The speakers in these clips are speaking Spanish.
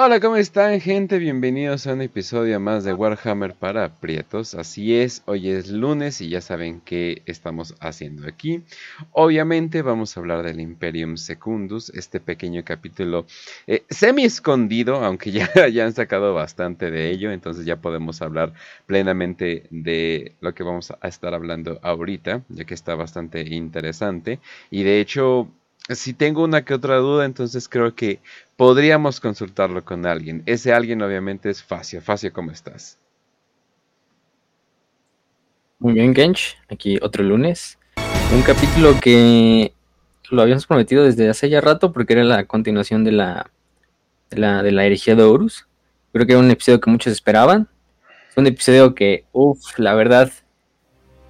Hola, ¿cómo están gente? Bienvenidos a un episodio más de Warhammer para Prietos. Así es, hoy es lunes y ya saben qué estamos haciendo aquí. Obviamente vamos a hablar del Imperium Secundus, este pequeño capítulo eh, semi escondido, aunque ya, ya han sacado bastante de ello, entonces ya podemos hablar plenamente de lo que vamos a estar hablando ahorita, ya que está bastante interesante. Y de hecho, si tengo una que otra duda, entonces creo que podríamos consultarlo con alguien. Ese alguien obviamente es Facio. Facio, ¿cómo estás? Muy bien, Gench. Aquí otro lunes. Un capítulo que lo habíamos prometido desde hace ya rato porque era la continuación de la, de la, de la herejía de Horus. Creo que era un episodio que muchos esperaban. Es un episodio que, uff, la verdad,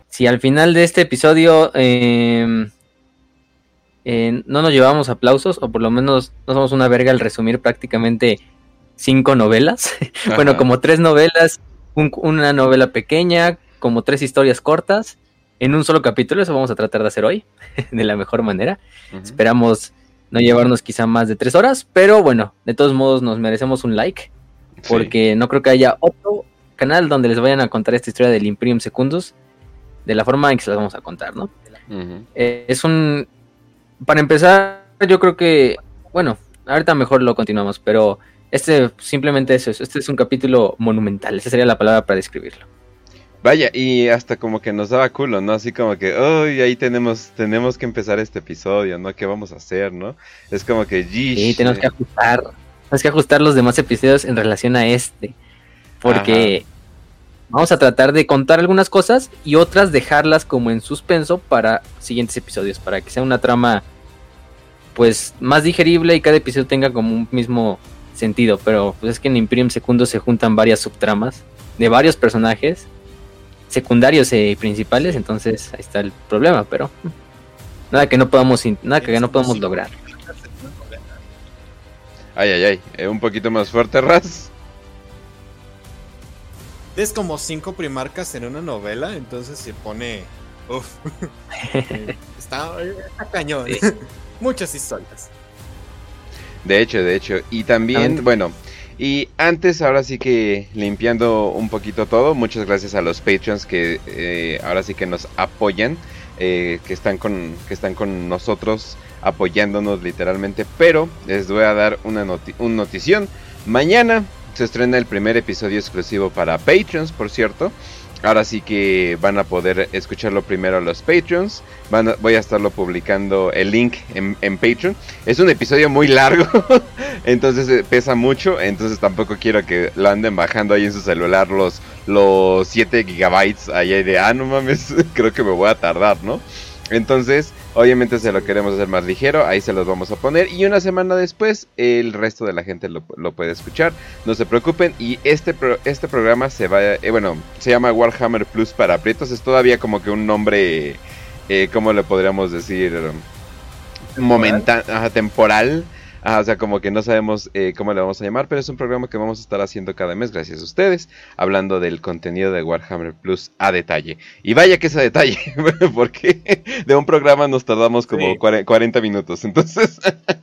si al final de este episodio... Eh, eh, no nos llevamos aplausos, o por lo menos no somos una verga al resumir prácticamente cinco novelas. bueno, como tres novelas, una novela pequeña, como tres historias cortas, en un solo capítulo. Eso vamos a tratar de hacer hoy, de la mejor manera. Esperamos no llevarnos quizá más de tres horas, pero bueno, de todos modos nos merecemos un like, porque no creo que haya otro canal donde les vayan a contar esta historia del Imperium Secundus de la forma en que se las vamos a contar, ¿no? Eh, es un para empezar, yo creo que, bueno, ahorita mejor lo continuamos, pero este simplemente eso, este es un capítulo monumental, esa sería la palabra para describirlo. Vaya, y hasta como que nos daba culo, ¿no? Así como que, uy, ahí tenemos, tenemos que empezar este episodio, ¿no? ¿Qué vamos a hacer, no? Es como que, Sí, tenemos que ajustar, tenemos que ajustar los demás episodios en relación a este, porque vamos a tratar de contar algunas cosas y otras dejarlas como en suspenso para siguientes episodios, para que sea una trama pues más digerible y cada episodio tenga como un mismo sentido, pero pues es que en Imperium Secundo se juntan varias subtramas de varios personajes secundarios y principales, entonces ahí está el problema, pero nada que no podamos nada que no podamos lograr. Ay, ay, ay, eh, un poquito más fuerte, Raz es como cinco primarcas en una novela, entonces se pone. Uf. está, cañón. Muchas historias. De hecho, de hecho. Y también, bueno. Y antes, ahora sí que limpiando un poquito todo, muchas gracias a los Patreons que eh, ahora sí que nos apoyan, eh, que, están con, que están con nosotros apoyándonos literalmente. Pero les voy a dar una, una notición. Mañana se estrena el primer episodio exclusivo para Patreons, por cierto. Ahora sí que van a poder escucharlo primero los Patreons. Van voy a estarlo publicando el link en, Patreon. Es un episodio muy largo, entonces eh, pesa mucho. Entonces tampoco quiero que lo anden bajando ahí en su celular los, los 7 gigabytes ahí de, ah, no mames, creo que me voy a tardar, ¿no? Entonces, obviamente se lo queremos hacer más ligero, ahí se los vamos a poner. Y una semana después, el resto de la gente lo, puede escuchar. No se preocupen. Y este, este programa se va, eh, bueno, se llama Warhammer Plus para aprietos. Es todavía como que un nombre, eh, ¿cómo le podríamos decir? Momentáneo, temporal o sea, como que no sabemos eh, cómo le vamos a llamar, pero es un programa que vamos a estar haciendo cada mes, gracias a ustedes, hablando del contenido de Warhammer Plus a detalle. Y vaya que es a detalle, porque de un programa nos tardamos como 40 minutos, entonces,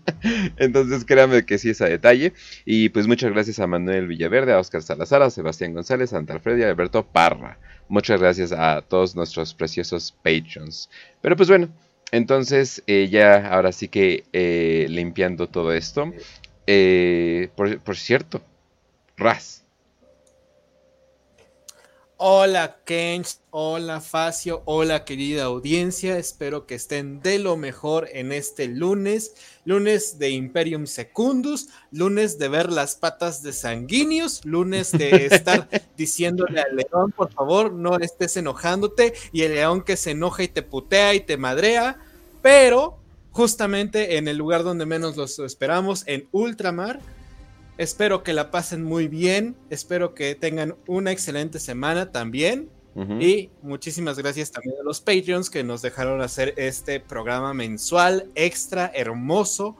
entonces créanme que sí es a detalle. Y pues muchas gracias a Manuel Villaverde, a Oscar Salazar, a Sebastián González, a Santa Alfredo y a Alberto Parra. Muchas gracias a todos nuestros preciosos patrons. Pero pues bueno. Entonces, eh, ya ahora sí que eh, limpiando todo esto. Eh, por, cierto, Raz. Hola Kench, hola Facio, hola querida audiencia, espero que estén de lo mejor en este lunes, lunes de Imperium Secundus, lunes de ver las patas de sanguíneos, lunes de estar diciéndole al león, por favor, no estés enojándote, y el león que se enoja y te putea y te madrea, pero justamente en el lugar donde menos los esperamos, en Ultramar. Espero que la pasen muy bien, espero que tengan una excelente semana también. Y muchísimas gracias también a los Patreons que nos dejaron hacer este programa mensual extra hermoso,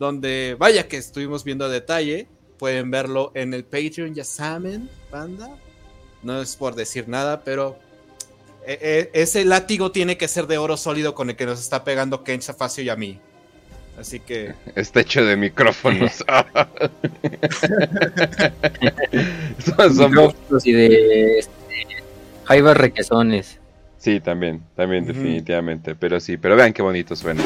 donde vaya que estuvimos viendo a detalle. Pueden verlo en el Patreon, ya saben, banda. No es por decir nada, pero e, e, ese látigo tiene que ser de oro sólido con el que nos está pegando Kencha Facio y a mí. Así que. Está hecho de micrófonos. son, micrófonos y de este, jaivas requesones. Sí, también, también, definitivamente. Pero sí, pero vean qué bonito suena.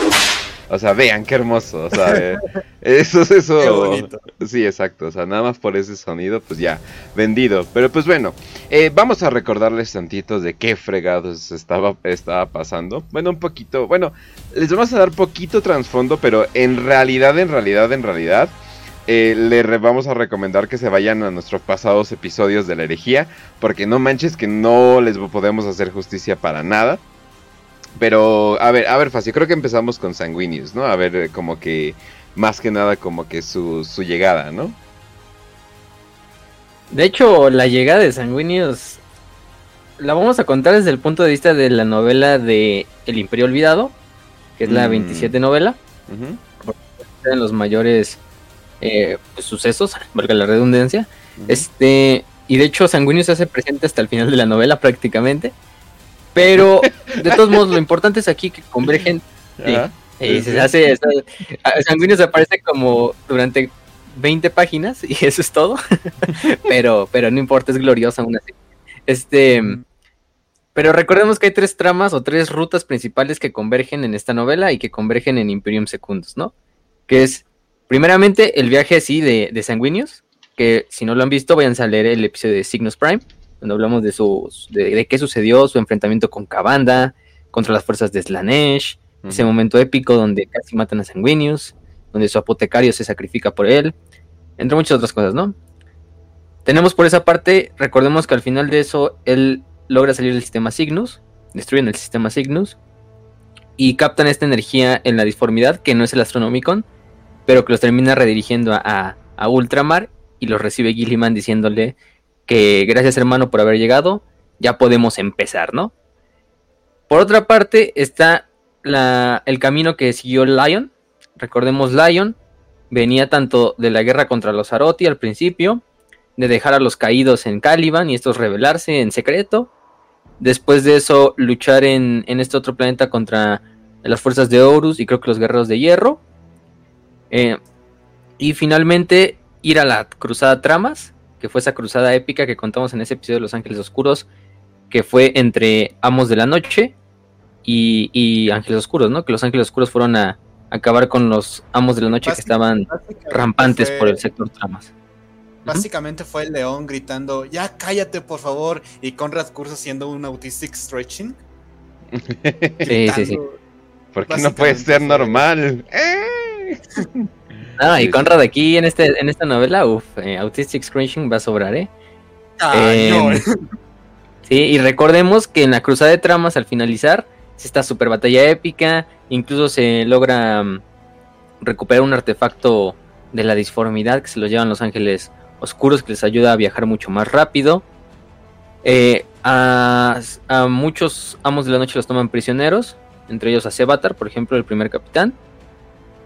O sea, vean qué hermoso. O sea, eh, eso es eso. Qué bonito. Sí, exacto. O sea, nada más por ese sonido, pues ya, vendido. Pero pues bueno, eh, vamos a recordarles tantitos de qué fregados estaba, estaba pasando. Bueno, un poquito. Bueno, les vamos a dar poquito trasfondo, pero en realidad, en realidad, en realidad eh, le vamos a recomendar que se vayan a nuestros pasados episodios de la herejía, porque no manches que no les podemos hacer justicia para nada. Pero, a ver, a ver, fácil, creo que empezamos con Sanguinius, ¿no? A ver, eh, como que, más que nada, como que su, su llegada, ¿no? De hecho, la llegada de Sanguinius la vamos a contar desde el punto de vista de la novela de El Imperio Olvidado, que es la 27 mm. novela. Uh los mayores eh, pues, sucesos, valga la redundancia. Este, y de hecho, Sanguíneo se hace presente hasta el final de la novela prácticamente. Pero, de todos modos, lo importante es aquí que convergen. y se hace. Aparece como durante 20 páginas y eso es todo. pero, pero no importa, es gloriosa aún así. Este. Pero recordemos que hay tres tramas o tres rutas principales que convergen en esta novela y que convergen en Imperium Secundus, ¿no? Que es Primeramente, el viaje así de, de Sanguinius, que si no lo han visto, vayan a leer el episodio de Cygnus Prime, donde hablamos de, sus, de, qué sucedió, su enfrentamiento con Cabanda, contra las fuerzas de Slanesh, ese momento épico donde casi matan a Sanguinius, donde su apotecario se sacrifica por él, entre muchas otras cosas, ¿no? Tenemos por esa parte, recordemos que al final de eso, él logra salir del sistema Cygnus, destruyen el sistema Cygnus, y captan esta energía en la disformidad, que no es el Astronomicon, pero que los termina redirigiendo a, Ultramar y los recibe Gilliman diciéndole que gracias hermano por haber llegado, ya podemos empezar, ¿no? Por otra parte está el camino que siguió Lion. Recordemos Lion venía tanto de la guerra contra los Aroti al principio, de dejar a los caídos en Caliban y estos rebelarse en secreto. Después de eso luchar en, en este otro planeta contra las fuerzas de Horus y creo que los guerreros de hierro. Eh, y finalmente ir a la Cruzada Tramas, que fue esa cruzada épica que contamos en ese episodio de Los Ángeles Oscuros, que fue entre Amos de la Noche y, Ángeles Oscuros, ¿no? Que los Ángeles Oscuros fueron a, acabar con los Amos de la Noche que estaban rampantes por el sector Tramas. Básicamente fue el león gritando, ya cállate por favor, y Conrad Kurz haciendo un autistic stretching. sí, sí, sí. Porque no puede ser normal. ¡Eh! Ah, y Conrad aquí en este en esta novela, uff, eh, Autistic Scratching va a sobrar, ¿eh? Em, sí, y recordemos que en la cruzada de tramas al finalizar, esta super batalla épica, incluso se logra mm, recuperar un artefacto de la disformidad que se lo llevan los ángeles oscuros que les ayuda a viajar mucho más rápido. Eh, a, a, muchos amos de la noche los toman prisioneros, entre ellos a Sebatar, por ejemplo, el primer capitán.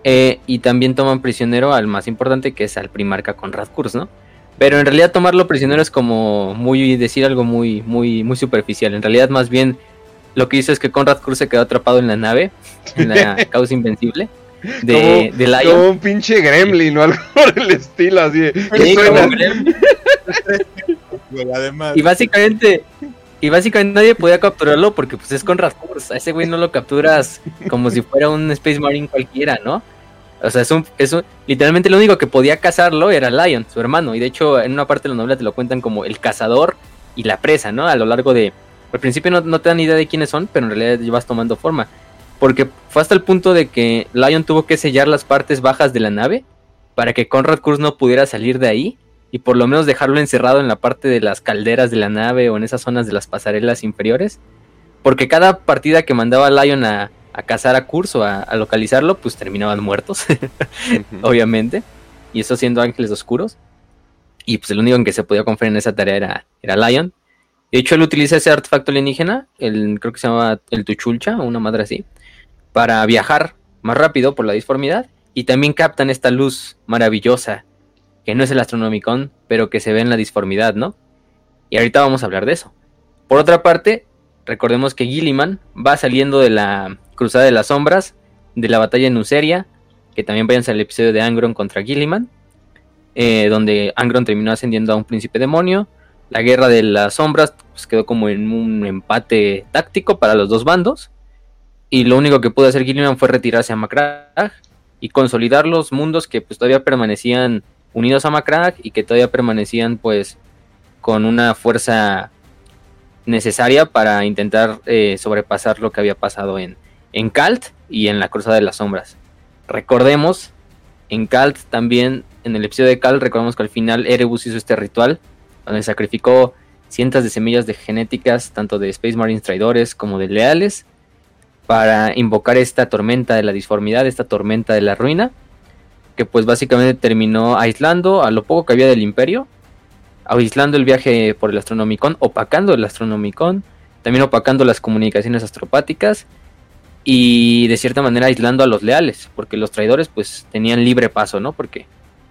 Eh, y también toman prisionero al más importante, que es al primarca Conrad Kurz, ¿no? Pero en realidad tomarlo prisionero es como muy decir algo muy, muy, muy superficial. En realidad, más bien, lo que dice es que Conrad Kurz se quedó atrapado en la nave, en la causa invencible. De, como, Como un pinche gremlin o algo por el estilo, así. Sí, Y básicamente, y básicamente nadie podía capturarlo porque pues es Conrad Kurz. A ese güey no lo capturas como si fuera un Space Marine cualquiera, ¿no? O sea, es un, es literalmente lo único que podía cazarlo era Lion, su hermano. Y de hecho, en una parte de la novela te lo cuentan como el cazador y la presa, ¿no? A lo largo de. Al principio no, no te dan idea de quiénes son, pero en realidad llevas tomando forma. Porque fue hasta el punto de que Lion tuvo que sellar las partes bajas de la nave para que Conrad Kurz no pudiera salir de ahí y por lo menos dejarlo encerrado en la parte de las calderas de la nave o en esas zonas de las pasarelas inferiores. Porque cada partida que mandaba Lion a, a cazar a Curso, a, a localizarlo, pues terminaban muertos, obviamente. Y eso siendo ángeles oscuros. Y pues el único en que se podía confiar en esa tarea era, era Lion. De hecho, él utiliza ese artefacto alienígena, el, creo que se llama el Tuchulcha, o una madre así, para viajar más rápido por la disformidad. Y también captan esta luz maravillosa, que no es el Astronomicon, pero que se ve en la disformidad, ¿no? Y ahorita vamos a hablar de eso. Por otra parte, recordemos que Gilliman va saliendo de la Cruzada de las Sombras, de la batalla en Useria, que también vayan al episodio de Angron contra Gilliman, eh, donde Angron terminó ascendiendo a un príncipe demonio. La guerra de las sombras pues, quedó como en un empate táctico para los dos bandos. Y lo único que pudo hacer Gilliman fue retirarse a Macragge y consolidar los mundos que pues todavía permanecían unidos a Macragge y que todavía permanecían pues con una fuerza necesaria para intentar eh, sobrepasar lo que había pasado en, en Kalt y en la Cruzada de las Sombras. Recordemos, en Kalt también, en el episodio de Kalt, recordemos que al final Erebus hizo este ritual donde sacrificó cientos de semillas de genéticas, tanto de Space Marines traidores como de leales, para invocar esta tormenta de la disformidad, esta tormenta de la ruina, que pues básicamente terminó aislando a lo poco que había del imperio, aislando el viaje por el Astronomicon, opacando el Astronomicon, también opacando las comunicaciones astropáticas y de cierta manera aislando a los leales, porque los traidores pues tenían libre paso, ¿no? Porque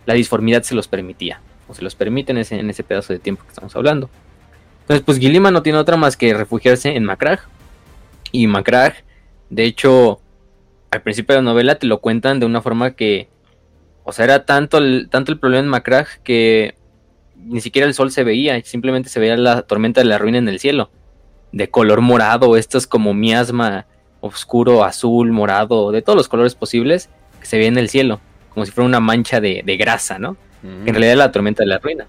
la disformidad se los permitía, o se los permite en ese, en ese pedazo de tiempo que estamos hablando. Entonces pues Gilima no tiene otra más que refugiarse en Macragge, y Macragge, de hecho, al principio de la novela te lo cuentan de una forma que, o sea, era tanto el, tanto el problema en Macragge que ni siquiera el sol se veía, simplemente se veía la tormenta de la ruina en el cielo, de color morado, esto es como miasma oscuro, azul, morado, de todos los colores posibles que se ve en el cielo, como si fuera una mancha de, grasa, ¿no? en realidad era la tormenta de la ruina.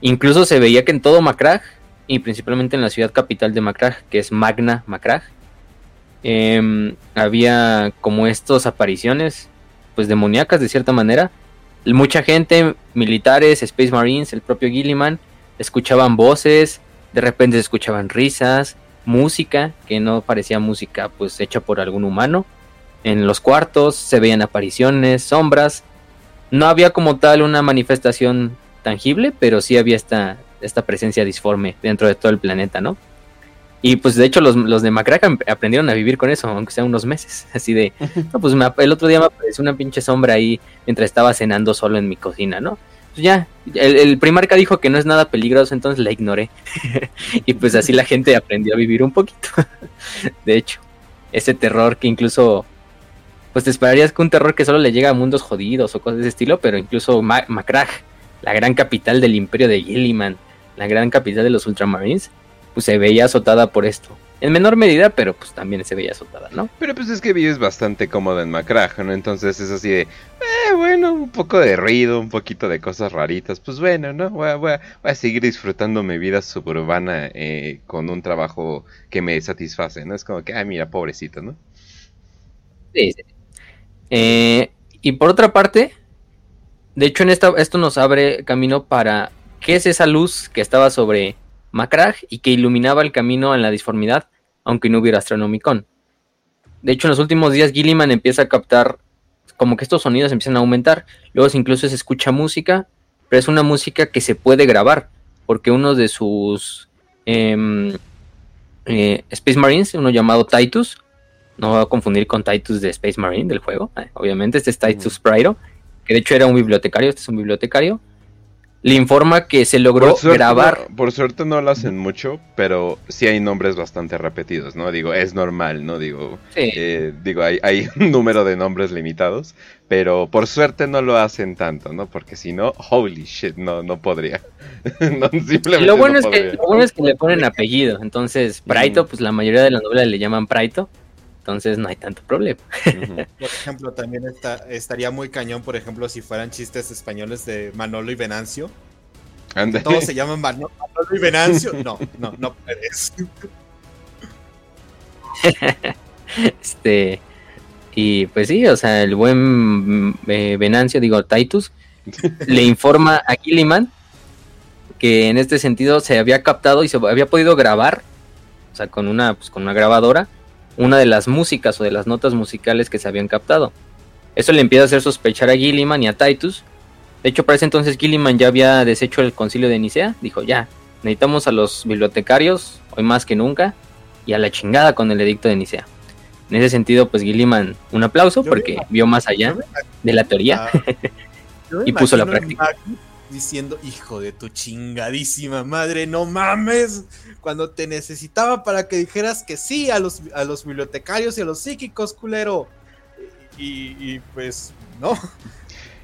Incluso se veía que en todo Macragge, y principalmente en la ciudad capital de Macragge, que es Magna Macragge, em, había como estas apariciones, pues demoníacas de cierta manera. Mucha gente, militares, Space Marines, el propio Gilliman, escuchaban voces, de repente se escuchaban risas, música, que no parecía música pues hecha por algún humano. En los cuartos se veían apariciones, sombras. No había como tal una manifestación tangible, pero sí había esta, esta presencia disforme dentro de todo el planeta, ¿no? Y pues de hecho los, los de Macraca aprendieron a vivir con eso, aunque sea unos meses. Así de, no, pues el otro día me apareció una pinche sombra ahí mientras estaba cenando solo en mi cocina, ¿no? Pues ya, el, el, primarca dijo que no es nada peligroso, entonces la ignoré. y pues así la gente aprendió a vivir un poquito. de hecho, ese terror que incluso, pues te esperarías que un terror que solo le llega a mundos jodidos o cosas de ese estilo, pero incluso Ma la gran capital del imperio de Gilliman, la gran capital de los Ultramarines, pues se veía azotada por esto. En menor medida, pero pues también se veía azotada, ¿no? Pero pues es que vives bastante cómodo en Macraja, ¿no? Entonces es así de, eh, bueno, un poco de ruido, un poquito de cosas raritas. Pues bueno, ¿no? Voy a, voy a, seguir disfrutando mi vida suburbana eh, con un trabajo que me satisface, ¿no? Es como que, ay, mira, pobrecito, ¿no? Sí, sí. Eh, y por otra parte, de hecho, en esta, esto nos abre camino para qué es esa luz que estaba sobre Macrag y que iluminaba el camino en la disformidad, aunque no hubiera Astronomicon. De hecho, en los últimos días Gilliman empieza a captar como que estos sonidos empiezan a aumentar. Luego incluso se escucha música, pero es una música que se puede grabar, porque uno de sus em, eh, Space Marines, uno llamado Titus, no va a confundir con Titus de Space Marine del juego, eh, obviamente este es Titus Priro, que de hecho era un bibliotecario, este es un bibliotecario, le informa que se logró grabar. por suerte no lo hacen mucho, pero sí hay nombres bastante repetidos, ¿no? Digo, es normal, ¿no? Digo, eh, digo hay, hay, un número de nombres limitados, pero por suerte no lo hacen tanto, ¿no? Porque si no, holy shit, no, no podría. lo, bueno es Que, lo bueno es que le ponen apellido, entonces, Praito, pues la mayoría de las novelas le llaman Praito. Entonces no hay tanto problema. Por ejemplo, también estaría muy cañón, por ejemplo, si fueran chistes españoles de Manolo y Venancio. Todos se llaman Manolo, y Venancio. No, no, no puedes. este. Y pues sí, o sea, el buen eh, Venancio, digo, Titus, le informa a Gilliman que en este sentido se había captado y se había podido grabar, o sea, con una, pues, con una grabadora, una de las músicas o de las notas musicales que se habían captado. Eso le empieza a hacer sospechar a Gilliman y a Titus. De hecho, para ese entonces Gilliman ya había deshecho el concilio de Nicea. Dijo, ya, necesitamos a los bibliotecarios, hoy más que nunca, y a la chingada con el edicto de Nicea. En ese sentido, pues Gilliman, un aplauso porque vio más allá de la teoría y puso la práctica diciendo, hijo de tu chingadísima madre, no mames, cuando te necesitaba para que dijeras que sí a los, a los bibliotecarios y a los psíquicos, culero. y, pues no.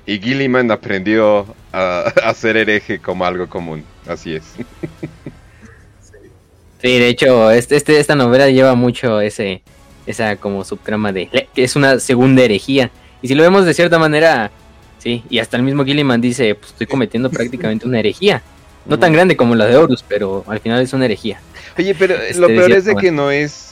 Y Gilliman aprendió a, ser hereje como algo común, así es. Sí, de hecho, este, este, esta novela lleva mucho ese, esa como subtrama de que es una segunda herejía. Y si lo vemos de cierta manera, sí, y hasta el mismo Gilliman dice, pues estoy cometiendo prácticamente una herejía. No tan grande como la de Horus, pero al final es una herejía. Oye, pero lo este, peor es de que no es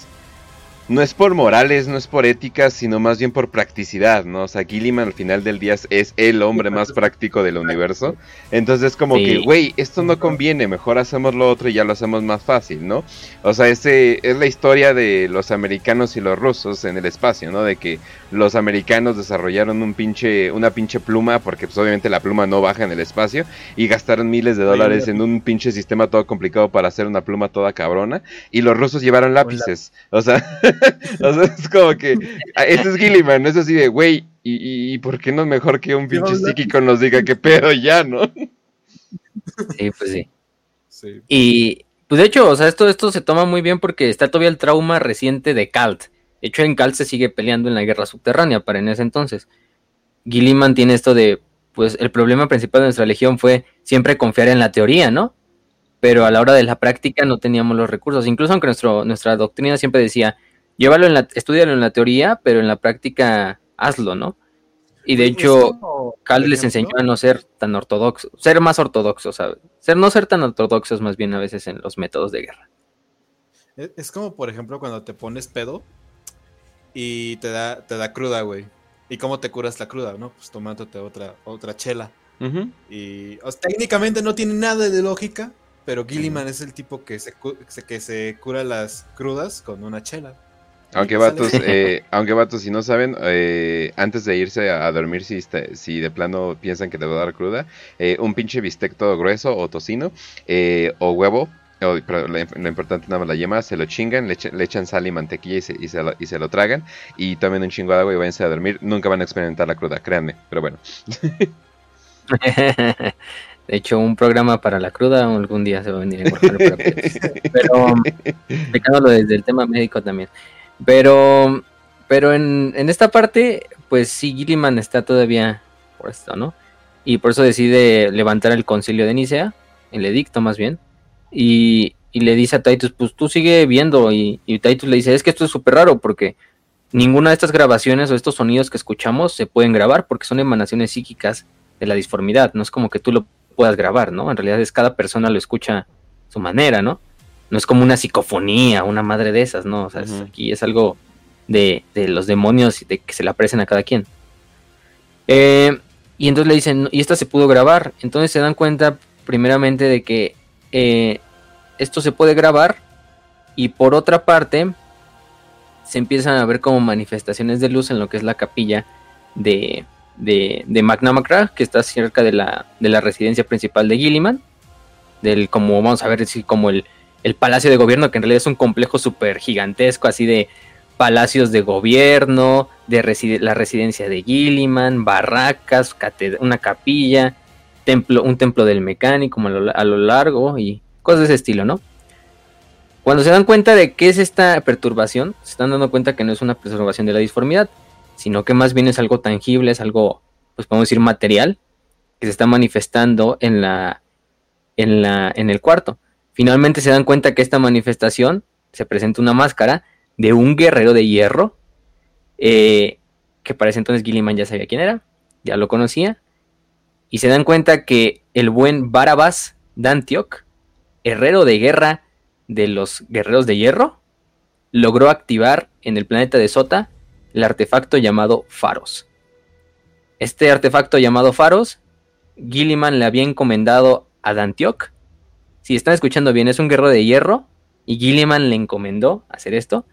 no es por morales, no es por ética, sino más bien por practicidad, ¿no? O sea, Gilliman al final del día es el hombre más práctico del universo. Entonces es como que, güey, esto no conviene, mejor hacemos lo otro y ya lo hacemos más fácil, ¿no? O sea, ese es la historia de los americanos y los rusos en el espacio, ¿no? De que los americanos desarrollaron un pinche, una pinche pluma, porque pues obviamente la pluma no baja en el espacio, y gastaron miles de dólares en un pinche sistema todo complicado para hacer una pluma toda cabrona, y los rusos llevaron lápices. O sea, o sea es como que, ese es Gilliman, es así de, güey, y, y, ¿por qué no es mejor que un pinche psíquico nos diga qué pedo ya, no? Sí, pues sí. sí. Y, pues de hecho, o sea, esto, esto se toma muy bien porque está todavía el trauma reciente de Calt de hecho, en Cal se sigue peleando en la guerra subterránea para en ese entonces. Gilliman tiene esto de, pues el problema principal de nuestra legión fue siempre confiar en la teoría, ¿no? Pero a la hora de la práctica no teníamos los recursos. Incluso aunque nuestro, nuestra doctrina siempre decía, llévalo en la, estudialo en la teoría, pero en la práctica hazlo, ¿no? Y de hecho, Cal les enseñó a no ser tan ortodoxo, ser más ortodoxo, ¿sabes? Ser, no ser tan ortodoxos más bien a veces en los métodos de guerra. Es como, por ejemplo, cuando te pones pedo y te da, te da cruda, güey. ¿Y cómo te curas la cruda, no? Pues tomándote otra, otra chela. Y técnicamente no tiene nada de lógica, pero Gilliman es el tipo que se, que se cura las crudas con una chela. Aunque vatos, eh, aunque vatos, si no saben, eh, antes de irse a, dormir, si, si de plano piensan que te va a dar cruda, eh, un pinche bistec todo grueso o tocino o huevo Oh, pero lo, importante nada más la yema, se lo chingan, le, echan sal y mantequilla y se, y, se lo, y se, lo, tragan. Y tomen un chingo de agua y váyanse a dormir. Nunca van a experimentar la cruda, créanme, pero bueno. de hecho, un programa para la cruda algún día se va a venir en Pero, explicándolo desde el tema médico también. Pero, pero en, en esta parte, pues sí, Gilliman está todavía por esto, ¿no? Y por eso decide levantar el concilio de Nicea, el edicto más bien, y, le dice a Titus, pues tú sigue viendo. Y, y Titus le dice, es que esto es súper raro porque ninguna de estas grabaciones o estos sonidos que escuchamos se pueden grabar porque son emanaciones psíquicas de la disformidad. No es como que tú lo puedas grabar, ¿no? En realidad es cada persona lo escucha a su manera, ¿no? No es como una psicofonía, una madre de esas, ¿no? O sea, aquí es algo de, de, los demonios y de que se le apresen a cada quien. Eh, y entonces le dicen, y esta se pudo grabar. Entonces se dan cuenta primeramente de que eh, esto se puede grabar y por otra parte se empiezan a ver como manifestaciones de luz en lo que es la capilla de, de, de que está cerca de la, de la residencia principal de Gilliman, del como vamos a ver decir como el, el palacio de gobierno, que en realidad es un complejo súper gigantesco, así de palacios de gobierno, de la residencia de Gilliman, barracas, una capilla, templo, un templo del mecánico a lo, a lo largo y cosas de ese estilo, ¿no? Cuando se dan cuenta de qué es esta perturbación, se están dando cuenta que no es una perturbación de la disformidad, sino que más bien es algo tangible, es algo, pues podemos decir, material, que se está manifestando en la, en la, en el cuarto. Finalmente se dan cuenta que esta manifestación se presenta una máscara de un guerrero de hierro, eh, que para ese entonces Gilliman ya sabía quién era, ya lo conocía, y se dan cuenta que el buen Barabás Dantioc, herrero de guerra de los guerreros de hierro, logró activar en el planeta de Sota el artefacto llamado Faros. Este artefacto llamado Faros, Gilliman le había encomendado a Dantioc. Si están escuchando bien, es un guerrero de hierro y Gilliman le encomendó hacer esto.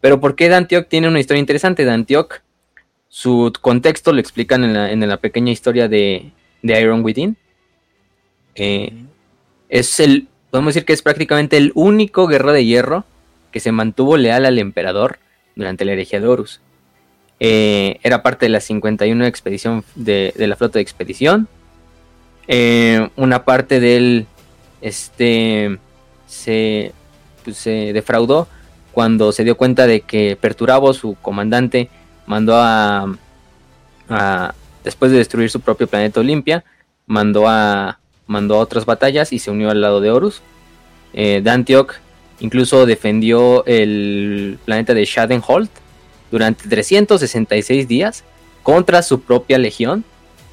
Pero ¿por qué Dantioc tiene una historia interesante? Dantioc, su contexto lo explican en la, pequeña historia de, de Iron Within. Eh, es el podemos decir que es prácticamente el único guerrero de hierro que se mantuvo leal al emperador durante la herejía de Horus. Eh, era parte de la 51 expedición de, la flota de expedición. Eh, una parte de él este, se, pues, se defraudó cuando se dio cuenta de que Perturabo, su comandante, mandó a, después de destruir su propio planeta Olimpia, mandó a, mandó a otras batallas y se unió al lado de Horus. Eh, Dantioch incluso defendió el planeta de Shadenholt durante 366 días contra su propia legión,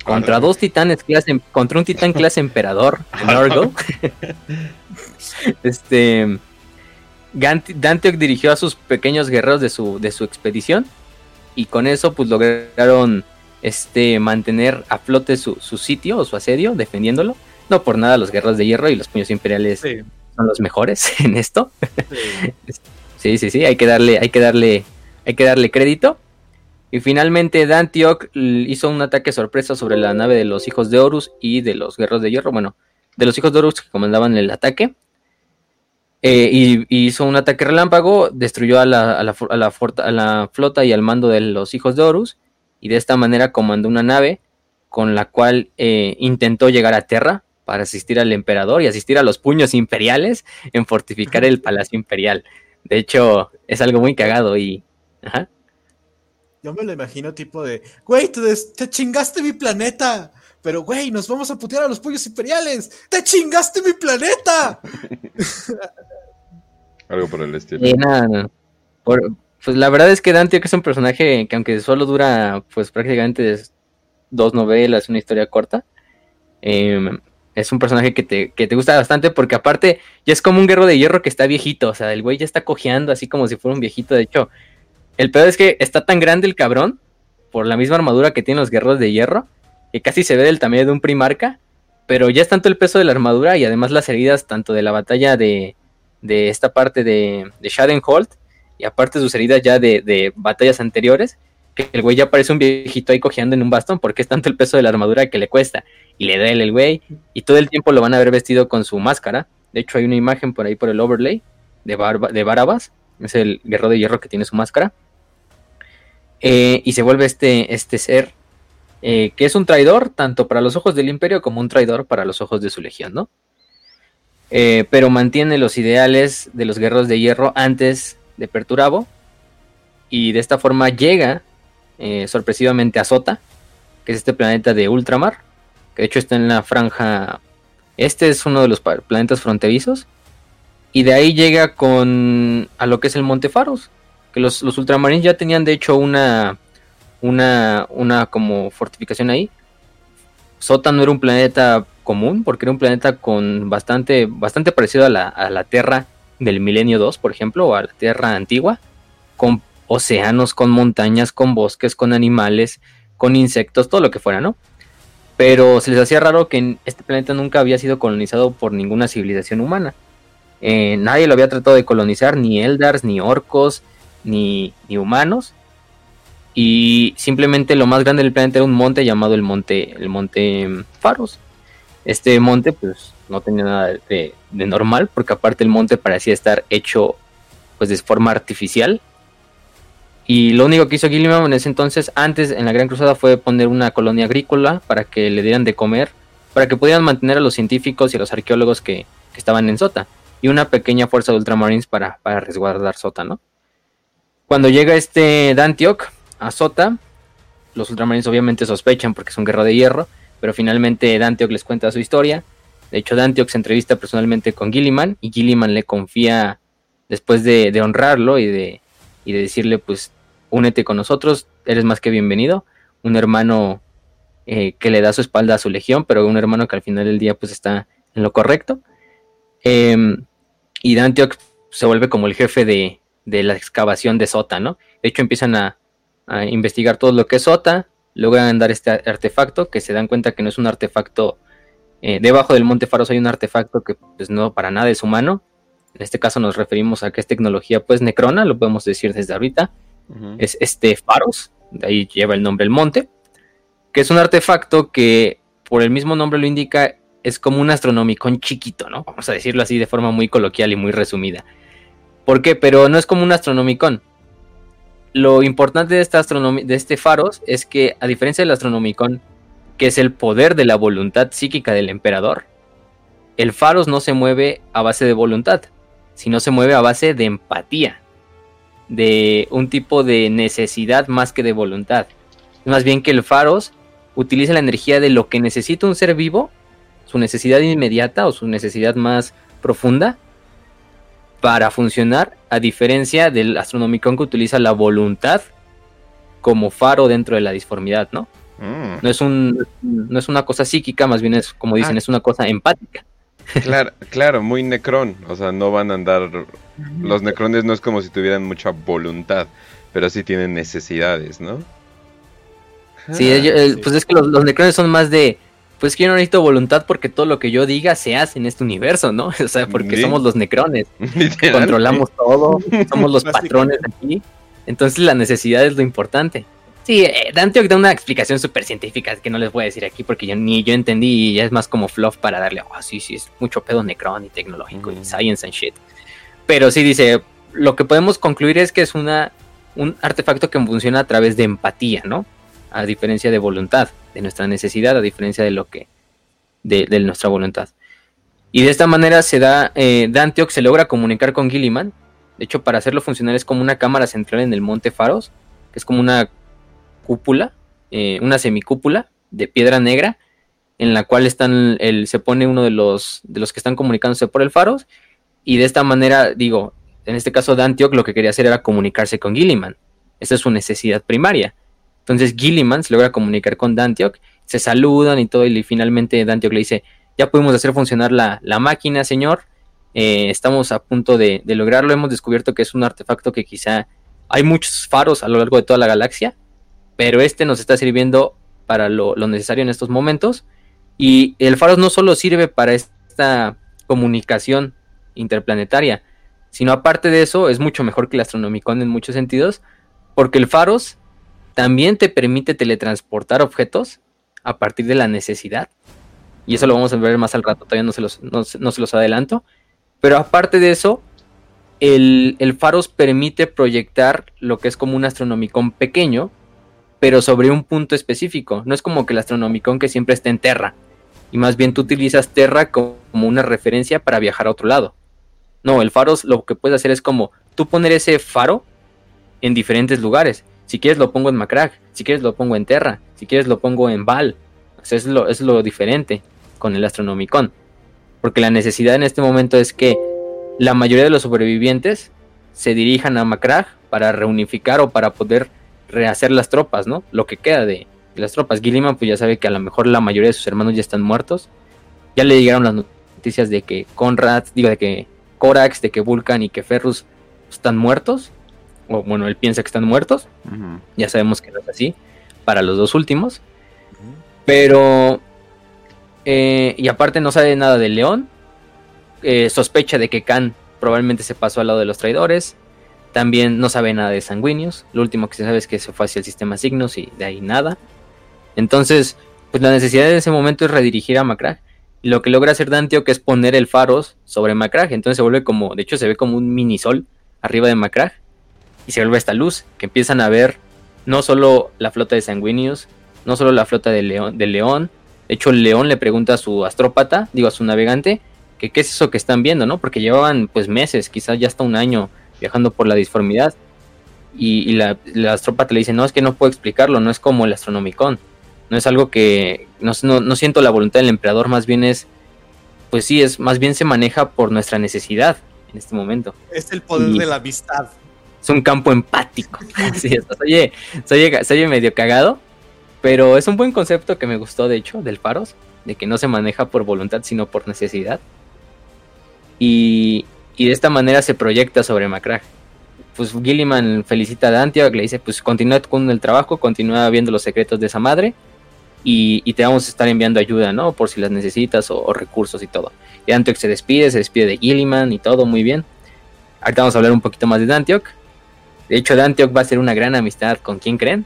contra dos titanes clase, contra un titán clase emperador, Norgo. este Dantioch dirigió a sus pequeños guerreros de su, de su expedición y con eso pues lograron este, mantener a flote su, sitio o su asedio, defendiéndolo. No por nada los guerreros de hierro y los puños imperiales son los mejores en esto. Sí. sí, sí, hay que darle, hay que darle, hay que darle crédito. Y finalmente Dantioch hizo un ataque sorpresa sobre la nave de los hijos de Horus y de los guerreros de hierro. Bueno, de los hijos de Horus que comandaban el ataque. Eh, y, hizo un ataque relámpago, destruyó a la, a, la, a la, flota y al mando de los hijos de Horus, y de esta manera comandó una nave con la cual eh, intentó llegar a Terra para asistir al emperador y asistir a los puños imperiales en fortificar el palacio imperial. De hecho, es algo muy cagado y... Yo me lo imagino tipo de, güey, te, te chingaste mi planeta. Pero, güey, nos vamos a putear a los puños imperiales. ¡Te chingaste mi planeta! Algo por el estilo. Eh, nada, pues la verdad es que Dante es un personaje que aunque solo dura pues prácticamente dos novelas, una historia corta, em, es un personaje que te, que te gusta bastante porque aparte ya es como un guerrero de hierro que está viejito, o sea, el güey ya está cojeando así como si fuera un viejito, de hecho, el peor es que está tan grande el cabrón, por la misma armadura que tienen los guerreros de hierro, que casi se ve del tamaño de un primarca, pero ya es tanto el peso de la armadura y además las heridas tanto de la batalla de, de esta parte de, de Shadenholt y aparte sus heridas ya de, batallas anteriores, que el güey ya parece un viejito ahí cojeando en un bastón porque es tanto el peso de la armadura que le cuesta y le duele el güey y todo el tiempo lo van a ver vestido con su máscara. De hecho hay una imagen por ahí por el overlay de, Barba, de Barabas, es el guerrero de hierro que tiene su máscara. Eh, y se vuelve este, este ser eh, que es un traidor tanto para los ojos del imperio como un traidor para los ojos de su legión, ¿no? Eh, pero mantiene los ideales de los guerreros de hierro antes de Perturabo y de esta forma llega eh, sorpresivamente a Sota, que es este planeta de ultramar, que de hecho está en la franja, este es uno de los planetas fronterizos, y de ahí llega con a lo que es el Monte Faros, que los, los ultramarines ya tenían de hecho una una, una como fortificación ahí. Sota no era un planeta común, porque era un planeta con bastante, bastante parecido a la, a la Tierra del Milenio 2, por ejemplo, o a la Tierra antigua, con océanos, con montañas, con bosques, con animales, con insectos, todo lo que fuera, ¿no? Pero se les hacía raro que este planeta nunca había sido colonizado por ninguna civilización humana. Eh, nadie lo había tratado de colonizar, ni Eldars, ni orcos, ni, ni humanos y simplemente lo más grande del planeta era un monte llamado el monte el monte Faros. Este monte pues no tenía nada de, normal porque aparte el monte parecía estar hecho pues de forma artificial. Y lo único que hizo Gilliman en ese entonces, antes en la Gran Cruzada, fue poner una colonia agrícola para que le dieran de comer, para que pudieran mantener a los científicos y a los arqueólogos que, estaban en Sota, y una pequeña fuerza de ultramarines para, para resguardar Sota, ¿no? Cuando llega este Dantioch, Sota, Los ultramarines obviamente sospechan porque es un guerrero de hierro, pero finalmente Dantioch les cuenta su historia. De hecho, Dantioch se entrevista personalmente con Gilliman y Gilliman le confía, después de, honrarlo y de, y de decirle, pues, únete con nosotros, eres más que bienvenido. Un hermano eh, que le da su espalda a su legión, pero un hermano que al final del día, pues, está en lo correcto. Em, y Dantioch se vuelve como el jefe de, de la excavación de Sota, ¿no? De hecho, empiezan a, a investigar todo lo que es Sota, logran dar este artefacto, que se dan cuenta que no es un artefacto, eh, debajo del Monte Faros hay un artefacto que pues no para nada es humano, en este caso nos referimos a que es tecnología pues necrona, lo podemos decir desde ahorita, es este Faros, de ahí lleva el nombre el monte, que es un artefacto que por el mismo nombre lo indica, es como un astronomicón chiquito, ¿no? Vamos a decirlo así de forma muy coloquial y muy resumida. ¿Por qué? Pero no es como un astronomicón lo importante de, esta de este Faros es que, a diferencia del Astronomicon, que es el poder de la voluntad psíquica del emperador, el Faros no se mueve a base de voluntad, sino se mueve a base de empatía, de un tipo de necesidad más que de voluntad. más bien que el Faros utiliza la energía de lo que necesita un ser vivo, su necesidad inmediata o su necesidad más profunda, para funcionar, a diferencia del Astronomicon que utiliza la voluntad como faro dentro de la disformidad, ¿no? Mm. No, es un, no es una cosa psíquica, más bien es, como dicen, ah. es una cosa empática. Claro, claro, muy necrón. O sea, no van a andar. Los necrones no es como si tuvieran mucha voluntad, pero sí tienen necesidades, ¿no? Sí, ah, pues es que los, necrones son más de. Pues que yo no necesito voluntad porque todo lo que yo diga se hace en este universo, ¿no? O sea, porque somos los necrones. Controlamos todo, somos los patrones aquí. Entonces la necesidad es lo importante. Sí, eh, Dante da una explicación súper científica que no les voy a decir aquí porque yo ni yo entendí y ya es más como fluff para darle, oh, sí, sí, es mucho pedo necron y tecnológico y mm. science and shit. Pero sí dice, lo que podemos concluir es que es una, un artefacto que funciona a través de empatía, ¿no? A diferencia de voluntad, de nuestra necesidad, a diferencia de lo que, de, nuestra voluntad. Y de esta manera se da, eh, se logra comunicar con Gilliman. De hecho, para hacerlo funcionar es como una cámara central en el Monte Faros, que es como una cúpula, eh, una semicúpula de piedra negra, en la cual están el, se pone uno de los, de los que están comunicándose por el faros, y de esta manera, digo, en este caso Dantioc lo que quería hacer era comunicarse con Gilliman. Esa es su necesidad primaria. Entonces Gilliman se logra comunicar con Dantioc, se saludan y todo, y finalmente Dantioc le dice, ya pudimos hacer funcionar la, máquina, señor, eh, estamos a punto de, de, lograrlo, hemos descubierto que es un artefacto que quizá hay muchos faros a lo largo de toda la galaxia, pero este nos está sirviendo para lo, necesario en estos momentos. Y el Faros no solo sirve para esta comunicación interplanetaria, sino aparte de eso es mucho mejor que el Astronomicon en muchos sentidos, porque el Faros también te permite teletransportar objetos a partir de la necesidad. Y eso lo vamos a ver más al rato, todavía no se los, no, se los adelanto. Pero aparte de eso, el, el, Faros permite proyectar lo que es como un Astronomicon pequeño, pero sobre un punto específico. No es como que el Astronomicon que siempre está en Terra. Y más bien tú utilizas Terra como una referencia para viajar a otro lado. No, el faro lo que puedes hacer es como tú poner ese faro en diferentes lugares. Si quieres lo pongo en Macrag, si quieres lo pongo en Terra, si quieres lo pongo en Val. es, lo, es lo diferente con el Astronomicon. Porque la necesidad en este momento es que la mayoría de los sobrevivientes se dirijan a Macrag para reunificar o para poder rehacer las tropas, ¿no? Lo que queda de, las tropas. Gilliman pues ya sabe que a lo mejor la mayoría de sus hermanos ya están muertos. Ya le llegaron las noticias de que Conrad, digo, de que Corax, de que Vulcan y que Ferrus están muertos. O bueno, él piensa que están muertos. Ya sabemos que no es así para los dos últimos. Pero... Eh, y aparte no sabe nada de León. Eh, sospecha de que Khan probablemente se pasó al lado de los traidores. También no sabe nada de sanguíneos. Lo último que se sabe es que se fue hacia el sistema Signos y de ahí nada. Entonces, pues la necesidad de ese momento es redirigir a Macrag. Y lo que logra hacer Danteo que es poner el faros sobre Macrag. Entonces se vuelve como, de hecho se ve como un mini sol arriba de Macrag. Y se vuelve esta luz que empiezan a ver no solo la flota de sanguíneos, no solo la flota de león, de león. De hecho, león le pregunta a su astrópata, digo a su navegante, que qué es eso que están viendo, ¿no? Porque llevaban pues meses, quizás ya hasta un año viajando por la disformidad. Y, la, la astrópata le dice, no, es que no puedo explicarlo, no es como el astronomicón. No es algo que, no, no, siento la voluntad del emperador, más bien es, pues sí, es más bien se maneja por nuestra necesidad en este momento. Es el poder de la amistad. Es un campo empático. sí, oye, se oye medio cagado, pero es un buen concepto que me gustó, de hecho, del Faros, de que no se maneja por voluntad, sino por necesidad. Y, y de esta manera se proyecta sobre Macrag. Pues Gilliman felicita a Dante, le dice, pues continúa con el trabajo, continúa viendo los secretos de esa madre y, te vamos a estar enviando ayuda, ¿no? Por si las necesitas o, recursos y todo. Y Antioch se despide, se despide de Gilliman y todo, muy bien. Ahorita vamos a hablar un poquito más de Dantioch. De hecho, Dantioch va a ser una gran amistad con quién creen?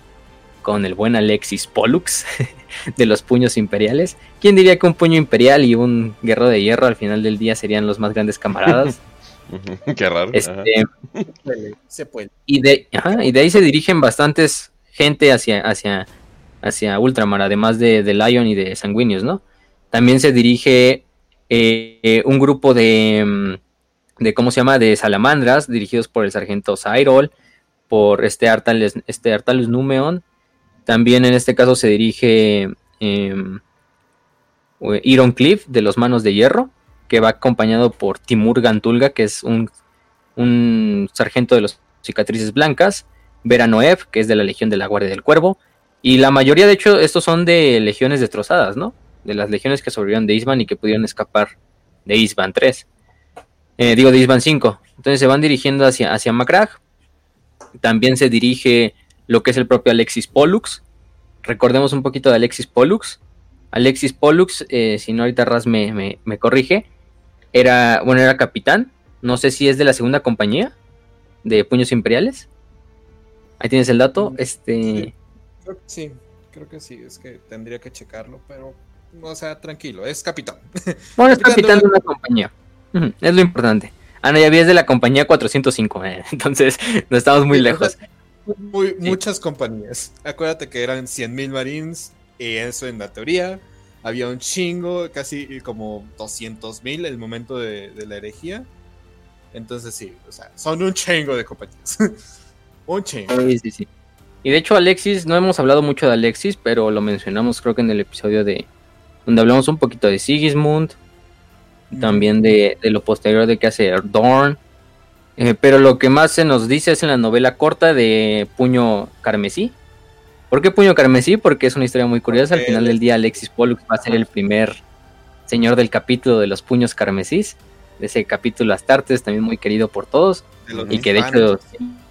Con el buen Alexis Pollux de los puños imperiales. ¿Quién diría que un puño imperial y un guerrero de hierro al final del día serían los más grandes camaradas? Qué raro. Este, se puede. Y de, y de ahí se dirigen bastantes gente hacia, hacia, hacia Ultramar, además de, de Lion y de Sanguíneos, ¿no? También se dirige eh, un grupo de, mm, de, ¿cómo se llama? De salamandras, dirigidos por el sargento Cyrol, por este Artalus, este Artalus Numeon También en este caso se dirige eh, Iron Cliff de los Manos de Hierro, que va acompañado por Timur Gantulga, que es un, un sargento de los cicatrices blancas, Vera Noev, que es de la Legión de la Guardia del Cuervo, y la mayoría, de hecho, estos son de legiones destrozadas, ¿no? De las legiones que sobrevivieron de Isban y que pudieron escapar de Isban 3. Eh, digo, de Isban 5. Entonces se van dirigiendo hacia, hacia También se dirige lo que es el propio Alexis Pollux. Recordemos un poquito de Alexis Pollux. Alexis Pollux, eh, si no ahorita Raz me, me, corrige, era, bueno, era capitán. No sé si es de la segunda compañía de Puños Imperiales. Ahí tienes el dato. Mm, este. Creo que sí, creo que sí, es que tendría que checarlo, pero, o sea, tranquilo, es capitán. Bueno, es capitán, de una compañía, es lo importante. Ah, no, ya vi, es de la compañía 405, eh. entonces no estamos muy lejos. Muy, Muchas compañías. Acuérdate que eran 100.000 marines, y eso en la teoría. Había un chingo, casi como 200.000 el momento de, de la herejía. Entonces sí, o sea, son un chingo de compañías. un chingo. Sí, sí, sí. Y de hecho Alexis, no hemos hablado mucho de Alexis, pero lo mencionamos creo que en el episodio de donde hablamos un poquito de Sigismund, también de, lo posterior de que hace Dorn. Eh, pero lo que más se nos dice es en la novela corta de Puño Carmesí. ¿Por qué Puño Carmesí? Porque es una historia muy curiosa. Al final del día Alexis Pollux va a ser el primer señor del capítulo de los Puños Carmesís. De ese capítulo Astartes, también muy querido por todos. y que de hecho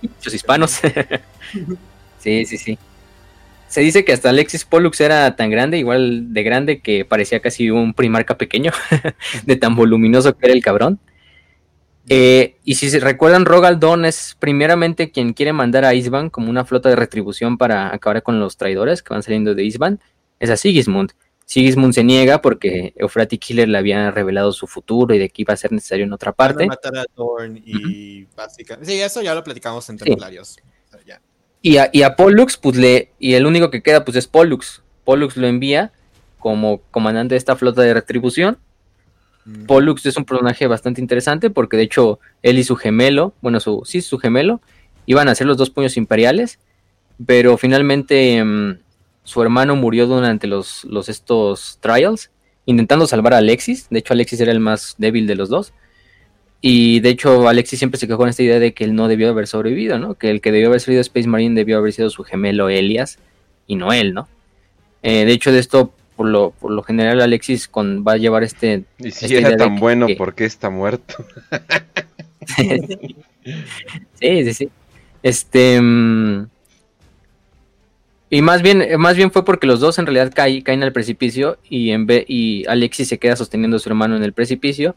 muchos hispanos. Sí, sí, sí. Se dice que hasta Alexis Pollux era tan grande, igual de grande, que parecía casi un primarca pequeño, de tan voluminoso que era el cabrón. Eh, y si se recuerdan, Rogaldon es primeramente quien quiere mandar a Isban como una flota de retribución para acabar con los traidores que van saliendo de Isban. Es a Sigismund. Sigismund se niega porque Eufrati Killer le había revelado su futuro y de que iba a ser necesario en otra parte. matar a y básicamente. Sí, eso ya lo platicamos en Templarios. Y a, y a Pollux, pues le, y el único que queda, pues es Pollux. Pollux lo envía como comandante de esta flota de retribución. Pollux es un personaje bastante interesante porque de hecho él y su gemelo, bueno, su, sí, su gemelo, iban a ser los dos puños imperiales, pero finalmente mm, su hermano murió durante los, los estos trials, intentando salvar a Alexis. De hecho, Alexis era el más débil de los dos. Y de hecho, Alexis siempre se quejó con esta idea de que él no debió haber sobrevivido, ¿no? Que el que debió haber sido Space Marine debió haber sido su gemelo Elias y no él, ¿no? Eh, de hecho, de esto, por lo, por lo general, Alexis con, va a llevar este. Y si era tan bueno, ¿por qué está muerto? sí, sí, sí. Este. Mm, y más bien, más bien fue porque los dos en realidad caen, caen al precipicio y, en vez, y Alexis se queda sosteniendo a su hermano en el precipicio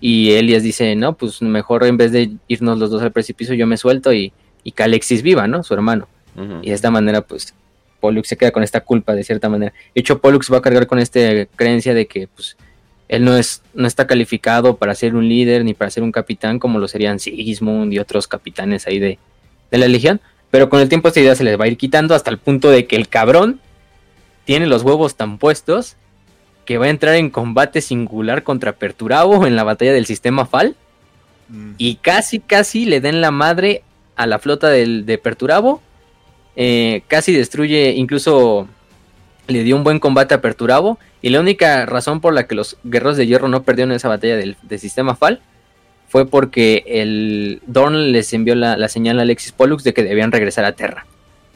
y Elias dice, no, pues mejor en vez de irnos los dos al precipicio, yo me suelto y, y que Alexis viva, ¿no? Su hermano. Y de esta manera, pues, Pollux se queda con esta culpa de cierta manera. De hecho, Pollux va a cargar con esta creencia de que, pues, él no, es, no está calificado para ser un líder ni para ser un capitán como lo serían Sigismund y otros capitanes ahí de, de la Legión. Pero con el tiempo esta idea se les va a ir quitando hasta el punto de que el cabrón tiene los huevos tan puestos que va a entrar en combate singular contra Perturabo en la batalla del sistema Fal. Mm. Y casi, casi le den la madre a la flota del, de Perturabo. Eh, casi destruye, incluso le dio un buen combate a Perturabo. Y la única razón por la que los guerreros de hierro no perdieron esa batalla del, sistema Fal fue porque el Dorn les envió la, señal a Alexis Pollux de que debían regresar a Terra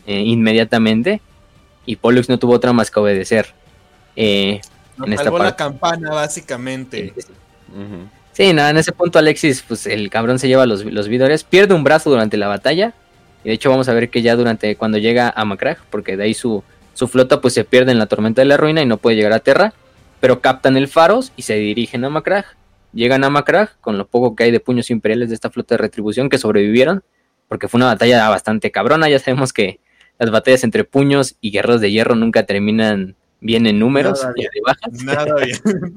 eh, inmediatamente. Y Pollux no tuvo otra más que obedecer. Eh, en esta la campana, básicamente. Sí, nada, en ese punto Alexis, pues el cabrón se lleva los, los vidores, pierde un brazo durante la batalla. Y de hecho vamos a ver que ya durante cuando llega a Macrag, porque de ahí su, su flota pues se pierde en la tormenta de la ruina y no puede llegar a Terra. Pero captan el Faros y se dirigen a Macrag. Llegan a Macrag con lo poco que hay de puños imperiales de esta flota de retribución que sobrevivieron. Porque fue una batalla bastante cabrona. Ya sabemos que las batallas entre puños y guerreros de hierro nunca terminan Vienen números y de bajas. Nada bien.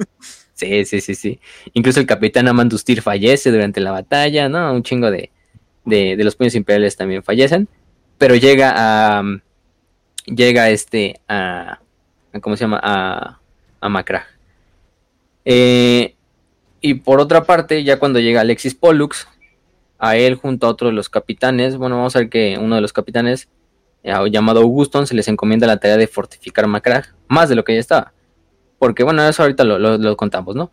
sí, sí, sí, sí. Incluso el capitán Amandustir fallece durante la batalla, ¿no? Un chingo de, de, los puños imperiales también fallecen. Pero llega a. Llega este a. ¿Cómo se llama? A, a Macrag. Eh, y por otra parte, ya cuando llega Alexis Pollux, a él junto a otro de los capitanes, bueno, vamos a ver que uno de los capitanes llamado Auguston, se les encomienda la tarea de fortificar Macragge, más de lo que ya estaba. Porque bueno, eso ahorita lo, contamos, ¿no?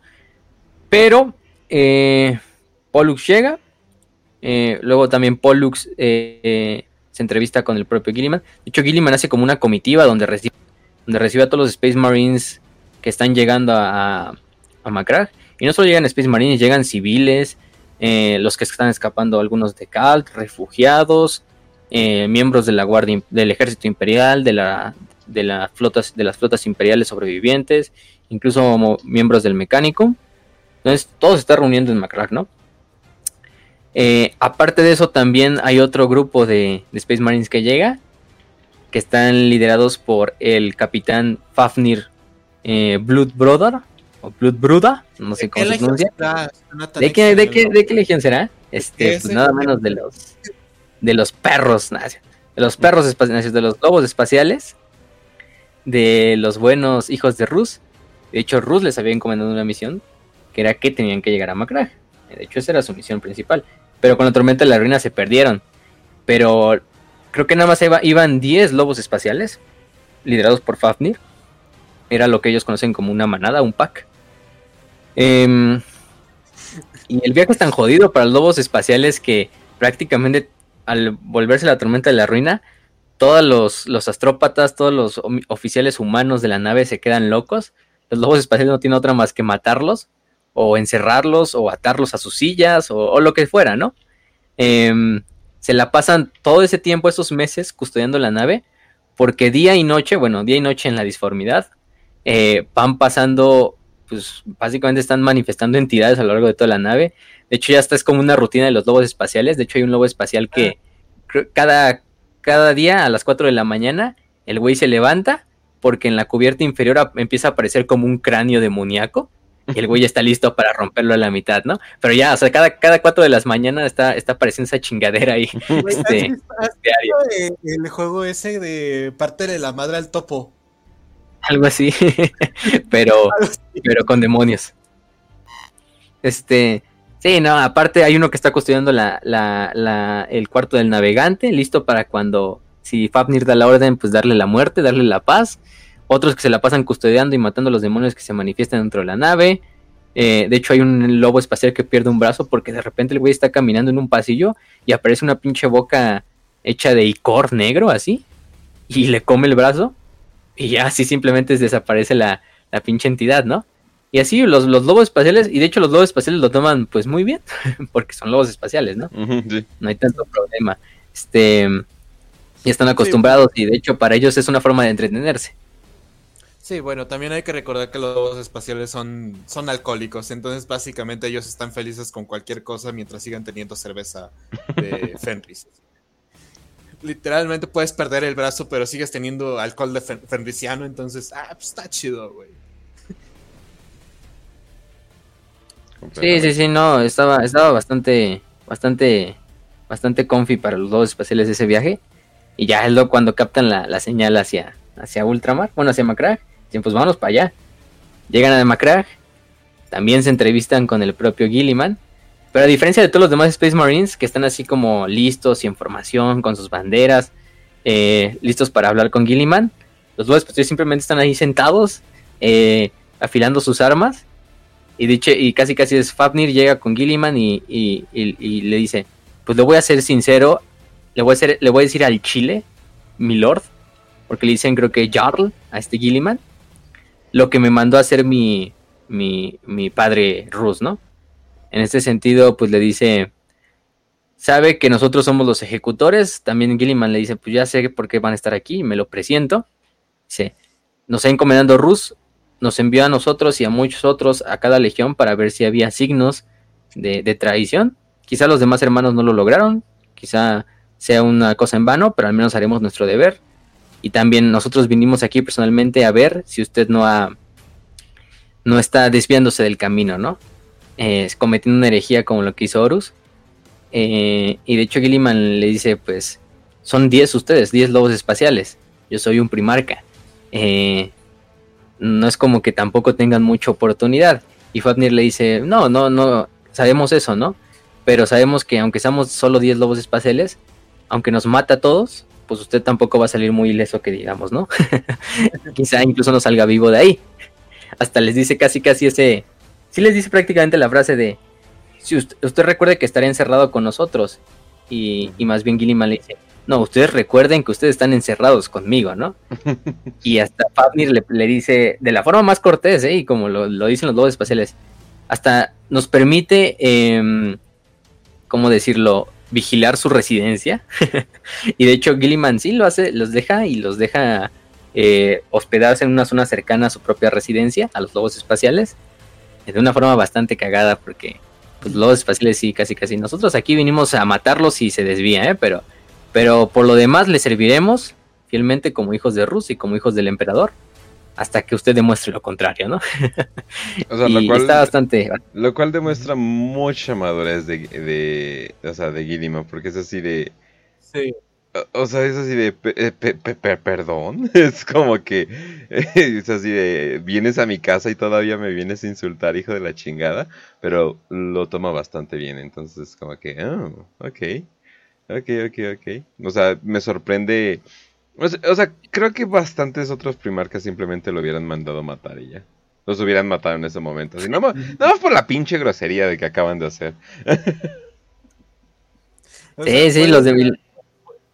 Pero eh, Pollux llega, eh, luego también Pollux se entrevista con el propio Gilliman. De hecho, Gilliman hace como una comitiva donde recibe, donde recibe a todos los Space Marines que están llegando a, a, Y no solo llegan Space Marines, llegan civiles, eh, los que están escapando, algunos de Calt, refugiados, eh, miembros de la guardia del ejército imperial, de la de las flotas de las flotas imperiales sobrevivientes, incluso miembros del mecánico. Entonces todo se está reuniendo en Macrack, ¿no? Eh, aparte de eso, también hay otro grupo de, de, Space Marines que llega, que están liderados por el capitán Fafnir eh, Blood Brother o Blood Bruda, no sé cómo se pronuncia. ¿De qué, de, qué, ¿De qué legión será? Este, pues nada menos de los de los perros, de los perros espaciales, de los lobos espaciales, de los buenos hijos de Rus. De hecho, Rus les había encomendado una misión que era que tenían que llegar a Macrag. De hecho, esa era su misión principal. Pero con la tormenta de la ruina se perdieron. Pero creo que nada más iban 10 lobos espaciales, liderados por Fafnir era lo que ellos conocen como una manada, un pack. Em, y el viaje es tan jodido para los lobos espaciales que prácticamente al volverse la tormenta de la ruina, todos los, astrópatas, todos los oficiales humanos de la nave se quedan locos. Los lobos espaciales no tienen otra más que matarlos, o encerrarlos, o atarlos a sus sillas, o, lo que fuera, ¿no? Em, se la pasan todo ese tiempo, esos meses, custodiando la nave, porque día y noche, bueno, día y noche en la disformidad, eh, van pasando, pues básicamente están manifestando entidades a lo largo de toda la nave. De hecho, ya está es como una rutina de los lobos espaciales. De hecho, hay un lobo espacial que ah. cada, cada día a las 4 de la mañana el güey se levanta porque en la cubierta inferior empieza a aparecer como un cráneo demoníaco. Y el güey está listo para romperlo a la mitad, ¿no? Pero ya, o sea, cada, cada cuatro de las mañanas está, está apareciendo esa chingadera ahí. Este, el juego ese de parte de la madre al topo algo así, pero, pero con demonios. Este, sí, no, aparte hay uno que está custodiando la, la, el cuarto del navegante, listo para cuando, si Fafnir da la orden, pues darle la muerte, darle la paz. Otros que se la pasan custodiando y matando a los demonios que se manifiestan dentro de la nave. Eh, de hecho, hay un lobo espacial que pierde un brazo porque de repente el güey está caminando en un pasillo y aparece una pinche boca hecha de icor negro, así, y le come el brazo y ya así simplemente desaparece la, la pinche entidad, ¿no? Y así los, los, lobos espaciales, y de hecho los lobos espaciales lo toman pues muy bien, porque son lobos espaciales, ¿no? No hay tanto problema. Este, y están acostumbrados y de hecho para ellos es una forma de entretenerse. Sí, bueno, también hay que recordar que los lobos espaciales son, son alcohólicos, entonces básicamente ellos están felices con cualquier cosa mientras sigan teniendo cerveza de Fenris literalmente puedes perder el brazo, pero sigues teniendo alcohol de fenriciano, entonces, ah, pues está chido, güey. Sí, sí, sí, no, estaba, estaba bastante, bastante, bastante comfy para los dos espaciales de ese viaje. Y ya es lo cuando captan la, señal hacia, hacia Ultramar, bueno, hacia Macrag, dicen, pues vámonos para allá. Llegan a Macrag, también se entrevistan con el propio Gilliman, pero a diferencia de todos los demás Space Marines que están así como listos y en formación con sus banderas, eh, listos para hablar con Gilliman, los dos pues, simplemente están ahí sentados, eh, afilando sus armas. Y, dicho, y casi casi es Fafnir llega con Gilliman y, le dice, pues le voy a ser sincero, le voy a, le voy a decir al Chile, mi lord, porque le dicen creo que Jarl a este Gilliman, lo que me mandó a hacer mi, mi, padre Rus, ¿no? En este sentido, pues le dice, sabe que nosotros somos los ejecutores. También Gilliman le dice, pues ya sé por qué van a estar aquí, me lo presiento. Dice, nos ha encomendado Rus, nos envió a nosotros y a muchos otros a cada legión para ver si había signos de, traición. Quizá los demás hermanos no lo lograron, quizá sea una cosa en vano, pero al menos haremos nuestro deber. Y también nosotros vinimos aquí personalmente a ver si usted no ha no está desviándose del camino, ¿no? eh, cometiendo una herejía como lo que hizo Horus. Eh, y de hecho Gilliman le dice, pues, son 10 ustedes, 10 lobos espaciales. Yo soy un primarca. Eh, no es como que tampoco tengan mucha oportunidad. Y Fafnir le dice, no, no, no, sabemos eso, ¿no? Pero sabemos que aunque seamos solo 10 lobos espaciales, aunque nos mata a todos, pues usted tampoco va a salir muy ileso que digamos, ¿no? Quizá incluso no salga vivo de ahí. Hasta les dice casi casi ese, sí les dice prácticamente la frase de, si usted, recuerde que estará encerrado con nosotros. Y, más bien Gilliman le dice, no, ustedes recuerden que ustedes están encerrados conmigo, ¿no? y hasta Fafnir le, dice, de la forma más cortés, ¿eh? y como lo, dicen los lobos espaciales, hasta nos permite, eh, ¿cómo decirlo?, vigilar su residencia. y de hecho Gilliman sí lo hace, los deja y los deja eh, hospedarse en una zona cercana a su propia residencia, a los lobos espaciales, de una forma bastante cagada porque pues, los lobos espaciales sí, casi casi. Nosotros aquí vinimos a matarlos y se desvía, ¿eh? pero, pero por lo demás le serviremos fielmente como hijos de Rus y como hijos del emperador hasta que usted demuestre lo contrario, ¿no? o sea, lo cual, está bastante... Lo cual demuestra mucha madurez de, de, o sea, de Gilliman, porque es así de... Sí. O, sea, es así de, perdón, es como que, es así de, vienes a mi casa y todavía me vienes a insultar, hijo de la chingada, pero lo toma bastante bien, entonces como que, oh, ok, ok, ok, ok. O sea, me sorprende o sea, creo que bastantes otros primarcas simplemente lo hubieran mandado matar y ya. Los hubieran matado en ese momento. Así, nada, más, por la pinche grosería de que acaban de hacer. sí, sí, los de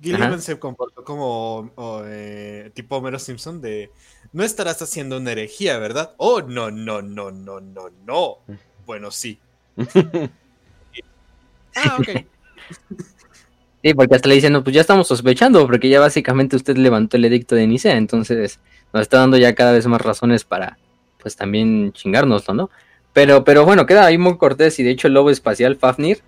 Gilliman se comportó como eh, tipo Homero Simpson de no estarás haciendo una herejía, ¿verdad? Oh, no, no, no, no, no, no. Bueno, sí. ah, ok. Sí, porque hasta le dicen, no, pues ya estamos sospechando, porque ya básicamente usted levantó el edicto de Nicea, entonces nos está dando ya cada vez más razones para, pues también chingárnoslo, ¿no? Pero, pero bueno, queda ahí muy cortés y de hecho el lobo espacial Fafnir,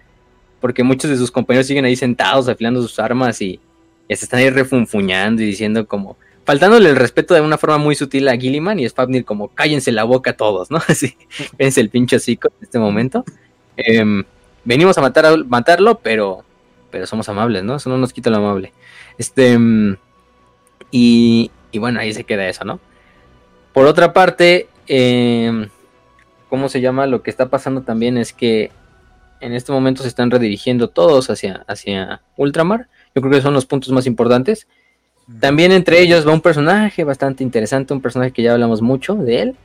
porque muchos de sus compañeros siguen ahí sentados afilando sus armas y, se están ahí refunfuñando y diciendo como, faltándole el respeto de una forma muy sutil a Gilliman y es Fafnir como, cállense la boca todos, ¿no? Así, es el pinche hocico en este momento. Em, venimos a matar a, matarlo, pero pero somos amables, ¿no? Eso no nos quita lo amable. Este, mm, y, bueno, ahí se queda eso, ¿no? Por otra parte, em, ¿cómo se llama? Lo que está pasando también es que en este momento se están redirigiendo todos hacia, hacia Ultramar. Yo creo que son los puntos más importantes. También entre ellos va un personaje bastante interesante, un personaje que ya hablamos mucho de él,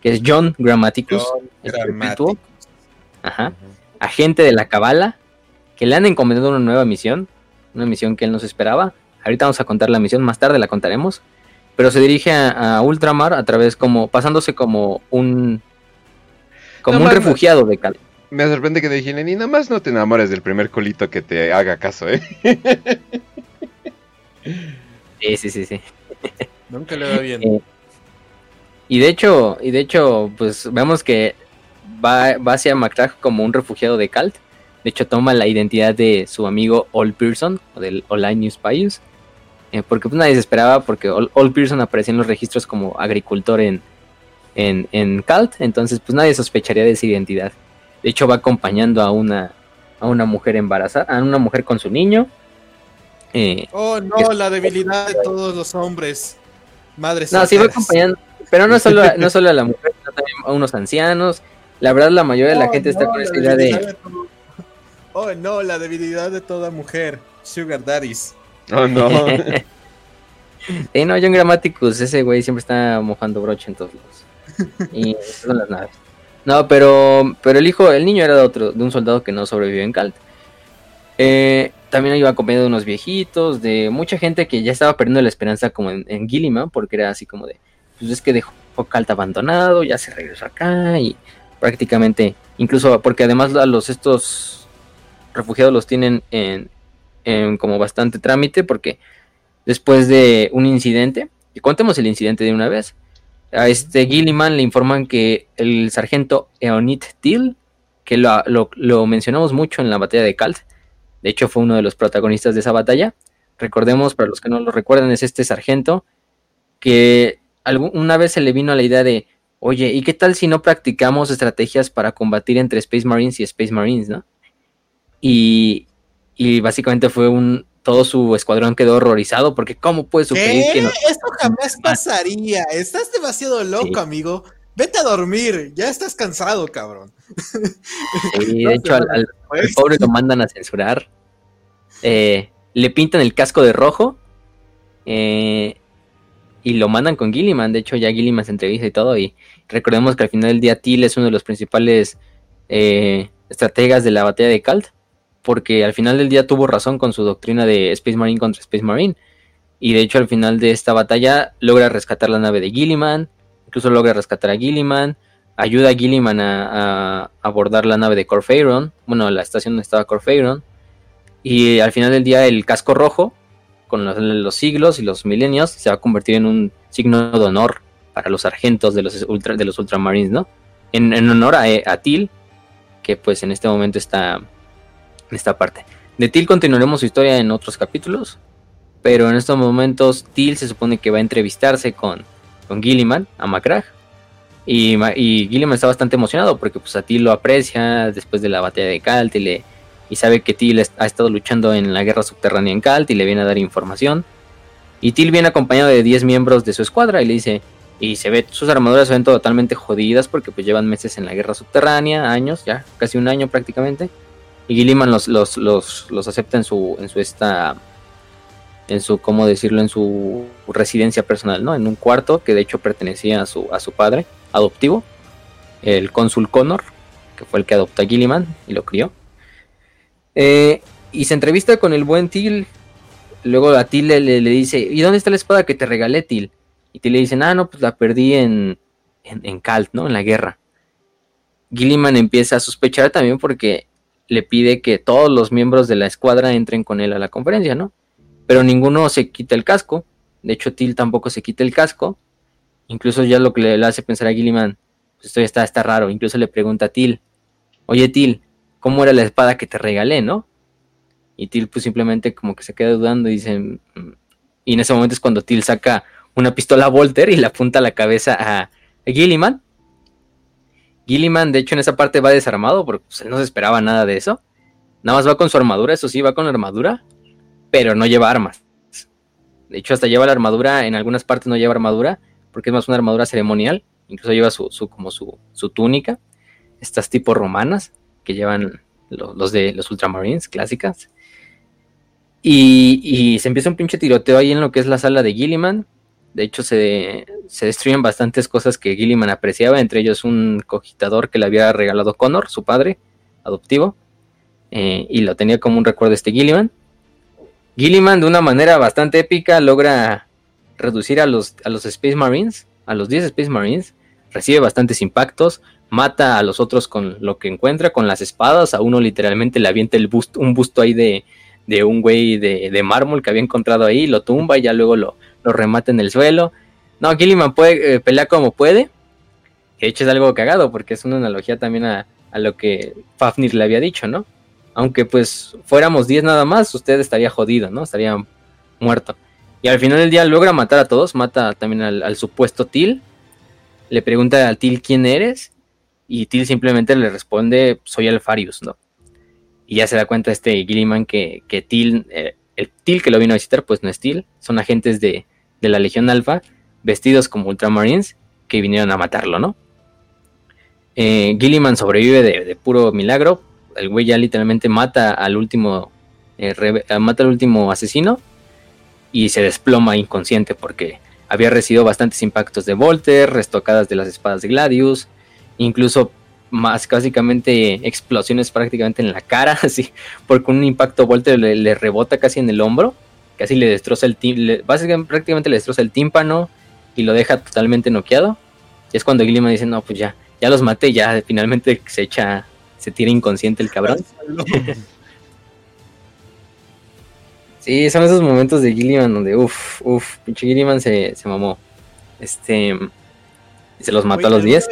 que es John Grammaticus. John Ajá. Agente de la Cabala, que le han encomendado una nueva misión, una misión que él nos esperaba. Ahorita vamos a contar la misión, más tarde la contaremos. Pero se dirige a, Ultramar a través como, pasándose como un, como un refugiado de Cal. Me sorprende que te dijeron, y nada más no te enamores del primer colito que te haga caso, ¿eh? sí, sí, sí, sí. Nunca le va bien. Eh, y de hecho, y de hecho, pues vemos que va, va hacia Mactag como un refugiado de Calt. De hecho, toma la identidad de su amigo All Pearson, o del Online News Pius, eh, porque pues, nadie se esperaba, porque All, Pearson aparecía en los registros como agricultor en, en, en Calt, entonces pues nadie sospecharía de esa identidad. De hecho, va acompañando a una, a una mujer embarazada, a una mujer con su niño. Eh, oh, no, la debilidad de todos los hombres. Madres. No, sí va acompañando, pero no solo, no solo a la mujer, sino también a unos ancianos. La verdad, la mayoría de la oh, gente está con esa idea de Oh no, la debilidad de toda mujer. Sugar Daddies. Oh no. sí, no, John Grammaticus, ese güey siempre está mojando broche en todos lados. Y son las naves. No, pero, pero el hijo, el niño era de otro, de un soldado que no sobrevivió en Calt. Eh, también iba acompañado de unos viejitos, de mucha gente que ya estaba perdiendo la esperanza como en, en Gilliman, porque era así como de, pues es que dejó Calt abandonado, ya se regresó acá y prácticamente, incluso porque además a los estos refugiados los tienen en, como bastante trámite porque después de un incidente, y contemos el incidente de una vez, a este Gilliman le informan que el sargento Eonit Till, que lo, lo, mencionamos mucho en la batalla de Kalt, de hecho fue uno de los protagonistas de esa batalla, recordemos, para los que no lo recuerdan, es este sargento que una vez se le vino a la idea de, oye, ¿y qué tal si no practicamos estrategias para combatir entre Space Marines y Space Marines, no? Y, básicamente fue un, todo su escuadrón quedó horrorizado porque cómo puede suceder que Esto jamás pasaría. Estás demasiado loco, amigo. Vete a dormir, ya estás cansado, cabrón. Sí, de hecho, al, pobre lo mandan a censurar. Eh, le pintan el casco de rojo Eh, y lo mandan con Gilliman. De hecho, ya Gilliman se entrevista y todo. Y recordemos que al final del día Till es uno de los principales eh, estrategas de la batalla de Kalt. Porque al final del día tuvo razón con su doctrina de Space Marine contra Space Marine. Y de hecho, al final de esta batalla logra rescatar la nave de Gilliman. Incluso logra rescatar a Gilliman. Ayuda a Gilliman a, abordar la nave de Corfeiron. Bueno, la estación donde estaba Corfeiron. Y al final del día, el casco rojo con los, siglos y los milenios, se va a convertir en un signo de honor para los sargentos de los, ultra, de los ultramarines, ¿no? En, honor a, a, Til, que pues en este momento está esta parte. De Til continuaremos su historia en otros capítulos, pero en estos momentos Til se supone que va a entrevistarse con, con Gilliman, a Macragh, y, y, Gilliman está bastante emocionado porque pues a Til lo aprecia después de la batalla de Kalt y le, y sabe que Till ha estado luchando en la guerra subterránea en Kalt y le viene a dar información. Y Till viene acompañado de 10 miembros de su escuadra y le dice, y se ve, sus armaduras se ven totalmente jodidas porque pues llevan meses en la guerra subterránea, años, ya, casi un año prácticamente. Y Gilliman los, los, los, los acepta en su, en su esta, en su, ¿cómo decirlo? En su residencia personal, ¿no? En un cuarto que de hecho pertenecía a su, a su padre adoptivo, el cónsul Connor, que fue el que adoptó a Gilliman y lo crió. Eh, y se entrevista con el buen Til. Luego a Til le, dice, ¿y dónde está la espada que te regalé, Til? Y Til le dice, ah, no, pues la perdí en, en, en Kalt, ¿no? En la guerra. Gilliman empieza a sospechar también porque le pide que todos los miembros de la escuadra entren con él a la conferencia, ¿no? Pero ninguno se quita el casco. De hecho, Til tampoco se quita el casco. Incluso ya lo que le, hace pensar a Gilliman, pues esto está, está raro. Incluso le pregunta a Til, oye Til, cómo era la espada que te regalé, ¿no? Y Till pues simplemente como que se queda dudando y dice, mm". y en ese momento es cuando Till saca una pistola Volter y le apunta la cabeza a, Gilliman. Gilliman, de hecho, en esa parte va desarmado porque pues, él no se esperaba nada de eso. Nada más va con su armadura, eso sí, va con la armadura, pero no lleva armas. De hecho, hasta lleva la armadura, en algunas partes no lleva armadura, porque es más una armadura ceremonial. Incluso lleva su, su como su, su túnica, estas tipo romanas que llevan los, de los Ultramarines clásicas. Y, se empieza un pinche tiroteo ahí en lo que es la sala de Gilliman. De hecho, se, destruyen bastantes cosas que Gilliman apreciaba, entre ellos un cogitador que le había regalado Connor, su padre adoptivo, eh, y lo tenía como un recuerdo de este Gilliman. Gilliman, de una manera bastante épica, logra reducir a los, a los Space Marines, a los 10 Space Marines, recibe bastantes impactos, mata a los otros con lo que encuentra, con las espadas, a uno literalmente le avienta el busto, un busto ahí de, de un güey de, mármol que había encontrado ahí, lo tumba y ya luego lo, lo remata en el suelo. No, Gilliman puede eh, pelear como puede. De hecho es algo cagado porque es una analogía también a, a lo que Fafnir le había dicho, ¿no? Aunque pues fuéramos 10 nada más, usted estaría jodido, ¿no? Estaría muerto. Y al final del día logra matar a todos, mata también al, supuesto Til. Le pregunta a Til quién eres y Till simplemente le responde, soy Alfarius, ¿no? Y ya se da cuenta este Gilliman que, que Till, eh, el Till que lo vino a visitar, pues no es Till, son agentes de, la Legión Alfa, vestidos como Ultramarines, que vinieron a matarlo, ¿no? Eh, Gilliman sobrevive de, puro milagro, el güey ya literalmente mata al último, eh, mata al último asesino y se desploma inconsciente porque había recibido bastantes impactos de Volter, restocadas de las espadas de Gladius, incluso más básicamente explosiones prácticamente en la cara, así, porque un impacto Volter le, rebota casi en el hombro, casi le destroza el tímpano, básicamente prácticamente le destroza el tímpano y lo deja totalmente noqueado. Y es cuando Gilliman dice, no, pues ya, ya los maté, ya finalmente se echa, se tira inconsciente el cabrón. sí, son esos momentos de Gilliman donde, uff, uff, pinche Gilliman se, se mamó. Este, se los mató a los 10.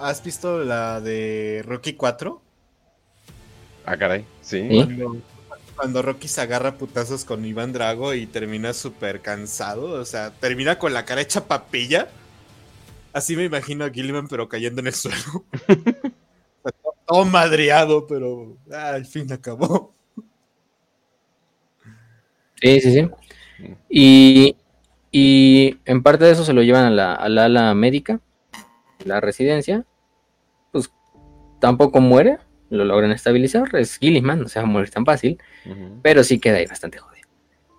¿Has visto la de Rocky 4? Ah, caray, sí. Cuando, Rocky se agarra putazos con Iván Drago y termina súper cansado, o sea, termina con la cara hecha papilla. Así me imagino a Gilliman, pero cayendo en el suelo. todo madreado, pero ah, al fin acabó. Sí, sí, sí. Y, y en parte de eso se lo llevan a la, a la ala médica la residencia, pues tampoco muere, lo logran estabilizar, es Gilliman, no se va a morir tan fácil, pero sí queda ahí bastante jodido.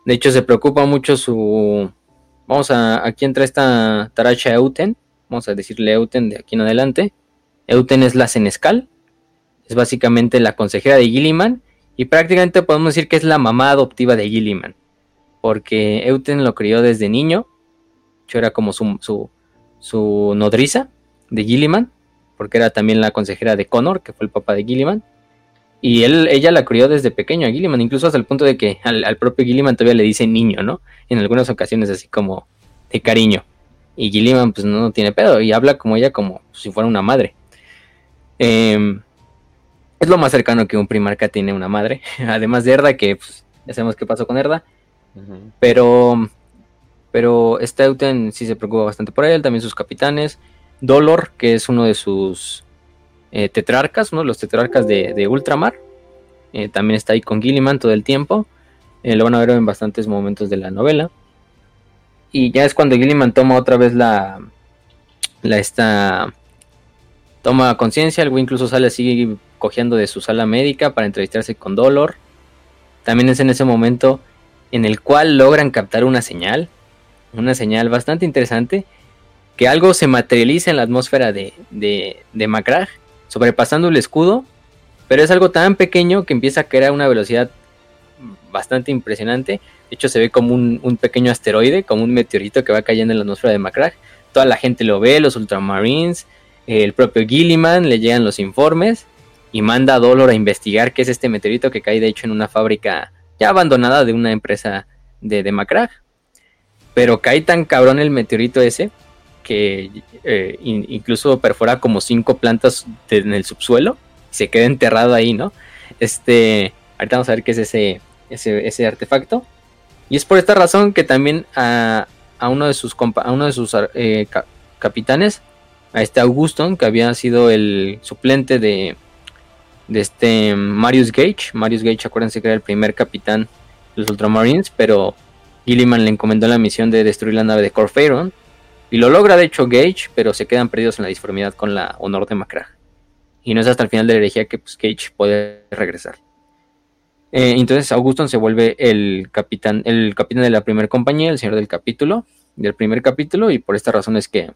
De hecho, se preocupa mucho su. Vamos a. Aquí entra esta Taracha Euten. Vamos a decirle Euten de aquí en adelante. Euten es la Senescal. Es básicamente la consejera de Gilliman. Y prácticamente podemos decir que es la mamá adoptiva de Gilliman. Porque Euten lo crió desde niño. Yo era como su, su, su nodriza de Gilliman. Porque era también la consejera de Connor, que fue el papá de Gilliman. Y él, ella la crió desde pequeño a Gilliman, incluso hasta el punto de que al, propio Gilliman todavía le dice niño, ¿no? En algunas ocasiones así como de cariño. Y Gilliman pues no, tiene pedo y habla como ella como si fuera una madre. Em, es lo más cercano que un primarca tiene una madre. Además de Erda, que pues, ya sabemos qué pasó con Erda. Pero, pero Steuten sí se preocupa bastante por él, también sus capitanes. Dolor, que es uno de sus eh, tetrarcas, uno de los tetrarcas de, Ultramar. Eh, también está ahí con Gilliman todo el tiempo. Eh, lo van a ver en bastantes momentos de la novela. Y ya es cuando Gilliman toma otra vez la. La esta. Toma conciencia. El güey incluso sale así cogiendo de su sala médica para entrevistarse con Dolor. También es en ese momento en el cual logran captar una señal. Una señal bastante interesante. Que algo se materializa en la atmósfera de, de, de sobrepasando el escudo, pero es algo tan pequeño que empieza a a una velocidad bastante impresionante. De hecho, se ve como un, pequeño asteroide, como un meteorito que va cayendo en la atmósfera de Macrag. Toda la gente lo ve, los Ultramarines, el propio Gilliman, le llegan los informes y manda a Dolor a investigar qué es este meteorito que cae, de hecho, en una fábrica ya abandonada de una empresa de, de. Pero cae tan cabrón el meteorito ese que eh, incluso perfora como cinco plantas en el subsuelo y se queda enterrado ahí, ¿no? Este, ahorita vamos a ver qué es ese, ese, artefacto. Y es por esta razón que también a, uno de sus, a uno de sus eh, capitanes, a este Auguston, que había sido el suplente de, de este Marius Gage. Marius Gage, acuérdense que era el primer capitán de los Ultramarines, pero Gilliman le encomendó la misión de destruir la nave de Corfeiron y lo logra de hecho Gage, pero se quedan perdidos en la disformidad con la honor de Macrag. Y no es hasta el final de la herejía que pues, Gage puede regresar. Eh, entonces Auguston se vuelve el capitán, el capitán de la primera compañía, el señor del capítulo, del primer capítulo, y por esta razón es que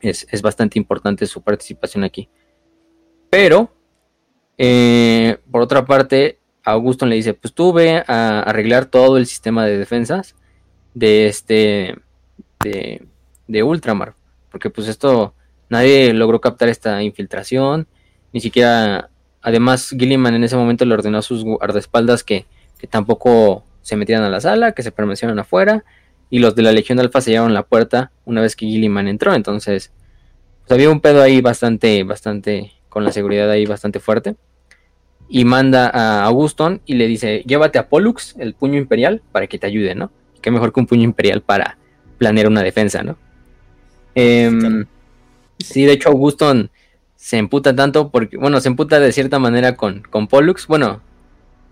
es, bastante importante su participación aquí. Pero, eh, por otra parte, Auguston le dice, pues tú ve a arreglar todo el sistema de defensas de este, de, de Ultramar, porque pues esto nadie logró captar esta infiltración, ni siquiera, además Gilliman en ese momento le ordenó a sus guardaespaldas que, que tampoco se metieran a la sala, que se permanecieran afuera, y los de la Legión Alfa sellaron la puerta una vez que Gilliman entró, entonces pues, había un pedo ahí bastante, bastante, con la seguridad ahí bastante fuerte. Y manda a Auguston y le dice, llévate a Pollux, el puño imperial, para que te ayude, ¿no? Qué mejor que un puño imperial para planear una defensa, ¿no? Eh, sí, de hecho, Auguston se emputa tanto porque, bueno, se emputa de cierta manera con, con Pollux. Bueno,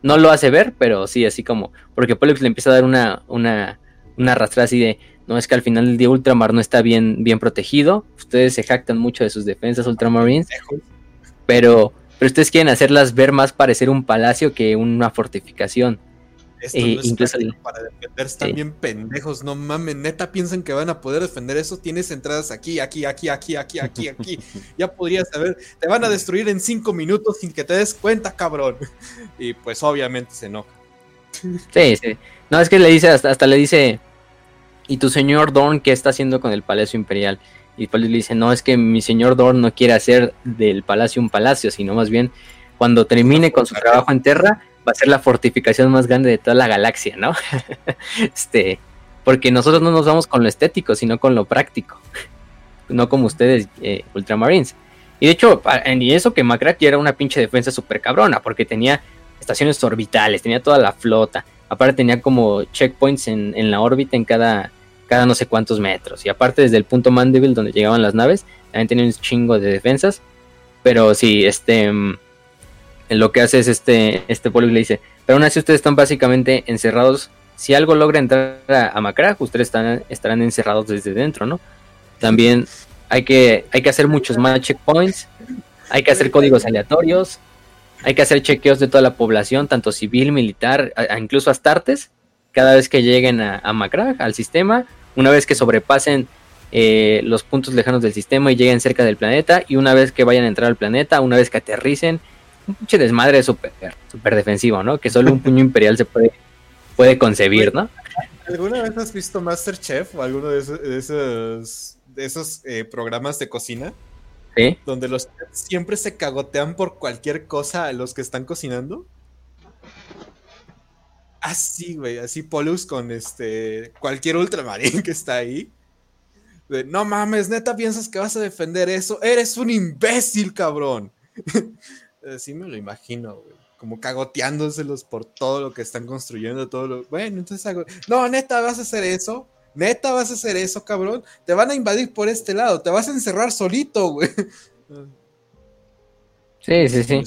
no lo hace ver, pero sí, así como, porque Pollux le empieza a dar una, una, una arrastrada así de, no es que al final el día Ultramar no está bien, bien protegido. Ustedes se jactan mucho de sus defensas Ultramarines, pero, pero ustedes quieren hacerlas ver más parecer un palacio que una fortificación. Esto no es para defender, están bien pendejos, no mames, neta piensan que van a poder defender eso, tienes entradas aquí, aquí, aquí, aquí, aquí, aquí, aquí, ya podrías saber, te van a destruir en cinco minutos sin que te des cuenta, cabrón. Y pues obviamente se enoja. Sí, sí. No, es que le dice, hasta, hasta le dice, ¿y tu señor Dorn qué está haciendo con el Palacio Imperial? Y Paul le dice, no, es que mi señor Dorn no quiere hacer del palacio un palacio, sino más bien cuando termine con su trabajo en tierra, va a ser la fortificación más grande de toda la galaxia, ¿no? este, porque nosotros no nos vamos con lo estético, sino con lo práctico, no como ustedes, eh, Ultramarines. Y de hecho, y eso que Macrack era una pinche defensa súper cabrona, porque tenía estaciones orbitales, tenía toda la flota, aparte tenía como checkpoints en, en la órbita en cada, cada no sé cuántos metros, y aparte desde el punto Mandeville donde llegaban las naves, también tenía un chingo de defensas, pero sí, este mm, lo que hace es este, este y le dice, pero aún así ustedes están básicamente encerrados, si algo logra entrar a, a ustedes están, estarán encerrados desde dentro, ¿no? También hay que, hay que hacer muchos más checkpoints, hay que hacer códigos aleatorios, hay que hacer chequeos de toda la población, tanto civil, militar, incluso Astartes, cada vez que lleguen a, a al sistema, una vez que sobrepasen eh, los puntos lejanos del sistema y lleguen cerca del planeta, y una vez que vayan a entrar al planeta, una vez que aterricen, un pinche desmadre súper super defensivo, ¿no? Que solo un puño imperial se puede, puede concebir, ¿no? ¿Alguna vez has visto Masterchef o alguno de esos, de esos, eh, programas de cocina? ¿Sí? Donde los siempre se cagotean por cualquier cosa a los que están cocinando. Así, güey, así Polus con este cualquier ultramarín que está ahí. no mames, neta, piensas que vas a defender eso. Eres un imbécil, cabrón. Así me lo imagino, güey. Como cagoteándoselos por todo lo que están construyendo, todo lo. Bueno, entonces hago. No, neta, vas a hacer eso. Neta, vas a hacer eso, cabrón. Te van a invadir por este lado. Te vas a encerrar solito, güey. Sí, sí, sí.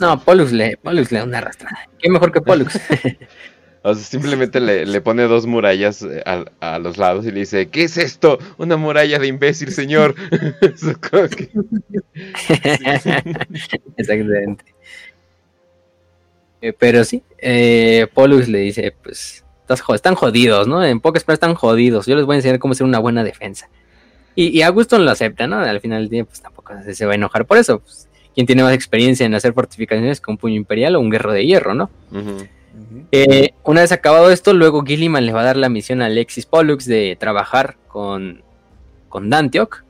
No, Pollux le, Pollux le da una arrastrada. ¿Qué mejor que Pollux? O sea, simplemente le, pone dos murallas eh, a, los lados y le dice, ¿qué es esto? Una muralla de imbécil, señor. Exactamente. Eh, pero sí, eh, Pollux le dice, pues, están jodidos, ¿no? En pocas palabras están jodidos. Yo les voy a enseñar cómo hacer una buena defensa. Y, y Aguston lo acepta, ¿no? Al final del día, pues tampoco se va a enojar por eso. Pues, ¿Quién tiene más experiencia en hacer fortificaciones con puño imperial o un guerrero de hierro, ¿no? Eh, una vez acabado esto, luego Gilliman le va a dar la misión a Alexis Pollux de trabajar con, con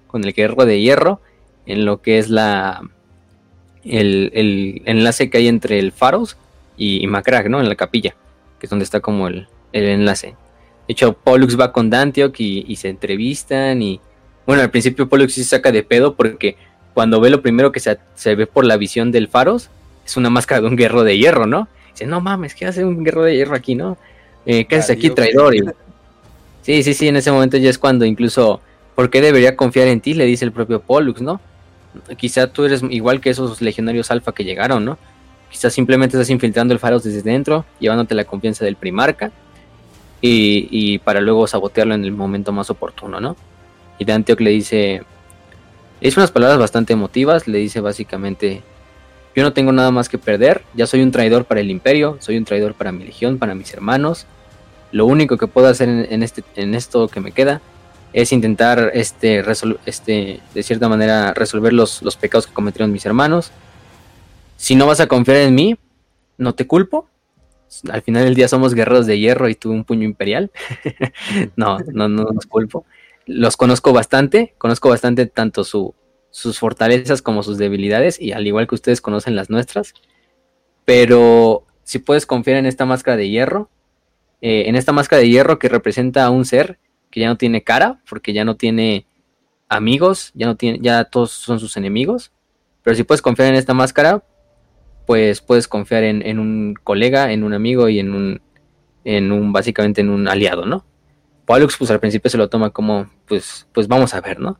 con el guerrero de hierro, en lo que es la el, enlace que hay entre el Faros y, Macrag, ¿no? En la capilla, que es donde está como el, enlace. De hecho, Pollux va con Dantiok y, se entrevistan y... Bueno, al principio Pollux se saca de pedo porque cuando ve lo primero que se, se ve por la visión del Faros, es una máscara de un guerrero de hierro, ¿no? Dice, no mames, ¿qué hace un guerrero de hierro aquí, no? Eh, ¿Qué hace aquí, traidor? Sí, sí, sí, en ese momento ya es cuando incluso, ¿por qué debería confiar en ti? Le dice el propio Pollux, ¿no? Quizá tú eres igual que esos legionarios alfa que llegaron, ¿no? Quizá simplemente estás infiltrando el Faros desde dentro, llevándote la confianza del primarca y, y para luego sabotearlo en el momento más oportuno, ¿no? Y Dantioc le dice, es unas palabras bastante emotivas, le dice básicamente, yo no tengo nada más que perder, ya soy un traidor para el imperio, soy un traidor para mi legión, para mis hermanos. Lo único que puedo hacer en, este, esto que me queda es intentar este, este, de cierta manera resolver los, pecados que cometieron mis hermanos. Si no vas a confiar en mí, no te culpo. Al final del día somos guerreros de hierro y tú un puño imperial. no, no, no los culpo. Los conozco bastante, conozco bastante tanto su, sus fortalezas como sus debilidades, y al igual que ustedes conocen las nuestras. Pero si puedes confiar en esta máscara de hierro, eh, en esta máscara de hierro que representa a un ser que ya no tiene cara, porque ya no tiene amigos, ya no tiene, ya todos son sus enemigos. Pero si puedes confiar en esta máscara, pues puedes confiar en, un colega, en un amigo y en un, en un, básicamente en un aliado, ¿no? Pollux, pues al principio se lo toma como, pues, pues vamos a ver, ¿no?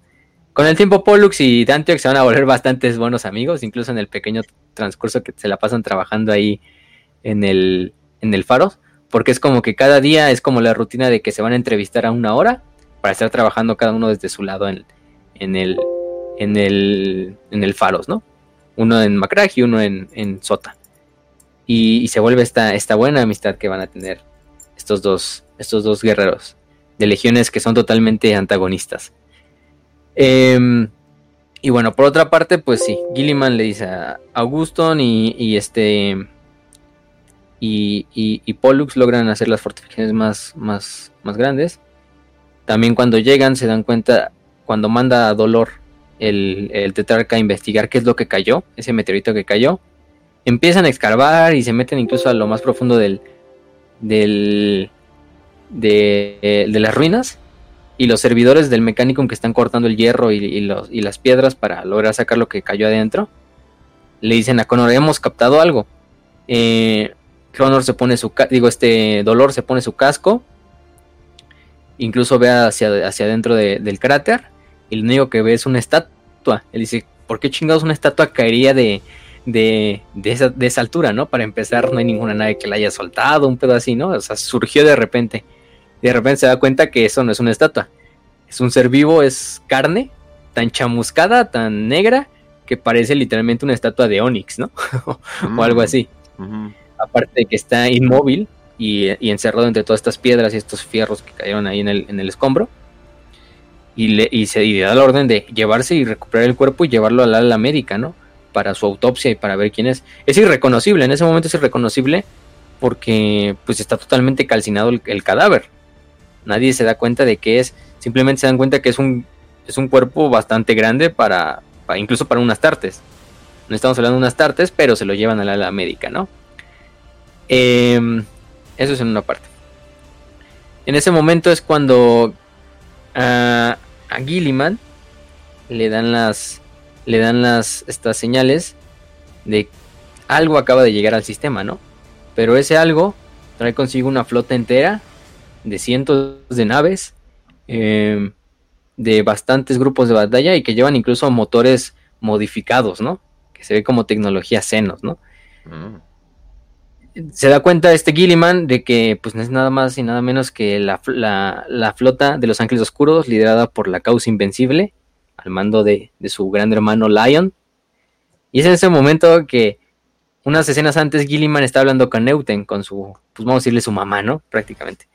Con el tiempo, Pollux y Dante se van a volver bastantes buenos amigos, incluso en el pequeño transcurso que se la pasan trabajando ahí en el, en el faro, porque es como que cada día es como la rutina de que se van a entrevistar a una hora para estar trabajando cada uno desde su lado en, en el en el en el faros, ¿no? Uno en Macrag y uno en, en Sota. Y, se vuelve esta, esta buena amistad que van a tener estos dos, estos dos guerreros de legiones que son totalmente antagonistas. Em, y bueno, por otra parte, pues sí, Gilliman le dice a Auguston y, este. Y, y, Pollux logran hacer las fortificaciones más, más, más grandes. También cuando llegan se dan cuenta, cuando manda a Dolor el, el tetrarca a investigar qué es lo que cayó, ese meteorito que cayó, empiezan a escarbar y se meten incluso a lo más profundo del, del de, de las ruinas y los servidores del mecánico que están cortando el hierro y, las piedras para lograr sacar lo que cayó adentro, le dicen a Connor, hemos captado algo. Eh, Connor se pone su, digo, este Dolor se pone su casco, incluso ve hacia, hacia adentro del cráter, y lo único que ve es una estatua. Él dice, ¿por qué chingados una estatua caería de, de, esa, de esa altura, no? Para empezar, no hay ninguna nave que la haya soltado, un pedo así, ¿no? O sea, surgió de repente. Y de repente se da cuenta que eso no es una estatua. Es un ser vivo, es carne, tan chamuscada, tan negra, que parece literalmente una estatua de Onix, ¿no? o algo así. Aparte de que está inmóvil, y, encerrado entre todas estas piedras y estos fierros que cayeron ahí en el, en el escombro. Y, le, y se y da la orden de llevarse y recuperar el cuerpo y llevarlo al ala médica, ¿no? Para su autopsia y para ver quién es. Es irreconocible, en ese momento es irreconocible porque pues está totalmente calcinado el, cadáver. Nadie se da cuenta de que es, simplemente se dan cuenta que es un, es un cuerpo bastante grande para, incluso para unas tartes. No estamos hablando de unas tartes, pero se lo llevan a la ala médica, ¿no? Em, eso es en una parte. En ese momento es cuando a Gilliman le dan las le dan las estas señales de algo acaba de llegar al sistema, ¿no? Pero ese algo trae consigo una flota entera de cientos de naves, em, de bastantes grupos de batalla y que llevan incluso motores modificados, ¿no? Que se ve como tecnología senos, ¿no? Mm. Se da cuenta este Gilliman de que pues no es nada más y nada menos que la, flota de los Ángeles Oscuros liderada por la Causa Invencible al mando de, de su gran hermano Lion. Y es en ese momento que unas escenas antes Gilliman está hablando con Neuten, con su, pues vamos a decirle su mamá, ¿no? Prácticamente.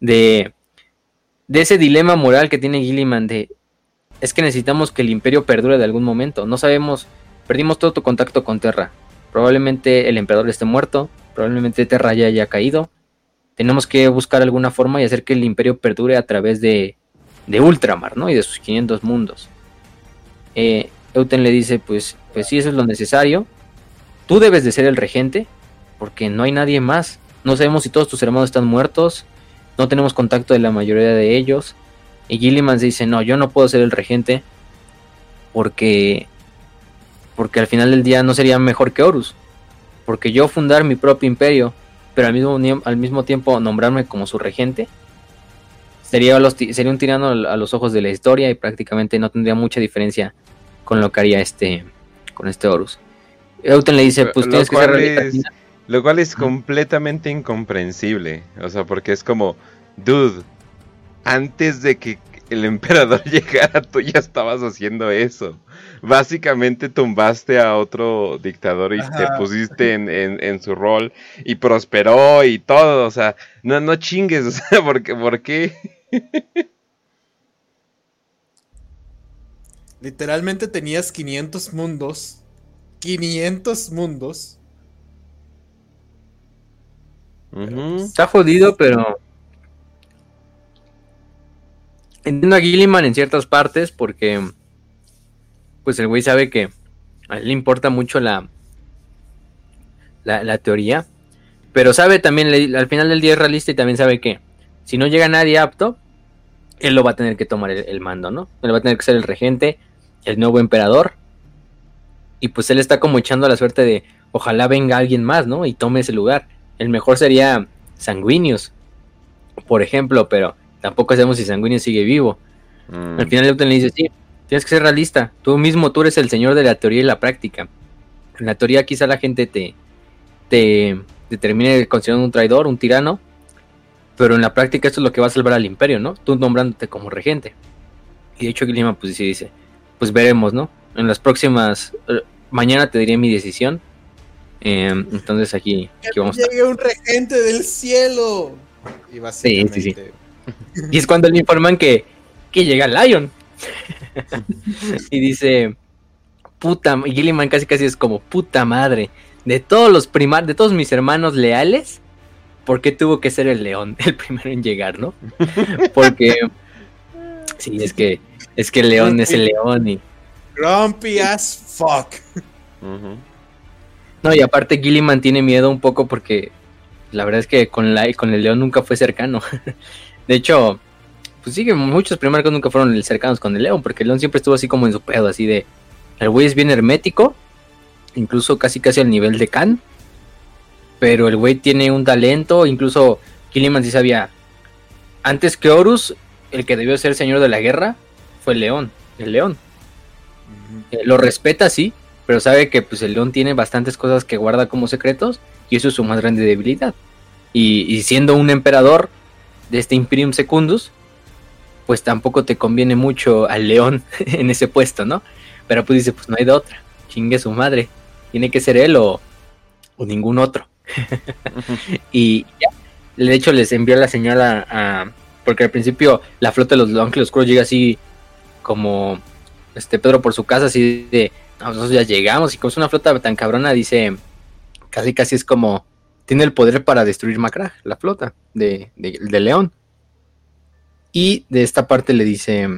De, de ese dilema moral que tiene Gilliman de, es que necesitamos que el imperio perdure de algún momento. No sabemos, perdimos todo tu contacto con Terra. Probablemente el emperador esté muerto, probablemente Terra ya haya caído. Tenemos que buscar alguna forma y hacer que el imperio perdure a través de, de Ultramar, ¿no? Y de sus 500 mundos. Eh, Euten le dice, pues, pues sí, eso es lo necesario Tú debes de ser el regente, porque no hay nadie más. No sabemos si todos tus hermanos están muertos, no tenemos contacto de la mayoría de ellos. Y Gilliman dice, no, yo no puedo ser el regente, porque, porque al final del día no sería mejor que Horus. Porque yo fundar mi propio imperio, pero al mismo, al mismo tiempo nombrarme como su regente, sería, sería un tirano a los ojos de la historia y prácticamente no tendría mucha diferencia con lo que haría este, con este Horus. Euten le dice, pues tienes que ser Lo cual es completamente incomprensible. O sea, porque es como, dude, antes de que el emperador llegara, tú ya estabas haciendo eso. Básicamente tumbaste a otro dictador y te pusiste en, su rol y prosperó y todo. O sea, no, no chingues, o sea, porque, ¿por qué? Literalmente tenías 500 mundos 500 mundos. Está jodido, pero. Entiendo a Gilliman en ciertas partes porque. Pues el güey sabe que a él le importa mucho la, la, teoría. Pero sabe también, al final del día es realista y también sabe que si no llega nadie apto, él lo va a tener que tomar el, el mando, ¿no? Él va a tener que ser el regente, el nuevo emperador y pues él está como echando la suerte de ojalá venga alguien más, ¿no? Y tome ese lugar. El mejor sería Sanguinius, por ejemplo, pero tampoco sabemos si Sanguinius sigue vivo. Mm. Al final Newton le dice, sí, tienes que ser realista. Tú mismo, tú eres el señor de la teoría y la práctica. En la teoría quizá la gente te, te, te termine considerando un traidor, un tirano, pero en la práctica esto es lo que va a salvar al imperio, ¿no? Tú nombrándote como regente. Y de hecho Guillermo pues sí dice, pues veremos, ¿no? en las próximas. Eh, mañana te diré mi decisión. Em, entonces aquí, aquí vamos. Llegue un regente del cielo. Y sí, sí, sí. Y es cuando le informan que, que llega Lion. y dice, puta, y Gilliman casi casi es como, puta madre, de todos los primar, de todos mis hermanos leales, ¿por qué tuvo que ser el león el primero en llegar, no? Porque, sí, es que, es que el león es el león y Grumpy as fuck. No, y aparte Gilliman tiene miedo un poco porque la verdad es que con, la, con el león nunca fue cercano. de hecho, pues sí que muchos primarcos nunca fueron cercanos con el león, porque el león siempre estuvo así como en su pedo, así de... El güey es bien hermético, incluso casi casi al nivel de Khan, pero el güey tiene un talento, incluso Gilliman sí sabía, antes que Horus, el que debió ser señor de la guerra fue el león, el león. Eh, lo respeta, sí, pero sabe que pues el león tiene bastantes cosas que guarda como secretos y eso es su más grande debilidad. Y, siendo un emperador de este Imperium Secundus, pues tampoco te conviene mucho al león en ese puesto, ¿no? Pero pues dice, pues no hay de otra, chingue su madre, tiene que ser él o, o ningún otro. y ya, de hecho les envió la señal a, porque al principio la flota de los Ángeles Oscuros llega así como este Pedro por su casa, así de nosotros ya llegamos y como es una flota tan cabrona, dice casi casi es como tiene el poder para destruir Macra, la flota de, de, León. Y de esta parte le dice,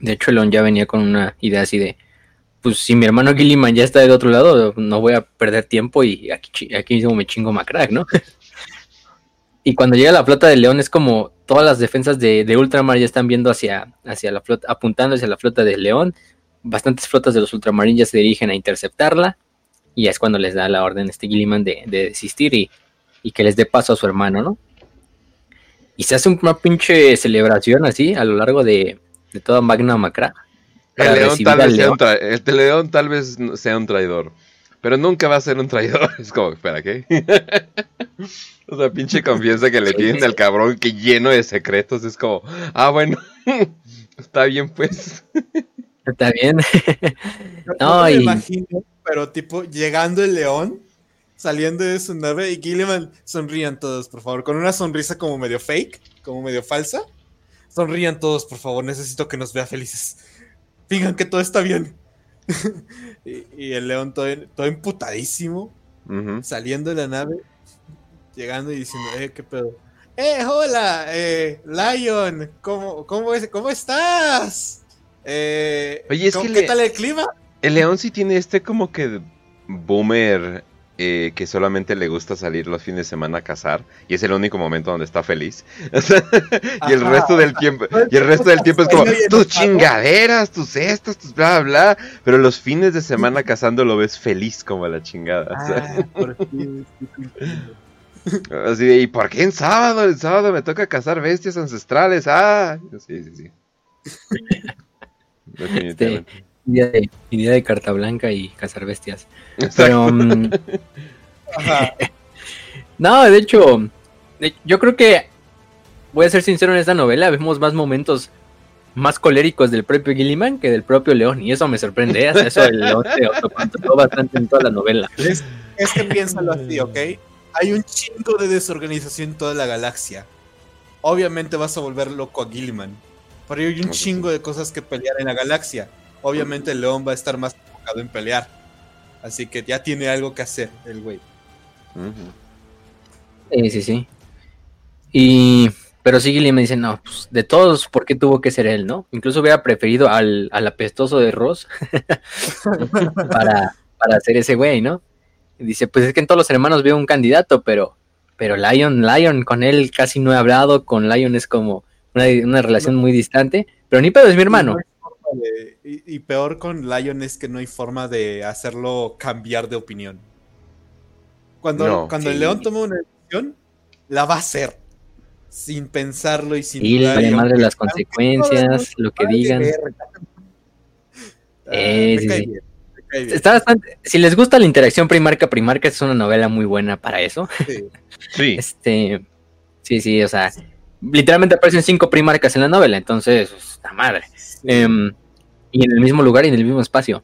de hecho León ya venía con una idea así de, pues si mi hermano Gilliman ya está del otro lado, no voy a perder tiempo y aquí, aquí mismo me chingo Macrack, ¿no? y cuando llega la flota de León es como todas las defensas de, de, Ultramar ya están viendo hacia, hacia la flota, apuntando hacia la flota de León. Bastantes flotas de los Ultramarines ya se dirigen a interceptarla. Y es cuando les da la orden este Gilliman de, desistir y, que les dé paso a su hermano, ¿no? Y se hace una pinche celebración así a lo largo de, toda Magna Macra. El león, tal vez Sea un el león tal vez sea un traidor, pero nunca va a ser un traidor. Es como, espera, ¿qué? o sea, pinche confianza que le tienen al cabrón que lleno de secretos. Es como, ah, bueno, está bien, pues. Está bien. no, me imagino, pero tipo, llegando el león, saliendo de su nave y Gilliman, sonrían todos, por favor, con una sonrisa como medio fake, como medio falsa. Sonrían todos, por favor, necesito que nos vea felices. Fijan que todo está bien. y, el león todo, todo emputadísimo, saliendo de la nave, llegando y diciendo, eh, qué pedo. Eh, hola, eh, Lion, ¿cómo, cómo, cómo estás? Eh, Oye, es que ¿Qué tal el clima? El león sí tiene este como que boomer eh, que solamente le gusta salir los fines de semana a cazar y es el único momento donde está feliz. y el resto del tiempo, y el resto del tiempo es como tus chingaderas, tus cestas, tus bla bla, pero los fines de semana cazando lo ves feliz como la chingada. Ah, Así de, ¿y por qué en sábado? El sábado me toca cazar bestias ancestrales. Ah, sí, sí, sí. Definitivamente. idea, de, idea de carta blanca y cazar bestias. Pero. Mm, no, de hecho, yo creo que. Voy a ser sincero en esta novela, vemos más momentos más coléricos del propio Gilliman que del propio León, y eso me sorprende. ¿eh? Eso el León se bastante en toda la novela. Es, es que piénsalo así, ¿ok? Hay un chingo de desorganización en toda la galaxia. Obviamente vas a volver loco a Gilliman. Pero hay un chingo de cosas que pelear en la galaxia. Obviamente el león va a estar más enfocado en pelear. Así que ya tiene algo que hacer el güey. Sí, sí, sí. Y. Pero sí, Gilliman me dice, no, pues de todos, ¿por qué tuvo que ser él, no? Incluso hubiera preferido al, apestoso de Ross para, para ser ese güey, ¿no? dice, pues es que en todos los hermanos veo un candidato, pero, pero Lion, Lion, con él casi no he hablado, con Lion es como una, relación muy distante, pero ni pedo es mi hermano. y, peor con Lion es que no hay forma de hacerlo cambiar de opinión. Cuando, cuando el león toma una decisión, la va a hacer. Sin pensarlo y sin. Y le madre las consecuencias, lo que digan. Eh, Está bastante, si les gusta la interacción primarca primarca es una novela muy buena para eso. Sí. este, sí, sí, o sea, literalmente aparecen cinco primarcas en la novela, entonces, la madre. Em, y en el mismo lugar y en el mismo espacio.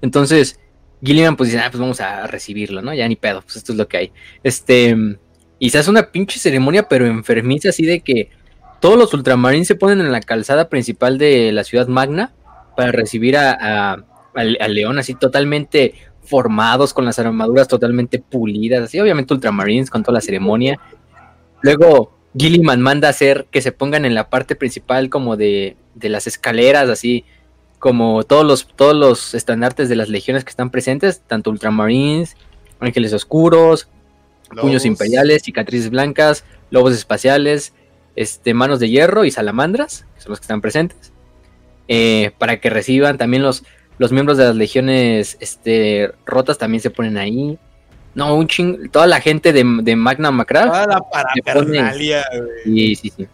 Entonces, Gilliman pues dice, ah, pues vamos a recibirlo, ¿no? Ya ni pedo, pues esto es lo que hay. Este, y se hace una pinche ceremonia, pero enfermiza así de que todos los ultramarines se ponen en la calzada principal de la ciudad magna para recibir a al, león así totalmente formados, con las armaduras totalmente pulidas, así obviamente ultramarines con toda la ceremonia. Luego Gilliman manda a hacer que se pongan en la parte principal como de, de las escaleras, así como todos los, todos los estandartes de las legiones que están presentes, tanto ultramarines, ángeles oscuros, puños imperiales, cicatrices blancas, lobos espaciales, este, manos de hierro y salamandras, que son los que están presentes, eh, para que reciban también los, los miembros de las legiones este, rotas también se ponen ahí. No, un ching... Toda la gente de, Magna Macra. Toda la parafernalia, Sí, sí, sí.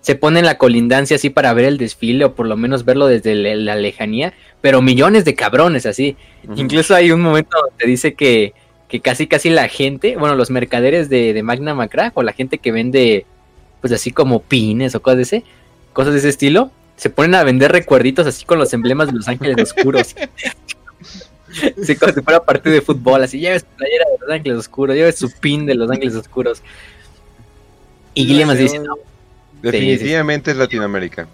Se pone en la colindancia así para ver el desfile o por lo menos verlo desde la, lejanía. Pero millones de cabrones así. Incluso hay un momento donde dice que, que casi casi la gente, bueno, los mercaderes de, Magna Macra o la gente que vende pues así como pines o cosas de ese, cosas de ese estilo, se ponen a vender recuerditos así con los emblemas de los ángeles oscuros. Sí, como si fuera partido de fútbol, así, lleves su playera de los Ángeles Oscuros, lleves su pin de los Ángeles Oscuros. Y Gilliam dice, no. Definitivamente es Latinoamérica.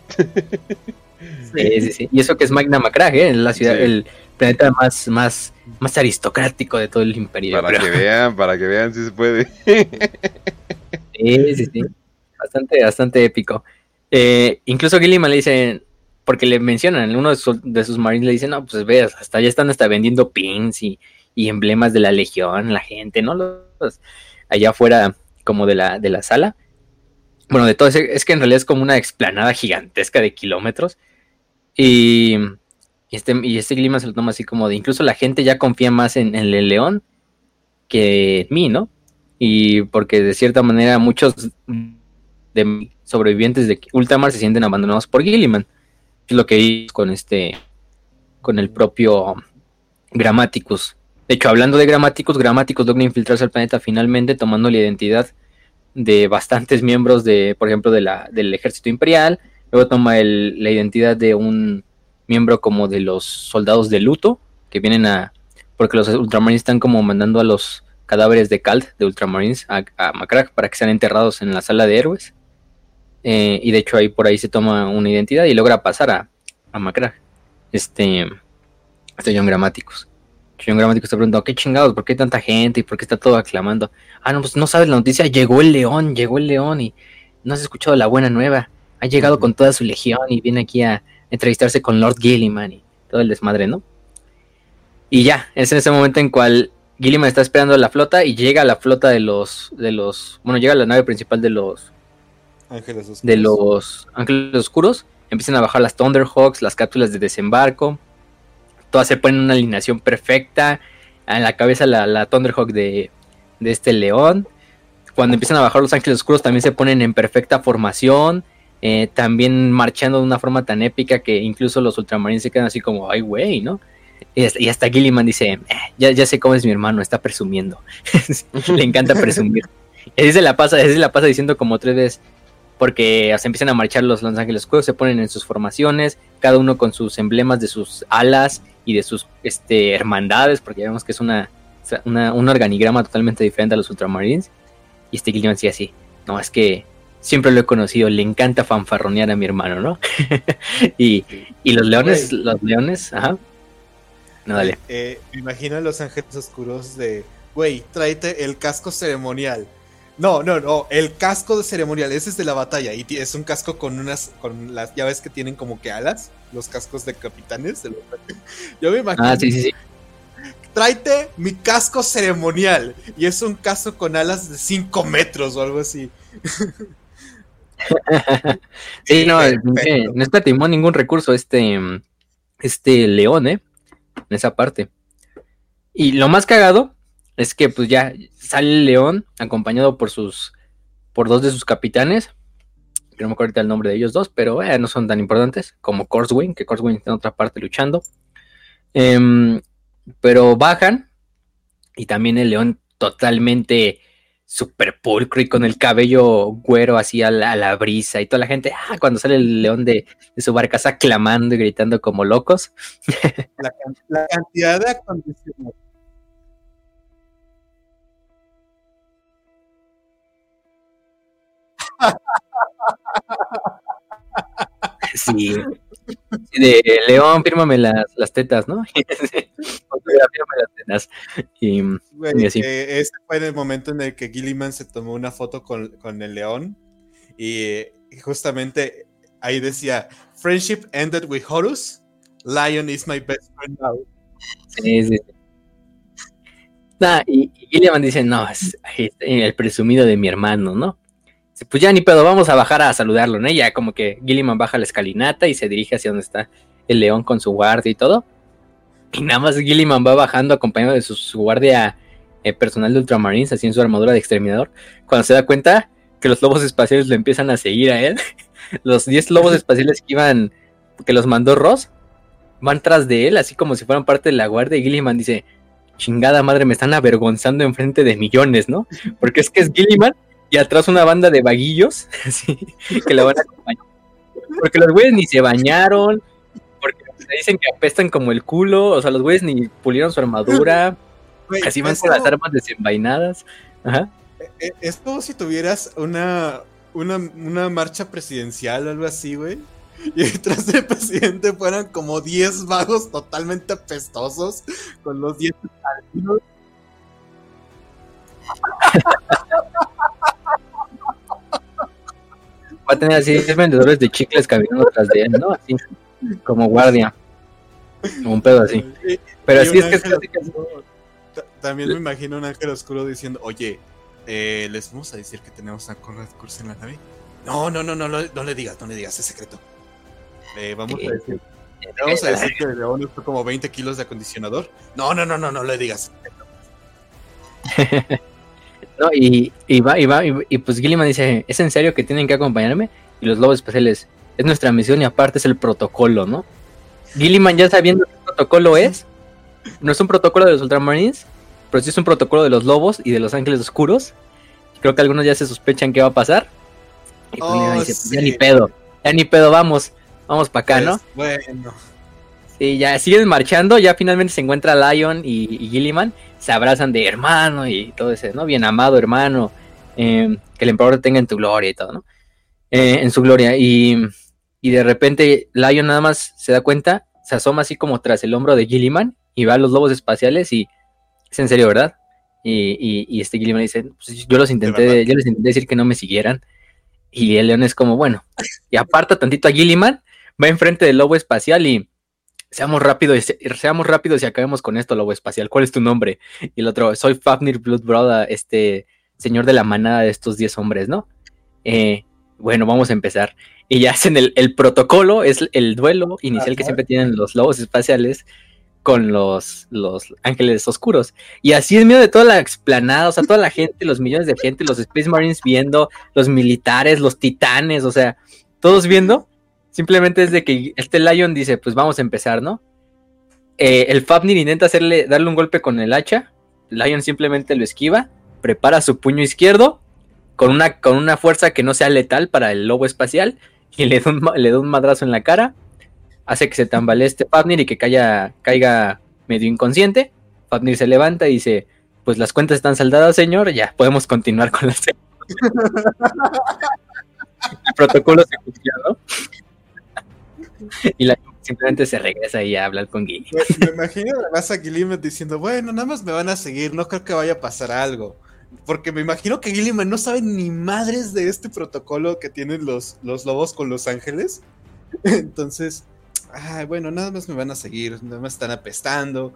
Sí, sí, sí. Y eso que es Magna Macrag, ¿eh? La ciudad, el planeta más, más, más aristocrático de todo el imperio. Para que vean, para que vean si se puede. Sí, sí, sí. Bastante, bastante épico. Eh, incluso Gilliam le dice, porque le mencionan, uno de sus, de sus marines le dice, no, pues veas, hasta ya están hasta vendiendo pins y, emblemas de la legión, la gente, ¿no? Los, allá afuera como de la, de la sala. Bueno, de todo, es, es que en realidad es como una explanada gigantesca de kilómetros. Y, este, y este clima se lo toma así como de, incluso la gente ya confía más en, el león que en mí, ¿no? Y porque de cierta manera muchos de sobrevivientes de Ultramar se sienten abandonados por Gilliman. Es lo que hizo con este, con el propio Grammaticus. De hecho, hablando de Grammaticus, Grammaticus logra infiltrarse al planeta finalmente tomando la identidad de bastantes miembros de, por ejemplo, de la, del ejército imperial, Luego toma la identidad de un miembro como de los soldados de luto, que vienen a... Porque los Ultramarines están como mandando a los cadáveres de Calt, de Ultramarines, a, a Macrack para que sean enterrados en la sala de héroes. Eh, y de hecho ahí por ahí se toma una identidad y logra pasar a, a Macrack. Este, este John Gramáticos. John Gramáticos te preguntando, ¿qué chingados? ¿Por qué tanta gente? ¿Y por qué está todo aclamando? Ah, no, pues no sabes la noticia, llegó el león, llegó el león y no has escuchado la buena nueva ha llegado con toda su legión y viene aquí a entrevistarse con Lord Gilliman y todo el desmadre, ¿no? Y ya, es en ese momento en cual Gilliman está esperando a la flota y llega a la flota de los, de los, bueno, llega a la nave principal de los Ángeles Oscuros. De los Ángeles Oscuros. Empiezan a bajar las Thunderhawks, las cápsulas de desembarco. Todas se ponen en una alineación perfecta. En la cabeza la, la Thunderhawk de, de este león. Cuando empiezan a bajar los Ángeles Oscuros también se ponen en perfecta formación. Eh, también marchando de una forma tan épica que incluso los ultramarines se quedan así como, ay, güey, ¿no? Y hasta, Gilliman dice, eh, ya, ya sé cómo es mi hermano, está presumiendo. Le encanta presumir. Y así se la pasa, se la pasa diciendo como tres veces, porque se empiezan a marchar los Los Ángeles Oscuros, se ponen en sus formaciones, cada uno con sus emblemas de sus alas y de sus este, hermandades, porque vemos que es una, un organigrama totalmente diferente a los Ultramarines. Y este Gilliman sigue así, no, es que siempre lo he conocido, le encanta fanfarronear a mi hermano, ¿no? y, los leones, los leones, ajá. No, dale. Eh, me imagino a los ángeles oscuros de, güey, tráete el casco ceremonial. No, no, no, el casco de ceremonial, ese es de la batalla y es un casco con unas, con las llaves que tienen como que alas, los cascos de capitanes. Yo me imagino. Ah, sí, sí, sí. Tráete mi casco ceremonial y es un casco con alas de 5 metros o algo así. sí, no, no escatimó ningún recurso este, este león, ¿eh? En esa parte. Y lo más cagado es que pues ya sale el león acompañado por sus, por dos de sus capitanes. Que no me acuerdo el nombre de ellos dos, pero eh, no son tan importantes como Corswing, que Corswing está en otra parte luchando. Em, pero bajan y también el león totalmente super pulcro y con el cabello güero así a la, brisa y toda la gente, ah, cuando sale el león de, su barcaza clamando y gritando como locos. La, cantidad de acondicionamiento. Sí. De León, fírmame las, las tetas, ¿no? las tetas. Y, así. Eh, este fue el momento en el que Gilliman se tomó una foto con, el león. Y, justamente ahí decía: Friendship ended with Horus. Lion is my best friend now. Sí, sí. y, y Gilliman dice: No, es el presumido de mi hermano, ¿no? Pues ya ni pedo, vamos a bajar a saludarlo, ¿no? ya como que Gilliman baja la escalinata y se dirige hacia donde está el león con su guardia y todo. Y nada más Gilliman va bajando acompañado de su, guardia eh, personal de Ultramarines, así en su armadura de exterminador. Cuando se da cuenta que los lobos espaciales lo empiezan a seguir a él, los 10 lobos espaciales que iban, que los mandó Ross, van tras de él, así como si fueran parte de la guardia. Y Gilliman dice: Chingada madre, me están avergonzando enfrente de millones, ¿no? Porque es que es Gilliman y atrás una banda de vaguillos que la van a acompañar. Porque los güeyes ni se bañaron, porque dicen que apestan como el culo, o sea, los güeyes ni pulieron su armadura, así van con las armas desenvainadas. Ajá. E, e, es como si tuvieras una, una, una marcha presidencial o algo así, güey. Y detrás del presidente fueran como 10 vagos totalmente apestosos con los 10 Va a tener así 10 vendedores de chicles caminando atrás de él, ¿no? Así, como guardia. Un pedo así. Pero así es que es También me imagino un ángel oscuro diciendo, oye, eh, ¿les vamos a decir que tenemos a Conrad Kurz en la nave? No, no, no, no, no, le digas, no le digas, es secreto. Eh, vamos a decir. Vamos a decir que le fue como 20 kilos de acondicionador. No, no, no, no, no le digas. no, y, y, va, y va, y, pues Gilliman dice, ¿es en serio que tienen que acompañarme? Y los lobos especiales, es nuestra misión y aparte es el protocolo, ¿no? Gilliman ya sabiendo qué protocolo es, no es un protocolo de los Ultramarines, pero sí es un protocolo de los lobos y de los ángeles oscuros. Creo que algunos ya se sospechan qué va a pasar. Y pues oh, dice, pues ya ni pedo, ya ni pedo, vamos, vamos para acá, ¿no? Pues, bueno. Sí, ya siguen marchando, ya finalmente se encuentra Lion y, Gilliman, se abrazan de hermano y todo ese, ¿no? Bien amado hermano, em, que el emperador tenga en tu gloria y todo, ¿no? Eh, en su gloria. Y, y de repente Lion nada más se da cuenta, se asoma así como tras el hombro de Gilliman y va a los lobos espaciales y es en serio, ¿verdad? Y, y, este Gilliman dice, pues yo los intenté, yo les intenté decir que no me siguieran. Y el león es como, bueno, y aparta tantito a Gilliman, va enfrente del lobo espacial y seamos rápidos, seamos rápidos y acabemos con esto, lobo espacial. ¿Cuál es tu nombre? Y el otro, soy Fafnir Bloodbrother, este señor de la manada de estos 10 hombres, ¿no? Eh, bueno, vamos a empezar. Y ya hacen el, el protocolo, es el duelo inicial que siempre tienen los lobos espaciales con los, los ángeles oscuros. Y así en medio de toda la explanada, o sea, toda la gente, los millones de gente, los Space Marines viendo, los militares, los titanes, o sea, todos viendo. Simplemente es de que este Lion dice, pues vamos a empezar, ¿no? Eh, el Fafnir intenta hacerle, darle un golpe con el hacha. Lion simplemente lo esquiva, prepara su puño izquierdo con una, con una fuerza que no sea letal para el lobo espacial y le le da un madrazo en la cara hace que se tambalee este Fafnir y que caiga, caiga medio inconsciente. Fafnir se levanta y dice, pues las cuentas están saldadas, señor, ya podemos continuar con la El protocolo se cumplió, ¿no? Y la simplemente se regresa y a hablar con Gilly. Me, imagino además a Gilliman diciendo, bueno, nada más me van a seguir, no creo que vaya a pasar algo. Porque me imagino que Gilliman no sabe ni madres de este protocolo que tienen los, los lobos con los ángeles. Entonces, ay, bueno, nada más me van a seguir, nada más están apestando.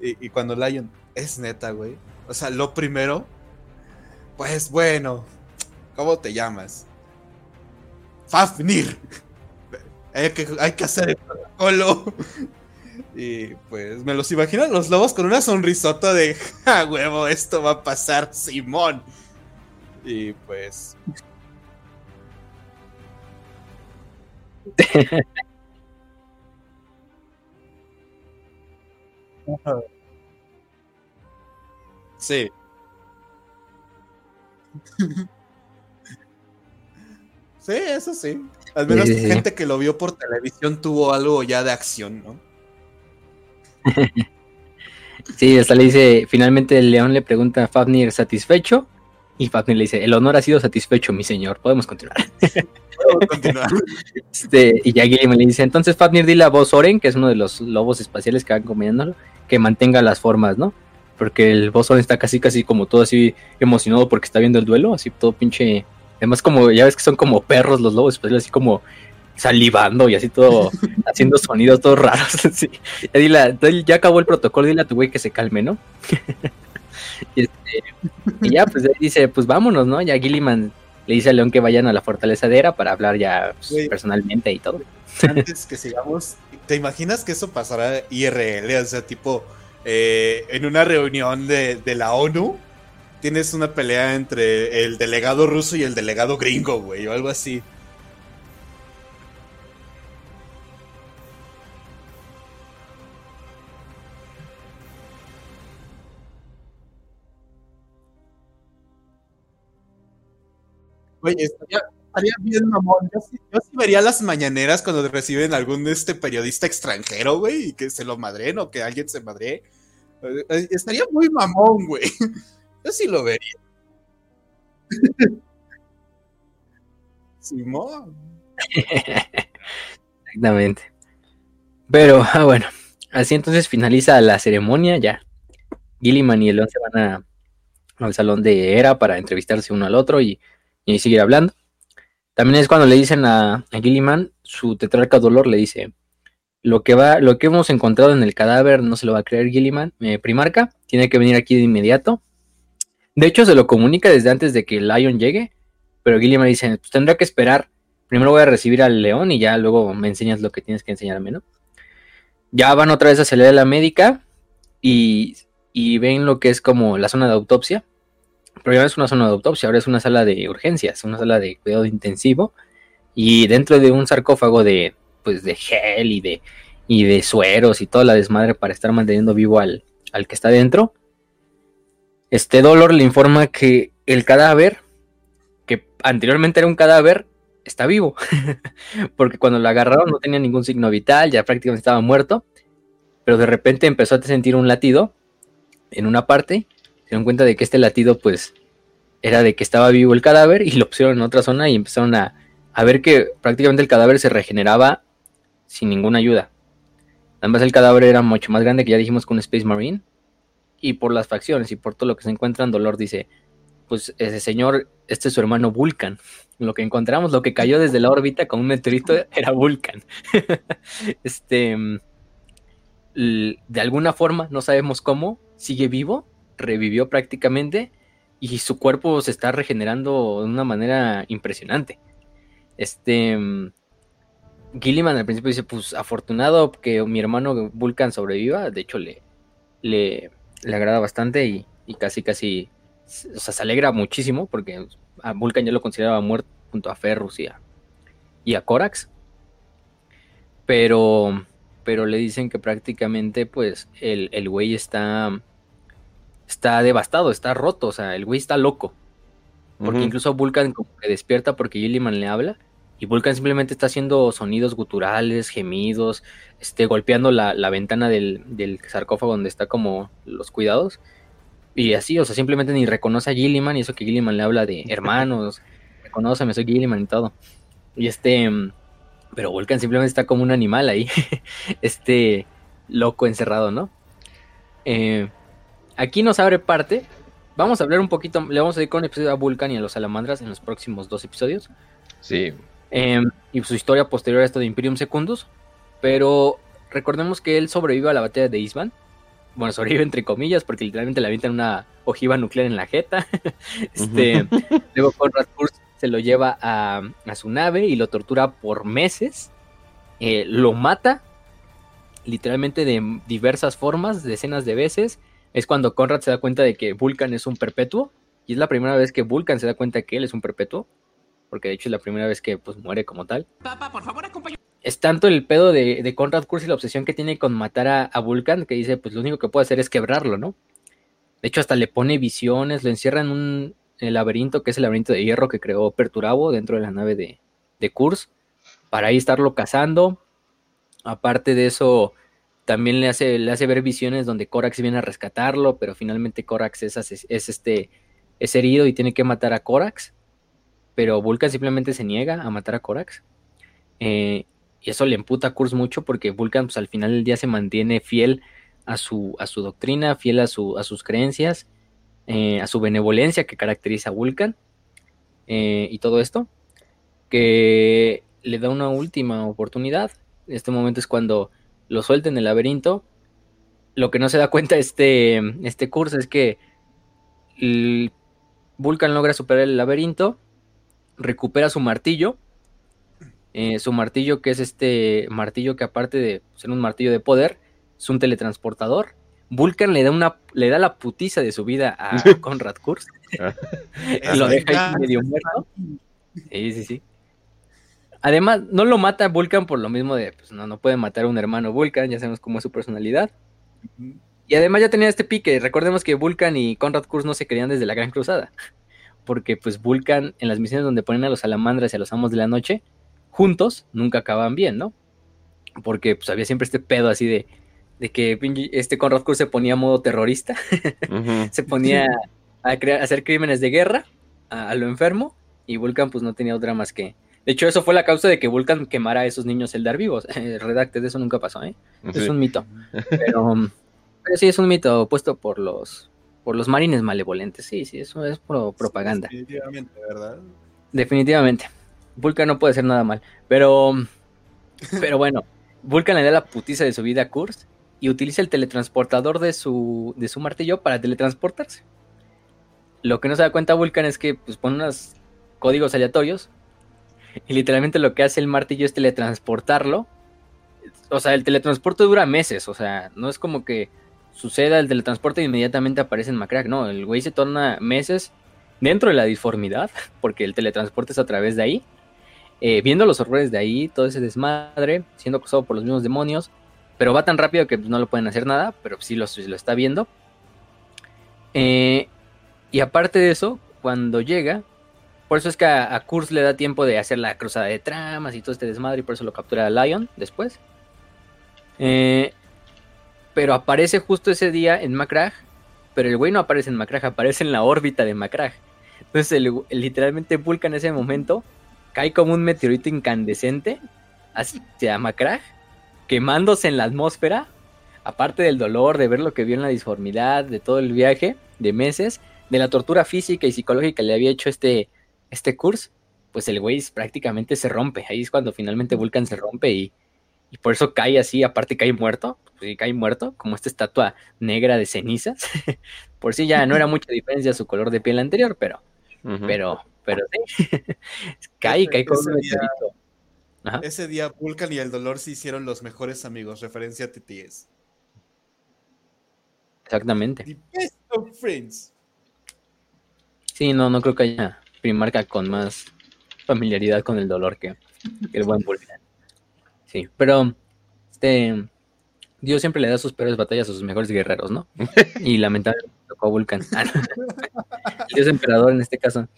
Y, cuando Lion, es neta, güey. O sea, lo primero, pues bueno, ¿cómo te llamas? Fafnir. Hay que, hay que hacer el protocolo. Y pues me los imagino los lobos con una sonrisota de, ja, huevo, esto va a pasar, Simón. Y pues... Sí. sí, eso sí. Al menos gente que lo vio por televisión tuvo algo ya de acción, ¿no? sí, hasta le dice, finalmente el león le pregunta a Fafnir, ¿satisfecho? Y Fafnir le dice, el honor ha sido satisfecho, mi señor, podemos continuar. podemos continuar. este, y ya Gilliman le dice, entonces Fafnir dile a vos Oren, que es uno de los lobos espaciales que van comiéndolo, que mantenga las formas, ¿no? Porque el Bosón está casi, casi como todo así emocionado porque está viendo el duelo, así todo pinche. Además, como ya ves que son como perros los lobos, pues así como salivando y así todo, haciendo sonidos todos raros. Así. Ya, ya acabó el protocolo, dile a tu güey que se calme, ¿no? y, este, y, ya, pues dice, pues vámonos, ¿no? Ya Gilliman le dice a León que vayan a la fortaleza de Era para hablar ya pues, personalmente y todo. Antes que sigamos, ¿Te imaginas que eso pasará IRL? O sea, tipo, eh, en una reunión de, la ONU, tienes una pelea entre el delegado ruso y el delegado gringo, güey, o algo así. Oye, estaría, bien, mamón. Yo sí, vería las mañaneras cuando reciben algún este periodista extranjero, güey, y que se lo madren o que alguien se madre. Eh, estaría muy mamón, güey. Yo sí lo vería. Simón. Exactamente. Pero, ah, bueno, así entonces finaliza la ceremonia ya. Gilliman y Elon se van a, al salón de Era para entrevistarse uno al otro y, seguir hablando. También es cuando le dicen a, a Gilliman, su tetrarca dolor le dice, lo que va, lo que hemos encontrado en el cadáver no se lo va a creer Gilliman, eh, Primarca, tiene que venir aquí de inmediato. De hecho, se lo comunica desde antes de que Lion llegue, pero Gilliman dice, pues tendrá que esperar. Primero voy a recibir al león y ya luego me enseñas lo que tienes que enseñarme, ¿no? Ya van otra vez a salir de la médica y, y ven lo que es como la zona de autopsia. Pero ya no es una zona de autopsia, ahora es una sala de urgencias, una sala de cuidado intensivo. Y dentro de un sarcófago de, pues, de gel y de, y de sueros y toda la desmadre para estar manteniendo vivo al, al que está dentro. Este Dolor le informa que el cadáver, que anteriormente era un cadáver, está vivo. Porque cuando lo agarraron no tenía ningún signo vital, ya prácticamente estaba muerto. Pero de repente empezó a sentir un latido en una parte. Se dieron cuenta de que este latido, pues, era de que estaba vivo el cadáver y lo pusieron en otra zona y empezaron a, a ver que prácticamente el cadáver se regeneraba sin ninguna ayuda. Además, el cadáver era mucho más grande que ya dijimos con Space Marine. Y por las facciones y por todo lo que se encuentra en Dolor, dice: Pues ese señor, este es su hermano Vulcan. Lo que encontramos, lo que cayó desde la órbita con un meteorito era Vulcan. este. De alguna forma, no sabemos cómo, sigue vivo, revivió prácticamente y su cuerpo se está regenerando de una manera impresionante. Este Gilliman al principio dice, pues afortunado que mi hermano Vulcan sobreviva, de hecho le, le, le agrada bastante y, casi casi, o sea, se alegra muchísimo porque a Vulcan ya lo consideraba muerto junto a Ferrus y a, y a Corax. Pero, pero le dicen que prácticamente pues el, el güey está, está devastado, está roto, o sea, el güey está loco. Porque incluso Vulcan como que despierta porque Gilliman le habla y Vulcan simplemente está haciendo sonidos guturales, gemidos, este, golpeando la, ventana del, sarcófago donde está como los cuidados. Y así, o sea, simplemente ni reconoce a Gilliman y eso que Gilliman le habla de hermanos, me soy Gilliman y todo. Y este, pero Vulcan simplemente está como un animal ahí, este loco encerrado, ¿no? Eh, aquí nos abre parte. Vamos a hablar un poquito, le vamos a ir con un episodio a Vulcan y a los salamandras en los próximos dos episodios. Sí. Em, y su historia posterior a esto de Imperium Secundus. Pero recordemos que él sobrevive a la batalla de Isban. Bueno, sobrevive entre comillas, porque literalmente le avientan una ojiva nuclear en la jeta. este, luego Conrad Kurz se lo lleva a, su nave y lo tortura por meses. Eh, lo mata, literalmente de diversas formas, decenas de veces. Es cuando Conrad se da cuenta de que Vulcan es un perpetuo. Y es la primera vez que Vulcan se da cuenta de que él es un perpetuo porque de hecho es la primera vez que pues muere como tal. Papá, por favor, Es tanto el pedo de, de Conrad Kurz y la obsesión que tiene con matar a, Vulcan que dice, pues lo único que puede hacer es quebrarlo, ¿no? De hecho, hasta le pone visiones, lo encierra en un laberinto que es el laberinto de hierro que creó Perturabo dentro de la nave de, de Kurz, para ahí estarlo cazando. Aparte de eso, también le hace, le hace ver visiones donde Corax viene a rescatarlo, pero finalmente Corax es, es, este, es herido y tiene que matar a Corax pero Vulcan simplemente se niega a matar a Corax. Eh, y eso le emputa a Kurz mucho porque Vulcan pues, al final del día se mantiene fiel a su, a su doctrina, fiel a, su, a sus creencias, eh, a su benevolencia que caracteriza a Vulcan eh, y todo esto, que le da una última oportunidad. Este momento es cuando lo suelta en el laberinto. Lo que no se da cuenta este, este curso es que Vulcan logra superar el laberinto recupera su martillo. Eh, su martillo, que es este martillo que aparte de ser un martillo de poder, es un teletransportador. Vulcan le da una, le da la putiza de su vida a Conrad Kurz. Ah. y lo deja ahí medio muerto. Sí, sí, sí. Además, no lo mata Vulcan por lo mismo de, pues no, no puede matar a un hermano Vulcan, ya sabemos cómo es su personalidad. Y además ya tenía este pique, recordemos que Vulcan y Conrad Kurz no se querían desde la Gran Cruzada porque pues Vulcan en las misiones donde ponen a los salamandras y a los amos de la noche juntos nunca acaban bien, ¿no? Porque pues había siempre este pedo así de, de que este Conrad Kurz se ponía a modo terrorista, se ponía a, hacer crímenes de guerra a, lo enfermo y Vulcan pues no tenía otra más que... De hecho, eso fue la causa de que Vulcan quemara a esos niños Eldar vivos. Redacte, de eso nunca pasó, ¿eh? Es un mito. Pero, pero sí, es un mito puesto por los, por los marines malevolentes. Sí, sí, eso es propaganda. definitivamente, ¿verdad? Definitivamente. Vulcan no puede hacer nada mal. Pero, pero bueno, Vulcan le da la putiza de su vida a Kurz y utiliza el teletransportador de su, de su martillo para teletransportarse. Lo que no se da cuenta Vulcan es que pues, pone unos códigos aleatorios y literalmente lo que hace el martillo es teletransportarlo. O sea, el teletransporte dura meses, o sea, no es como que suceda el teletransporte inmediatamente aparece en Macrack, no, el güey se torna meses dentro de la disformidad, porque el teletransporte es a través de ahí, eh, viendo los horrores de ahí, todo ese desmadre, siendo acusado por los mismos demonios, pero va tan rápido que pues, no lo pueden hacer nada, pero sí lo, lo está viendo. Eh, y aparte de eso, cuando llega, por eso es que a, Kurz le da tiempo de hacer la cruzada de tramas y todo este desmadre, y por eso lo captura a Lion después. Eh, pero aparece justo ese día en Macrag, pero el güey no aparece en Macrag, aparece en la órbita de Macrag. Entonces, literalmente Vulcan en ese momento cae como un meteorito incandescente hacia Macrag, quemándose en la atmósfera, aparte del dolor de ver lo que vio en la disformidad, de todo el viaje de meses, de la tortura física y psicológica que le había hecho este, este curso, pues el güey prácticamente se rompe. Ahí es cuando finalmente Vulcan se rompe y, y por eso cae así, aparte cae muerto, pues cae muerto, como esta estatua negra de cenizas. por si ya no era mucha diferencia su color de piel anterior, pero, pero, pero sí, cae, cae con un Ese día Vulcan y el dolor se hicieron los mejores amigos, referencia a TTS. Exactamente. The best of friends. Sí, no, no creo que haya primarca con más familiaridad con el dolor que, el buen Vulcan. Sí, pero este Dios siempre le da sus peores batallas a sus mejores guerreros, ¿no? Y lamentablemente tocó a Vulcan. Dios emperador en este caso.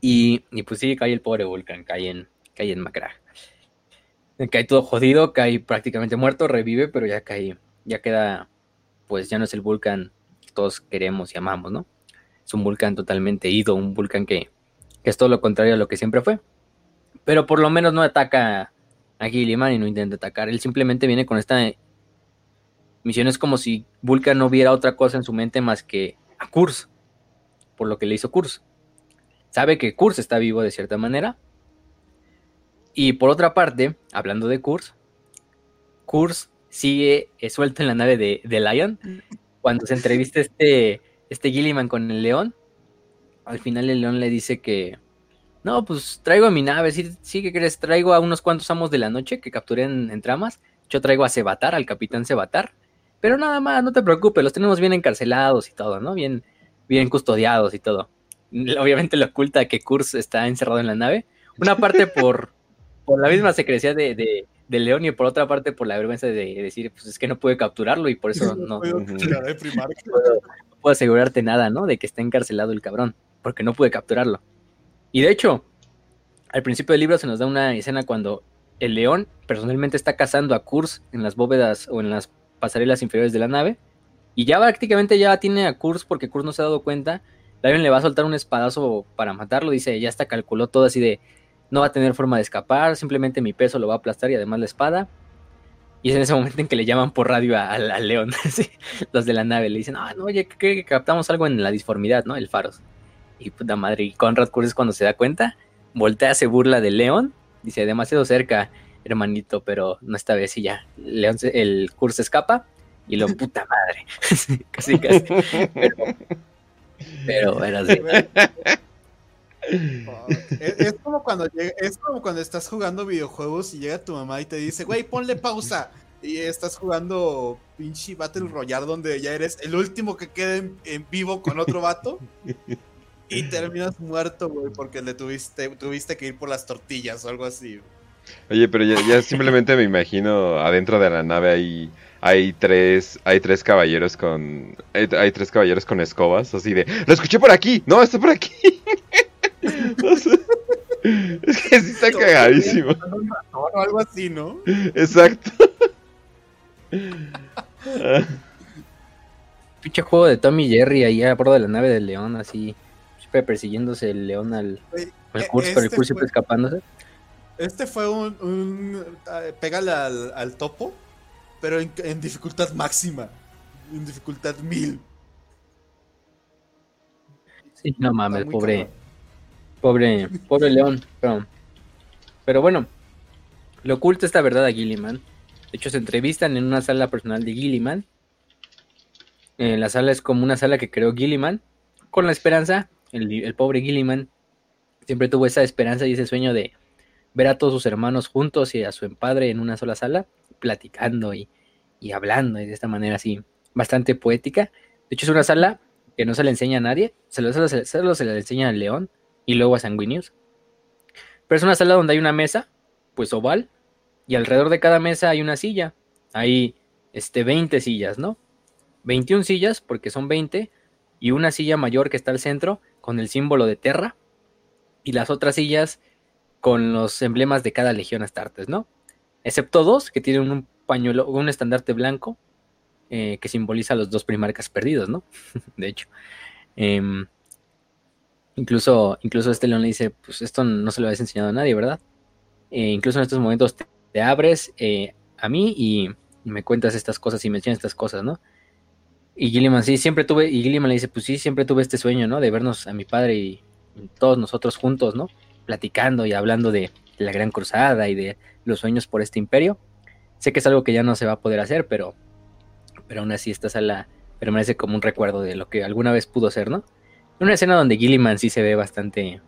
Y, pues sí, cae el pobre Vulcan, cae en, cae en Macra. Cae todo jodido, cae prácticamente muerto, revive, pero ya cae, ya queda, pues ya no es el Vulcan que todos queremos y amamos, ¿no? Es un volcán totalmente ido, un volcán que, es todo lo contrario a lo que siempre fue. Pero por lo menos no ataca a Gilliman y no intenta atacar. Él simplemente viene con esta misión. Es como si Vulcan no viera otra cosa en su mente más que a Kurz. Por lo que le hizo Kurz. Sabe que Kurz está vivo de cierta manera. Y por otra parte, hablando de Kurz, Kurz sigue suelto en la nave de, de Lion. Cuando se entrevista este este Gilliman con el león, al final el león le dice que, no, pues traigo a mi nave, sí, sí que crees, traigo a unos cuantos amos de la noche que capturé en, tramas, yo traigo a Sebatar, al capitán Sebatar, pero nada más, no te preocupes, los tenemos bien encarcelados y todo, ¿no? Bien, bien custodiados y todo. Obviamente le oculta que Kurz está encerrado en la nave, una parte por, por la misma secrecía de, de, León y por otra parte por la vergüenza de decir, pues es que no pude capturarlo y por eso no, no, puedo asegurarte nada, ¿no? De que está encarcelado el cabrón, porque no pude capturarlo. Y de hecho, al principio del libro se nos da una escena cuando el león personalmente está cazando a Kurz en las bóvedas o en las pasarelas inferiores de la nave. Y ya prácticamente ya tiene a Kurz porque Kurz no se ha dado cuenta. Lion le va a soltar un espadazo para matarlo. Dice, ya está, calculó todo así de, no va a tener forma de escapar, simplemente mi peso lo va a aplastar y además la espada. Y es en ese momento en que le llaman por radio al león, los de la nave. Le dicen, ah, no, oye, que captamos algo en la disformidad, ¿no? El faros. Y puta madre, y Conrad Kurz cuando se da cuenta, voltea, se burla del león. Dice, demasiado cerca, hermanito, pero no esta vez y ya. León, el Kurz escapa y lo puta madre. casi, casi. Pero, pero era así. Es, como cuando es como cuando estás jugando videojuegos y llega tu mamá y te dice, güey, ponle pausa. Y estás jugando pinche Battle Royale donde ya eres el último que quede en, vivo con otro vato. Y terminas muerto, güey, porque le tuviste, tuviste que ir por las tortillas o algo así. Oye, pero ya, simplemente me imagino adentro de la nave ahí hay tres, hay tres caballeros con, hay, tres caballeros con escobas, así de, lo escuché por aquí, no, está por aquí. es que sí está cagadísimo. O algo así, ¿no? Exacto. Pinche juego de Tommy Jerry ahí a bordo de la nave del león, así, persiguiéndose el león al, al e, curso, pero el este curso siempre escapándose. Este fue un, un pégale al, topo, pero en, dificultad máxima, en dificultad mil. Sí, no mames, pobre, pobre, pobre león, pero, pero bueno, lo oculta esta verdad a Gilliman. De hecho, se entrevistan en una sala personal de Gilliman. Eh, la sala es como una sala que creó Gilliman, con la esperanza, el, pobre Gilliman siempre tuvo esa esperanza y ese sueño de ver a todos sus hermanos juntos y a su padre en una sola sala, platicando y, hablando y de esta manera así, bastante poética. De hecho, es una sala que no se le enseña a nadie, solo, se le enseña al león y luego a Sanguinius. Pero es una sala donde hay una mesa, pues oval, y alrededor de cada mesa hay una silla. Hay este, 20 sillas, ¿no? 21 sillas, porque son 20, y una silla mayor que está al centro con el símbolo de Terra, y las otras sillas con los emblemas de cada legión Astartes, ¿no? Excepto dos que tienen un pañuelo, un estandarte blanco eh, que simboliza los dos primarcas perdidos, ¿no? de hecho. Em, incluso, incluso este león le dice, pues esto no se lo habías enseñado a nadie, ¿verdad? Eh, incluso en estos momentos te, abres eh, a mí y, me cuentas estas cosas y me enseñas estas cosas, ¿no? Y Gilliman, sí, siempre tuve, y Gilliman le dice, pues sí, siempre tuve este sueño, ¿no? De vernos a mi padre y todos nosotros juntos, ¿no? platicando y hablando de, la gran cruzada y de los sueños por este imperio. Sé que es algo que ya no se va a poder hacer, pero, pero aún así esta sala permanece como un recuerdo de lo que alguna vez pudo ser, ¿no? Una escena donde Gilliman sí se ve bastante...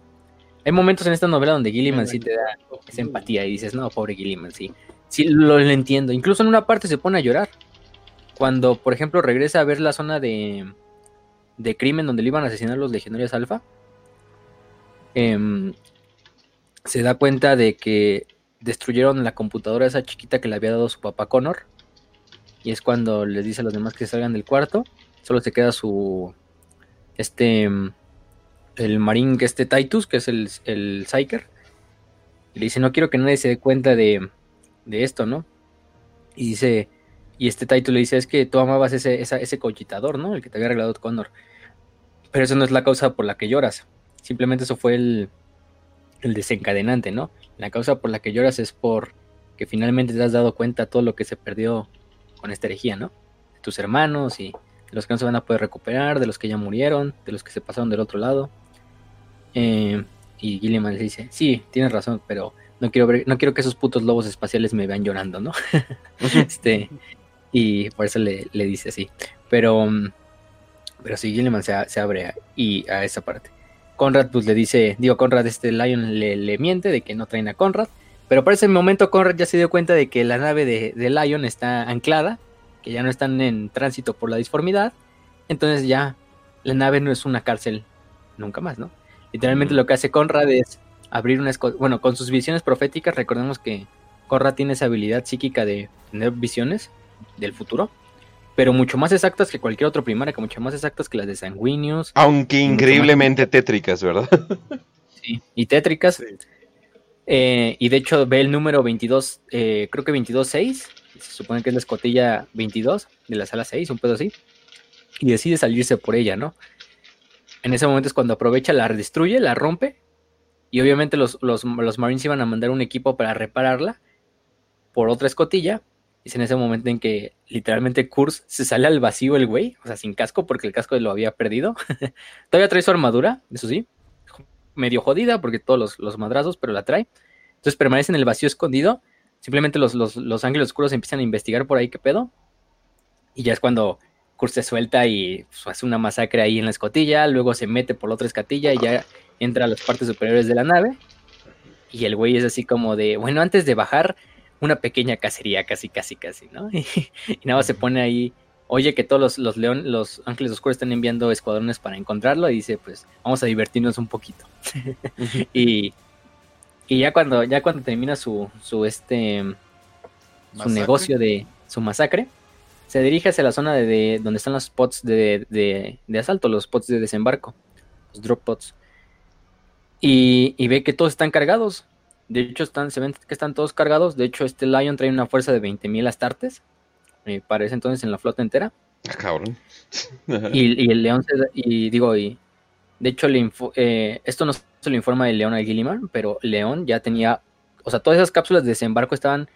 Hay momentos en esta novela donde Gilliman sí te da esa empatía y dices, no, pobre Gilliman, sí. Sí, lo, entiendo. Incluso en una parte se pone a llorar. Cuando, por ejemplo, regresa a ver la zona de, de crimen donde le iban a asesinar los legionarios alfa. Eh, se da cuenta de que destruyeron la computadora esa chiquita que le había dado su papá Connor. Y es cuando les dice a los demás que salgan del cuarto. Solo se queda su. Este. El marín, que este Titus, que es el, el Psyker. Le dice: No quiero que nadie se dé cuenta de, de esto, ¿no? Y dice. Y este Titus le dice: Es que tú amabas ese, ese cochitador, ¿no? El que te había regalado Connor. Pero eso no es la causa por la que lloras. Simplemente eso fue el, el desencadenante, ¿no? La causa por la que lloras es por que finalmente te has dado cuenta de todo lo que se perdió con esta herejía, ¿no? De tus hermanos y de los que no se van a poder recuperar, de los que ya murieron, de los que se pasaron del otro lado. Eh, y Gilliman le dice, sí, tienes razón, pero no quiero ver, no quiero que esos putos lobos espaciales me vean llorando, ¿no? este, y por eso le, dice así. Pero, pero sí, Gilliman se, se abre y a esa parte. Conrad pues le dice, digo, Conrad, este Lion le, miente de que no traen a Conrad, pero para ese momento Conrad ya se dio cuenta de que la nave de, Lion está anclada, que ya no están en tránsito por la disformidad, entonces ya la nave no es una cárcel nunca más, ¿no? Literalmente lo que hace Conrad es abrir una bueno, con sus visiones proféticas, recordemos que Conrad tiene esa habilidad psíquica de tener visiones del futuro pero mucho más exactas que cualquier otro que mucho más exactas que las de sanguíneos. Aunque increíblemente tétricas, ¿verdad? Sí, y tétricas. Eh, y de hecho ve el número 22, eh, creo que 22.6, se supone que es la escotilla 22 de la sala 6, un pedo así, y decide salirse por ella, ¿no? En ese momento es cuando aprovecha, la destruye, la rompe, y obviamente los, los, los Marines iban a mandar un equipo para repararla por otra escotilla, es en ese momento en que literalmente Kurz se sale al vacío el güey, o sea, sin casco porque el casco lo había perdido. Todavía trae su armadura, eso sí, medio jodida porque todos los, madrazos, pero la trae. Entonces permanece en el vacío escondido. Simplemente los, los, ángeles oscuros empiezan a investigar por ahí qué pedo. Y ya es cuando Kurz se suelta y pues, hace una masacre ahí en la escotilla. Luego se mete por la otra escotilla y ya entra a las partes superiores de la nave. Y el güey es así como de, bueno, antes de bajar, una pequeña cacería, casi, casi, casi, ¿no? Y, nada más se pone ahí, oye que todos los, los, león, los ángeles oscuros están enviando escuadrones para encontrarlo y dice, pues vamos a divertirnos un poquito. y, y ya cuando, ya cuando termina su, su este su negocio de su masacre, se dirige hacia la zona de, donde están los spots de, de, asalto, los spots de desembarco, los drop pods. Y, y, ve que todos están cargados. De hecho, están, se ven que están todos cargados. De hecho, este Lion trae una fuerza de 20.000 astartes. Me parece entonces en la flota entera. Ah, cabrón. y, y, el león se, y digo, y de hecho, le eh, esto no se lo informa el León al Gilliman, pero León ya tenía, o sea, todas esas cápsulas de desembarco estaban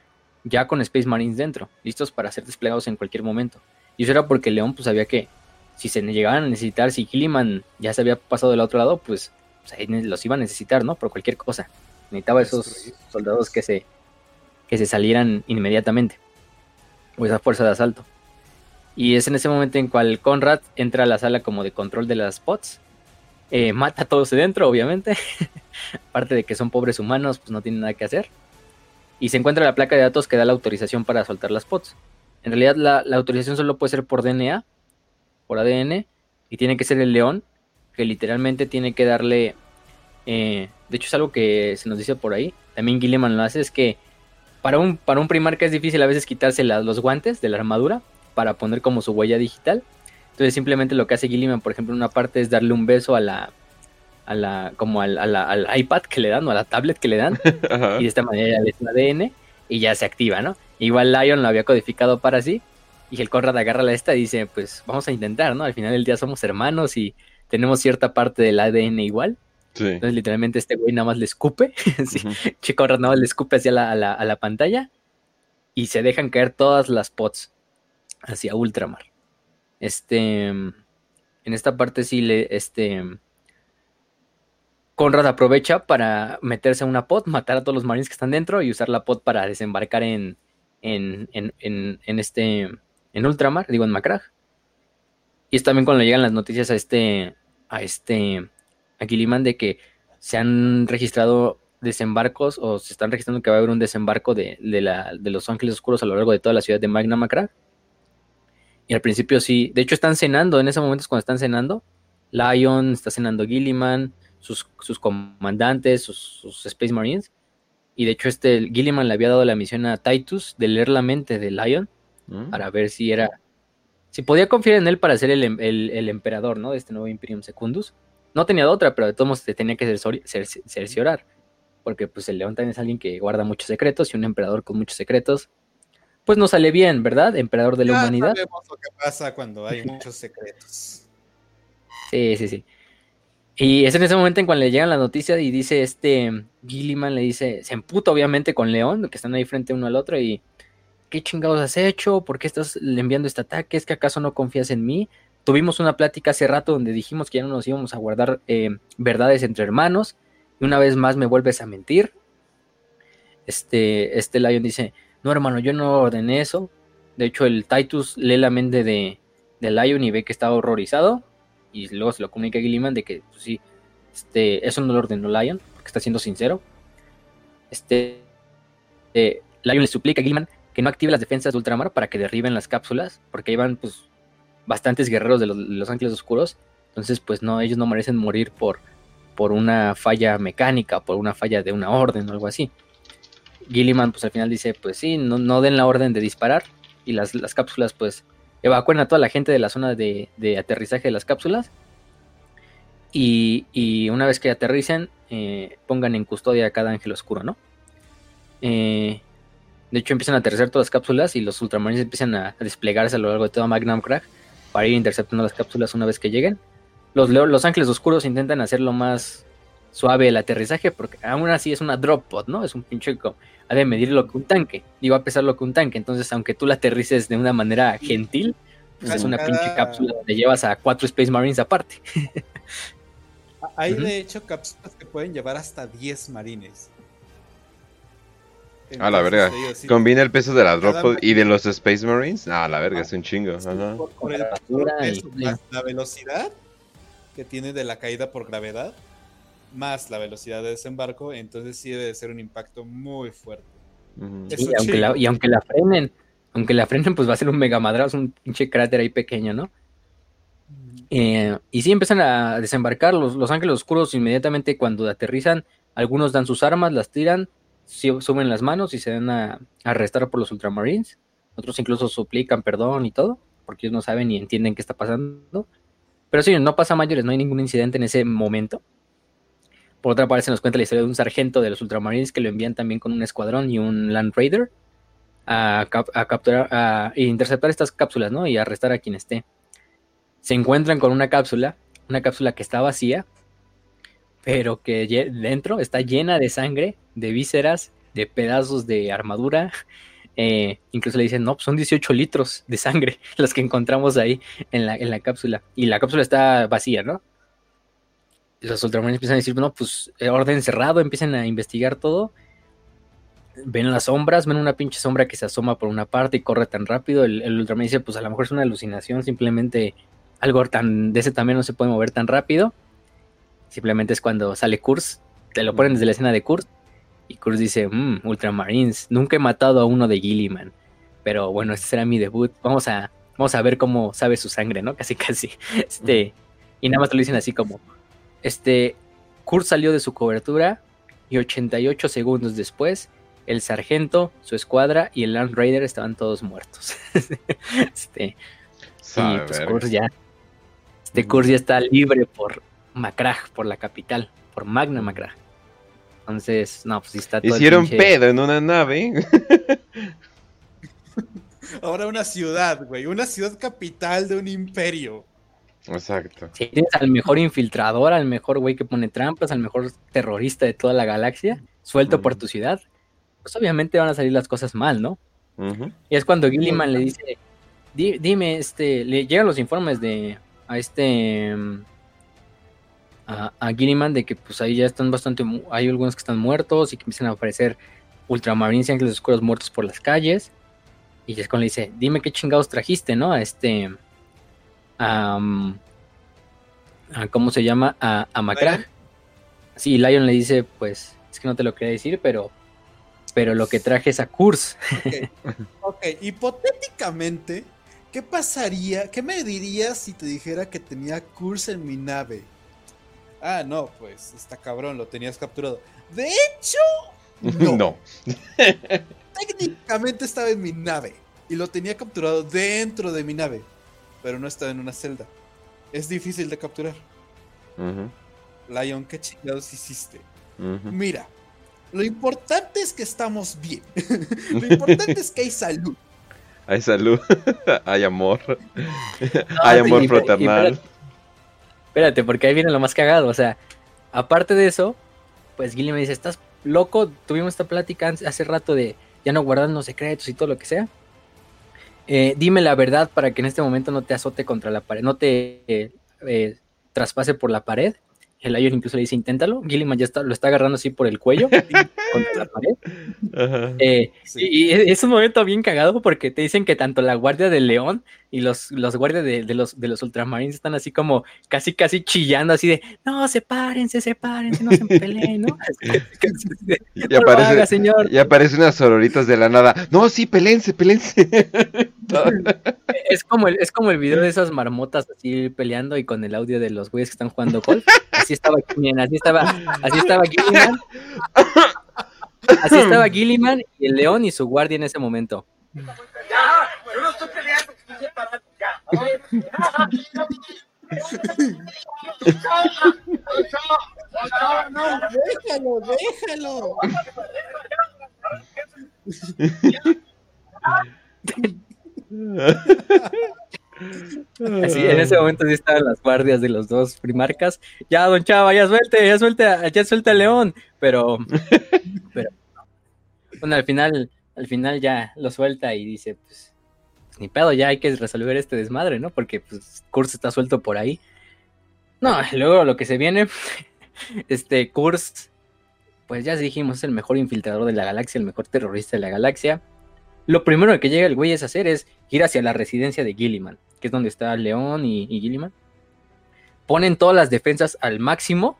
ya con Space Marines dentro, listos para ser desplegados en cualquier momento. Y eso era porque León pues sabía que si se llegaban a necesitar, si Gilliman ya se había pasado del otro lado, pues, pues los iba a necesitar, ¿no? Por cualquier cosa. Necesitaba esos soldados que se, que se salieran inmediatamente. O esa fuerza de asalto. Y es en ese momento en cual Conrad entra a la sala como de control de las spots eh, mata a todos dentro, obviamente. Aparte de que son pobres humanos, pues no tienen nada que hacer. Y se encuentra la placa de datos que da la autorización para soltar las pods. En realidad la, autorización solo puede ser por DNA, por ADN, y tiene que ser el león, que literalmente tiene que darle... Eh, de hecho es algo que se nos dice por ahí, también Gilliman lo hace, es que para un, para un primarca es difícil a veces quitarse los guantes de la armadura para poner como su huella digital. Entonces simplemente lo que hace Gilliman, por ejemplo, en una parte es darle un beso a la, a la, como al, al iPad que le dan o a la tablet que le dan. y de esta manera ya le un ADN y ya se activa, ¿no? Igual Lion lo había codificado para sí. Y el Conrad agarra la esta y dice, pues vamos a intentar, ¿no? Al final del día somos hermanos y tenemos cierta parte del ADN igual. Entonces literalmente este güey nada más le escupe. sí, Conrad nada más le escupe hacia la, a, la, a la pantalla. Y se dejan caer todas las pots hacia Ultramar. Este, en esta parte sí le, este, Conrad aprovecha para meterse a una pod, matar a todos los marines que están dentro y usar la pod para desembarcar en, en, en, en, este, en Ultramar, digo en Macrag. Y es también cuando llegan las noticias a este, a este, a Gilliman de que se han registrado desembarcos o se están registrando que va a haber un desembarco de, de, la, de los ángeles oscuros a lo largo de toda la ciudad de Magna Macrag. Y al principio sí, de hecho están cenando, en ese momento es cuando están cenando. Lion está cenando Gilliman, sus, sus comandantes, sus, Space Marines. Y de hecho este Gilliman le había dado la misión a Titus de leer la mente de Lion mm. para ver si era... Si podía confiar en él para ser el, el, emperador, ¿no? De este nuevo Imperium Secundus. No tenía otra, pero de todos modos tenía que cerciorar. Porque pues el león también es alguien que guarda muchos secretos y un emperador con muchos secretos pues no sale bien, ¿verdad? Emperador de la humanidad. Sabemos lo que pasa cuando hay muchos secretos. Sí, sí, sí. Y es en ese momento en cuando le llegan las noticias y dice este Gilliman, le dice, se emputa obviamente con León, que están ahí frente uno al otro y ¿qué chingados has hecho? ¿Por qué estás enviando este ataque? ¿Es que acaso no confías en mí? Tuvimos una plática hace rato donde dijimos que ya no nos íbamos a guardar eh, verdades entre hermanos y una vez más me vuelves a mentir. Este, este Lion dice, no hermano, yo no ordené eso. De hecho, el Titus lee la mente de, de Lion y ve que está horrorizado. Y luego se lo comunica a Gilliman de que, pues sí, este, eso no lo ordenó Lion, porque está siendo sincero. Este, eh, Lion le suplica a Gilliman que no active las defensas de Ultramar para que derriben las cápsulas, porque iban pues bastantes guerreros de los, Ángeles Oscuros. Entonces, pues no, ellos no merecen morir por, por una falla mecánica, por una falla de una orden o algo así. Gilliman pues al final dice, pues sí, no, den la orden de disparar y las, cápsulas pues evacúen a toda la gente de la zona de, aterrizaje de las cápsulas y, una vez que aterricen eh, pongan en custodia a cada ángel oscuro, ¿no? Eh, de hecho empiezan a aterrizar todas las cápsulas y los ultramarines empiezan a, desplegarse a lo largo de toda Magnum Crack para ir interceptando las cápsulas una vez que lleguen. Los, los ángeles oscuros intentan hacerlo más suave el aterrizaje, porque aún así es una drop pod, ¿no? Es un pinche ha de medir lo que un tanque, digo, a pesar lo que un tanque, entonces aunque tú la aterrices de una manera gentil, pues es una pinche cápsula donde llevas a cuatro Space Marines aparte. Hay de hecho cápsulas que pueden llevar hasta 10 marines. A la verga. Combina el peso de la drop pod y de los Space Marines. Ah, la verga, es un chingo. Por, el la velocidad que tiene de la caída por gravedad, más la velocidad de desembarco, entonces sí debe ser un impacto muy fuerte. y, aunque la, y, aunque la, frenen, aunque la frenen, pues va a ser un mega madrazo, un pinche cráter ahí pequeño, ¿no? Eh, y sí empiezan a desembarcar los, los ángeles oscuros inmediatamente cuando aterrizan, algunos dan sus armas, las tiran, suben las manos y se dan a, arrestar por los ultramarines, Otros incluso suplican perdón y todo, porque ellos no saben ni entienden qué está pasando. Pero sí, no pasa mayores, no hay ningún incidente en ese momento. Por otra parte, se nos cuenta la historia de un sargento de los Ultramarines que lo envían también con un escuadrón y un Land Raider a, capturar, a interceptar estas cápsulas, ¿no? Y arrestar a quien esté. Se encuentran con una cápsula, una cápsula que está vacía, pero que dentro está llena de sangre, de vísceras, de pedazos de armadura. Eh, incluso le dicen, no, pues son 18 litros de sangre los que encontramos ahí en la, en la cápsula. Y la cápsula está vacía, ¿no? Los ultramarines empiezan a decir, no, pues eh, orden cerrado, empiezan a investigar todo. Ven las sombras, ven una pinche sombra que se asoma por una parte y corre tan rápido. El, el Ultraman dice, pues a lo mejor es una alucinación, simplemente algo tan de ese también no se puede mover tan rápido. Simplemente es cuando sale Kurz, te lo ponen desde la escena de Kurz. Y Kurz dice, mmm, Ultramarines, nunca he matado a uno de Gilliman. Pero bueno, este será mi debut. Vamos a, vamos a ver cómo sabe su sangre, ¿no? Casi, casi. Este, y nada más lo dicen así como, este, Kurz salió de su cobertura y 88 segundos después, el sargento, su escuadra y el Land Raider estaban todos muertos. este, y pues Kurz ya, este Kurz ya está libre por Macrag, por la capital, por Magna Macrag. Entonces, no, pues está todo Hicieron pedo en una nave. Ahora una ciudad, güey, una ciudad capital de un imperio. Exacto. Si tienes al mejor infiltrador, al mejor güey que pone trampas, al mejor terrorista de toda la galaxia, suelto por tu ciudad, pues obviamente van a salir las cosas mal, ¿no? Y es cuando Gilliman le dice, dime, este, le llegan los informes de a este a, a Gilliman de que pues ahí ya están bastante, hay algunos que están muertos y que empiezan a aparecer ultramarines y ángeles oscuros muertos por las calles. Y es cuando le dice, dime qué chingados trajiste, ¿no? A este, a, ¿cómo se llama? A, a Macra. Sí, Lion le dice, pues, es que no te lo quería decir, pero pero lo que traje es a Kurz. ok, hipotéticamente, ¿qué pasaría? ¿Qué me dirías si te dijera que tenía Kurz en mi nave? Ah, no, pues está cabrón, lo tenías capturado. De hecho, no. Técnicamente estaba en mi nave y lo tenía capturado dentro de mi nave, pero no estaba en una celda. Es difícil de capturar. Lion, ¿qué chingados hiciste? Mira, lo importante es que estamos bien. lo importante es que hay salud. Hay salud, hay amor, hay amor fraternal. Espérate, porque ahí viene lo más cagado. O sea, aparte de eso, pues Gilly me dice: ¿Estás loco? Tuvimos esta plática hace rato de ya no guardarnos secretos y todo lo que sea. Eh, dime la verdad para que en este momento no te azote contra la pared, no te eh, traspase por la pared el Lion incluso le dice, inténtalo. Gilliman ya está, lo está agarrando así por el cuello contra la pared. Eh, y, es un momento bien cagado porque te dicen que tanto la guardia del león y los, los guardias de, los, de los ultramarines están así como casi casi chillando así de, no, sepárense, sepárense, no se peleen, ¿no? y, aparece, señor. y aparece unas sororitas de la nada. No, sí, pelense, pelense. es, como el, es como el video de esas marmotas así peleando y con el audio de los güeyes que están jugando golf así estaba así estaba, así estaba Gilliman. Así estaba Gilliman y el león y su guardia en ese momento. déjalo, déjalo. Así, en ese momento sí estaban las guardias de los dos primarcas. Ya, don Chava, ya suelte, ya suelte, ya suelta el león. Pero, pero, bueno, al final, al final ya lo suelta y dice, pues, ni pedo, ya hay que resolver este desmadre, ¿no? Porque, pues, Kurz está suelto por ahí. No, luego lo que se viene, este, Kurz, pues ya dijimos, es el mejor infiltrador de la galaxia, el mejor terrorista de la galaxia. Lo primero que llega el güey es hacer es ir hacia la residencia de Gilliman que es donde está León y, Gilliman, ponen todas las defensas al máximo.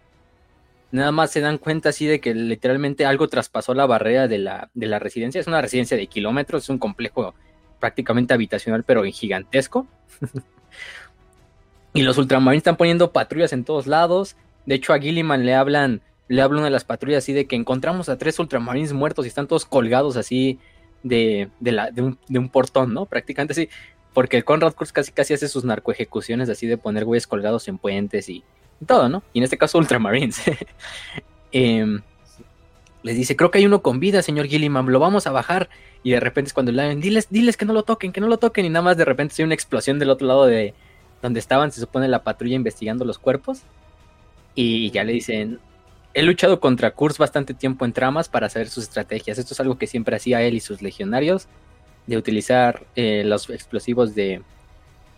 Nada más se dan cuenta así de que literalmente algo traspasó la barrera de la, de la residencia. Es una residencia de kilómetros, es un complejo prácticamente habitacional, pero gigantesco. y los ultramarines están poniendo patrullas en todos lados. De hecho, a Gilliman le hablan, le habla una de las patrullas así de que encontramos a tres ultramarines muertos y están todos colgados así de, la, de, un, portón, ¿no? Prácticamente así, porque el Conrad Kurz casi casi hace sus narcoejecuciones así de poner güeyes colgados en puentes y, todo, ¿no? Y en este caso Ultramarines. eh, les dice, creo que hay uno con vida, señor Gilliman, lo vamos a bajar. Y de repente cuando le diles, diles que no lo toquen, que no lo toquen. Y nada más de repente hay una explosión del otro lado de donde estaban, se supone, la patrulla investigando los cuerpos. Y ya le dicen, he luchado contra Kurz bastante tiempo en tramas para saber sus estrategias. Esto es algo que siempre hacía él y sus legionarios, de utilizar eh, los explosivos de,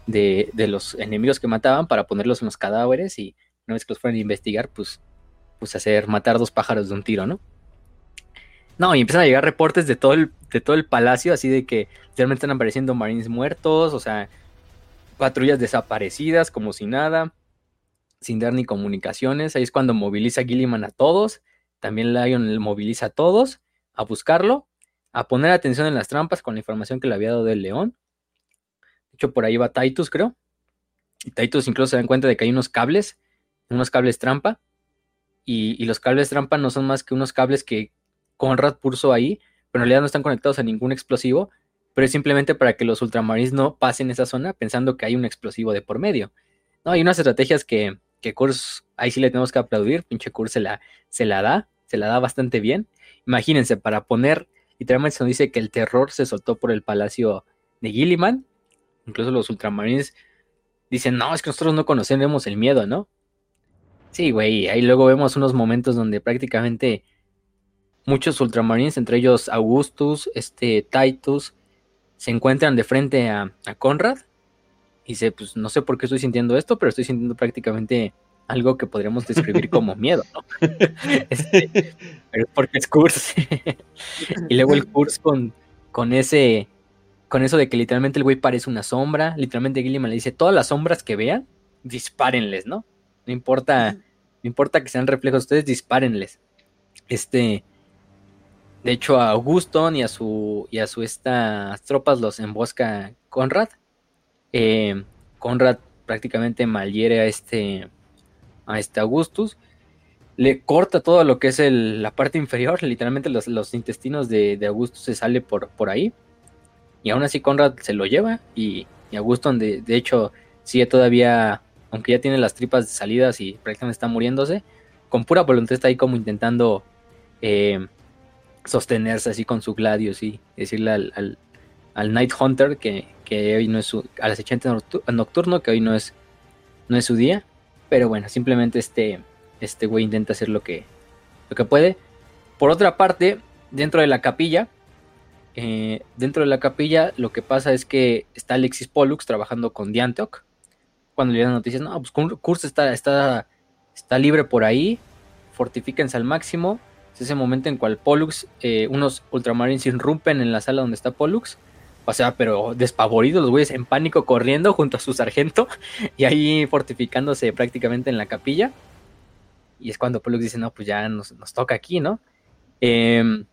de, los enemigos que mataban para ponerlos en los cadáveres y una vez que los fueran a investigar, pues, pues hacer matar dos pájaros de un tiro, ¿no? No, y empiezan a llegar reportes de todo el, de todo el palacio, así de que realmente están apareciendo marines muertos, o sea, patrullas desaparecidas, como si nada, sin dar ni comunicaciones. Ahí es cuando moviliza Gilliman a todos. También Lion moviliza a todos a buscarlo, a poner atención en las trampas con la información que le había dado el león. De hecho, por ahí va Titus, creo. Y Titus incluso se dan cuenta de que hay unos cables, unos cables trampa. Y, los cables trampa no son más que unos cables que Conrad puso ahí, pero en realidad no están conectados a ningún explosivo, pero es simplemente para que los ultramarines no pasen esa zona pensando que hay un explosivo de por medio. No, hay unas estrategias que, que Kurz, ahí sí le tenemos que aplaudir, pinche Kurz se la, se la da, se la da bastante bien. Imagínense, para poner, literalmente se nos dice que el terror se soltó por el palacio de Gilliman, incluso los ultramarines dicen, no, es que nosotros no conocemos el miedo, ¿no? Sí, güey, ahí luego vemos unos momentos donde prácticamente muchos ultramarines, entre ellos Augustus, este, Titus, se encuentran de frente a, Conrad y dice, pues no sé por qué estoy sintiendo esto, pero estoy sintiendo prácticamente algo que podríamos describir como miedo, ¿no? Este, pero porque es Kurz. y luego el Kurz con, con ese, con eso de que literalmente el güey parece una sombra, literalmente Gilliman le dice, todas las sombras que vean, dispárenles, ¿no? No importa, no importa que sean reflejos, ustedes dispárenles. Este, de hecho, a Auguston y a su y a su estas tropas los embosca Conrad. Eh, Conrad prácticamente malhiere a este a este Augustus. Le corta todo lo que es la parte inferior, literalmente los, intestinos de, Augustus se sale por, por ahí. Y aún así Conrad se lo lleva y, y Auguston de, de, hecho sigue todavía, aunque ya tiene las tripas salidas y prácticamente está muriéndose, con pura voluntad está ahí como intentando eh, sostenerse así con su Gladius y decirle al, al, Night Hunter que, hoy no es su, al nocturno que hoy no es, no es su día. Pero bueno, simplemente este, este güey intenta hacer lo que, lo que puede. Por otra parte, dentro de la capilla, eh, dentro de la capilla lo que pasa es que está Alexis Pollux trabajando con Diantok. Cuando le dan noticias, no, pues Kurz está, está, está libre por ahí, fortifíquense al máximo es ese momento en cual Pollux, eh, unos ultramarines irrumpen en la sala donde está Pollux. O sea, pero despavoridos, los güeyes en pánico corriendo junto a su sargento y ahí fortificándose prácticamente en la capilla. Y es cuando Pollux dice, no, pues ya nos, toca aquí, ¿no? Em,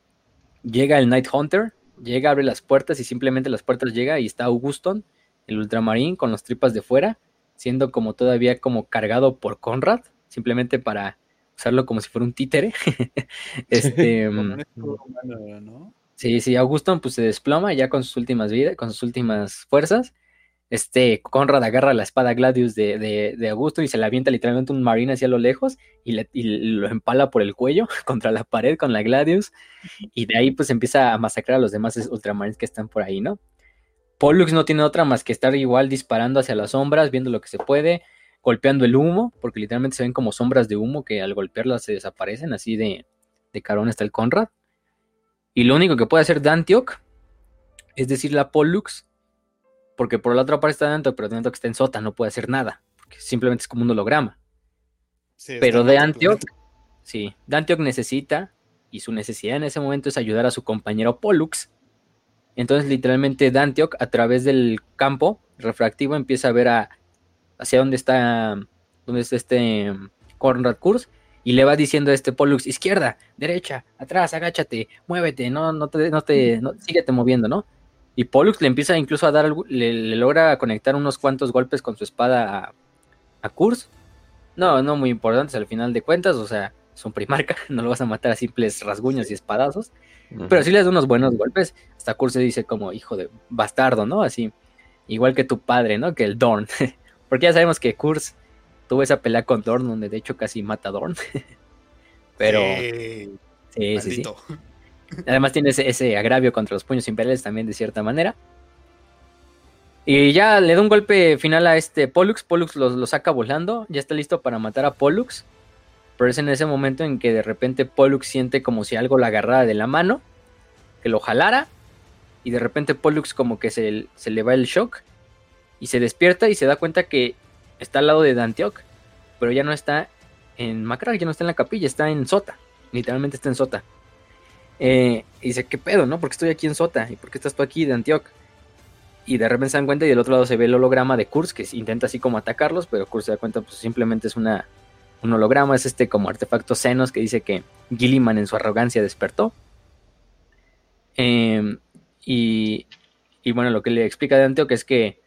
llega el Night Hunter, llega, abre las puertas y simplemente las puertas llega y está Auguston, el ultramarín, con las tripas de fuera, siendo como todavía como cargado por Conrad, simplemente para usarlo como si fuera un títere. este, mm, Sí, sí, Auguston pues se desploma ya con sus últimas vidas, con sus últimas fuerzas. Este, Conrad agarra la espada Gladius de, de, Augusto y se la avienta literalmente un marine hacia lo lejos y, lo empala por el cuello contra la pared con la Gladius. Y de ahí pues empieza a masacrar a los demás ultramarines que están por ahí, ¿no? Pollux no tiene otra más que estar igual disparando hacia las sombras, viendo lo que se puede golpeando el humo, porque literalmente se ven como sombras de humo que al golpearlas se desaparecen, así de, de carón está el Conrad. Y lo único que puede hacer Dantioc es decir la Pollux, porque por la otra parte está Dantioc, pero Dantioc está en sota, no puede hacer nada, porque simplemente es como un holograma. pero de Antioch, sí, Dantioc necesita, y su necesidad en ese momento es ayudar a su compañero Pollux. Entonces, literalmente, Dantioc, a través del campo refractivo, empieza a ver a hacia dónde está, dónde está este Conrad Kurz y le va diciendo a este Pollux, izquierda, derecha, atrás, agáchate, muévete, no, no te, no te, no, síguete moviendo, ¿no? Y Pollux le empieza incluso a dar, le, logra conectar unos cuantos golpes con su espada a, a Kurz. No, no muy importantes al final de cuentas, o sea, son primarca, no lo vas a matar a simples rasguños y espadazos, pero sí les da unos buenos golpes. Hasta Kurz se dice como hijo de bastardo, ¿no? Así, igual que tu padre, ¿no? Que el Dorn. Porque ya sabemos que Kurz tuvo esa pelea con Dorn, donde de hecho casi mata a Dorn. pero. Sí, sí, sí, Además tiene ese, agravio contra los puños imperiales también, de cierta manera. Y ya le da un golpe final a este Pollux. Pollux lo, lo saca volando. Ya está listo para matar a Pollux. Pero es en ese momento en que de repente Pollux siente como si algo la agarrara de la mano, que lo jalara, y de repente Pollux como que se, le va el shock, y se despierta y se da cuenta que está al lado de Dantioc, pero ya no está en Macra, ya no está en la capilla, está en Sota, literalmente está en Sota. Eh, y dice, ¿qué pedo, no? ¿Por qué estoy aquí en Sota? ¿Y por qué estás tú aquí, Dantioc? Y de repente se dan cuenta y del otro lado se ve el holograma de Kurz, que intenta así como atacarlos, pero Kurz se da cuenta, pues simplemente es una un holograma, es este como artefacto Xenos que dice que Gilliman en su arrogancia despertó. Em, y, y, bueno, lo que le explica de Antioch es que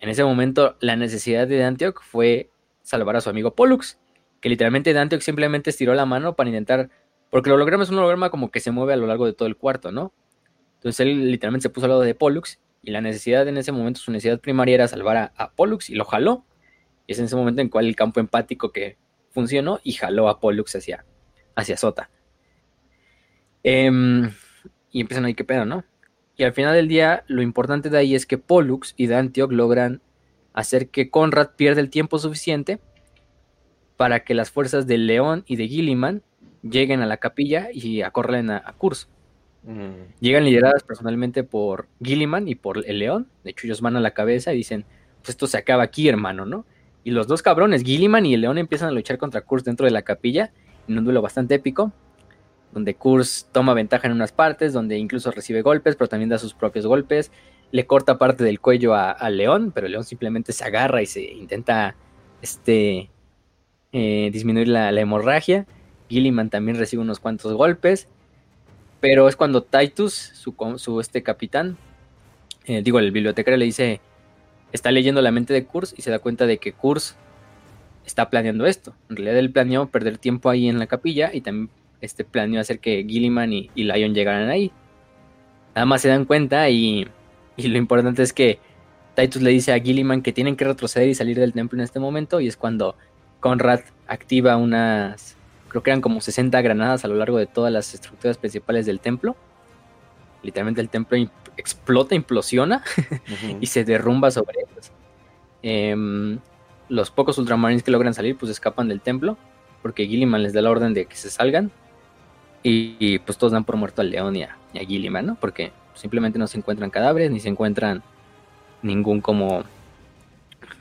en ese momento la necesidad de Antioch fue salvar a su amigo Pollux, que literalmente Antioch simplemente estiró la mano para intentar, porque el holograma es un holograma como que se mueve a lo largo de todo el cuarto, ¿no? Entonces él literalmente se puso al lado de Pollux y la necesidad en ese momento, su necesidad primaria era salvar a, a Pollux y lo jaló. Y es en ese momento en cual el campo empático que funcionó y jaló a Pollux hacia, hacia Sota. Em, y empiezan ahí, qué pedo, ¿no? Y al final del día, lo importante de ahí es que Pollux y Dantioch logran hacer que Conrad pierda el tiempo suficiente para que las fuerzas de León y de Gilliman lleguen a la capilla y acorren a, a Kurz. Mm. Llegan lideradas personalmente por Gilliman y por el León. De hecho, ellos van a la cabeza y dicen: Pues esto se acaba aquí, hermano, ¿no? Y los dos cabrones, Gilliman y el León, empiezan a luchar contra Kurz dentro de la capilla, en un duelo bastante épico, donde Kurz toma ventaja en unas partes, donde incluso recibe golpes, pero también da sus propios golpes. Le corta parte del cuello al León, pero León simplemente se agarra y se intenta este, eh, disminuir la, hemorragia. Gilliman también recibe unos cuantos golpes. Pero es cuando Titus, su, su este capitán, eh, digo, el bibliotecario le dice, está leyendo la mente de Kurz y se da cuenta de que Kurz está planeando esto. En realidad él planeó perder tiempo ahí en la capilla y también este planeó hacer que Gilliman y, Lion llegaran ahí. Nada más se dan cuenta y, y, lo importante es que Titus le dice a Gilliman que tienen que retroceder y salir del templo en este momento y es cuando Conrad activa unas, creo que eran como 60 granadas a lo largo de todas las estructuras principales del templo. Literalmente el templo explota, implosiona y se derrumba sobre ellos. Em, los pocos ultramarines que logran salir pues escapan del templo porque Gilliman les da la orden de que se salgan y, pues todos dan por muerto al león y a, Gilliman, ¿no? Porque simplemente no se encuentran cadáveres ni se encuentran ningún como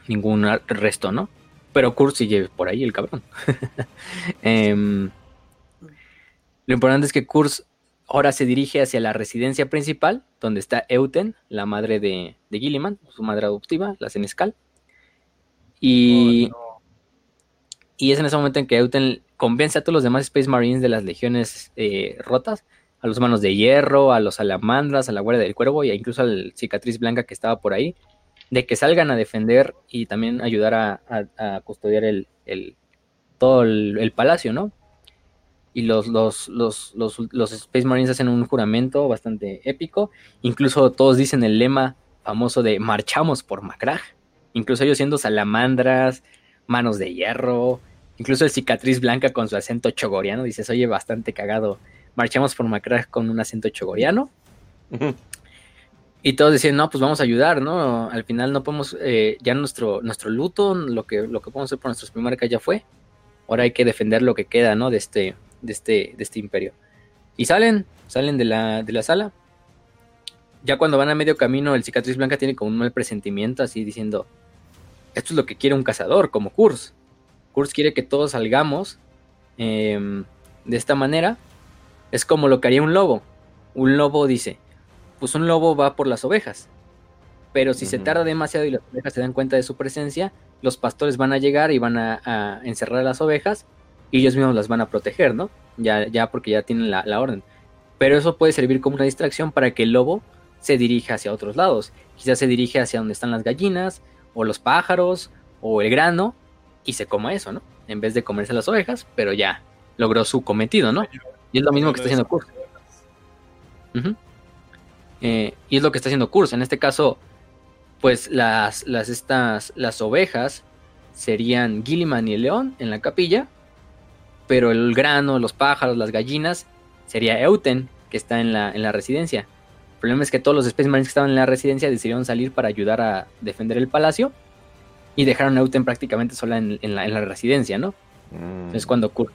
ningún resto, ¿no? Pero Kurt sigue por ahí el cabrón. Em, lo importante es que Kurz ahora se dirige hacia la residencia principal, donde está Euten, la madre de, de Gilliman, su madre adoptiva, la Senescal. Y, oh, y es en ese momento en que Euten convence a todos los demás Space Marines de las legiones eh, rotas, a los manos de hierro, a los salamandras, a la guardia del cuervo y incluso al cicatriz blanca que estaba por ahí, de que salgan a defender y también ayudar a, custodiar el, todo el, palacio, ¿no? y los, los, los, los, Space Marines hacen un juramento bastante épico. Incluso todos dicen el lema famoso de marchamos por Macrag. Incluso ellos siendo salamandras, manos de hierro, incluso el cicatriz blanca con su acento chogoriano, dices, oye, bastante cagado. Marchamos por Macrag con un acento chogoriano. Y todos decían, no, pues vamos a ayudar, ¿no? Al final no podemos, eh, ya nuestro, nuestro luto, lo que, lo que podemos hacer por nuestros primarcas ya fue. Ahora hay que defender lo que queda, ¿no? De este, de este, de este imperio. Y salen, salen de la, de la sala. Ya cuando van a medio camino, el cicatriz blanca tiene como un mal presentimiento, así diciendo: Esto es lo que quiere un cazador, como Kurz. Kurz quiere que todos salgamos em, de esta manera. Es como lo que haría un lobo. Un lobo dice: Pues un lobo va por las ovejas. Pero si se tarda demasiado y las ovejas se dan cuenta de su presencia, los pastores van a llegar y van a, a encerrar a las ovejas y ellos mismos las van a proteger, ¿no? Ya, ya porque ya tienen la, orden. Pero eso puede servir como una distracción para que el lobo se dirija hacia otros lados. Quizás se dirige hacia donde están las gallinas, o los pájaros, o el grano, y se coma eso, ¿no? En vez de comerse las ovejas, pero ya logró su cometido, ¿no? Y es lo mismo que está haciendo Kurz. Eh, y es lo que está haciendo Kurz. En este caso, pues las, las, estas, las ovejas serían Gilliman y el león en la capilla, pero el grano, los pájaros, las gallinas, sería Euten, que está en la, en la residencia. El problema es que todos los Space que estaban en la residencia decidieron salir para ayudar a defender el palacio y dejaron a Euten prácticamente sola en, la, residencia, ¿no? Mm. Entonces cuando Kurt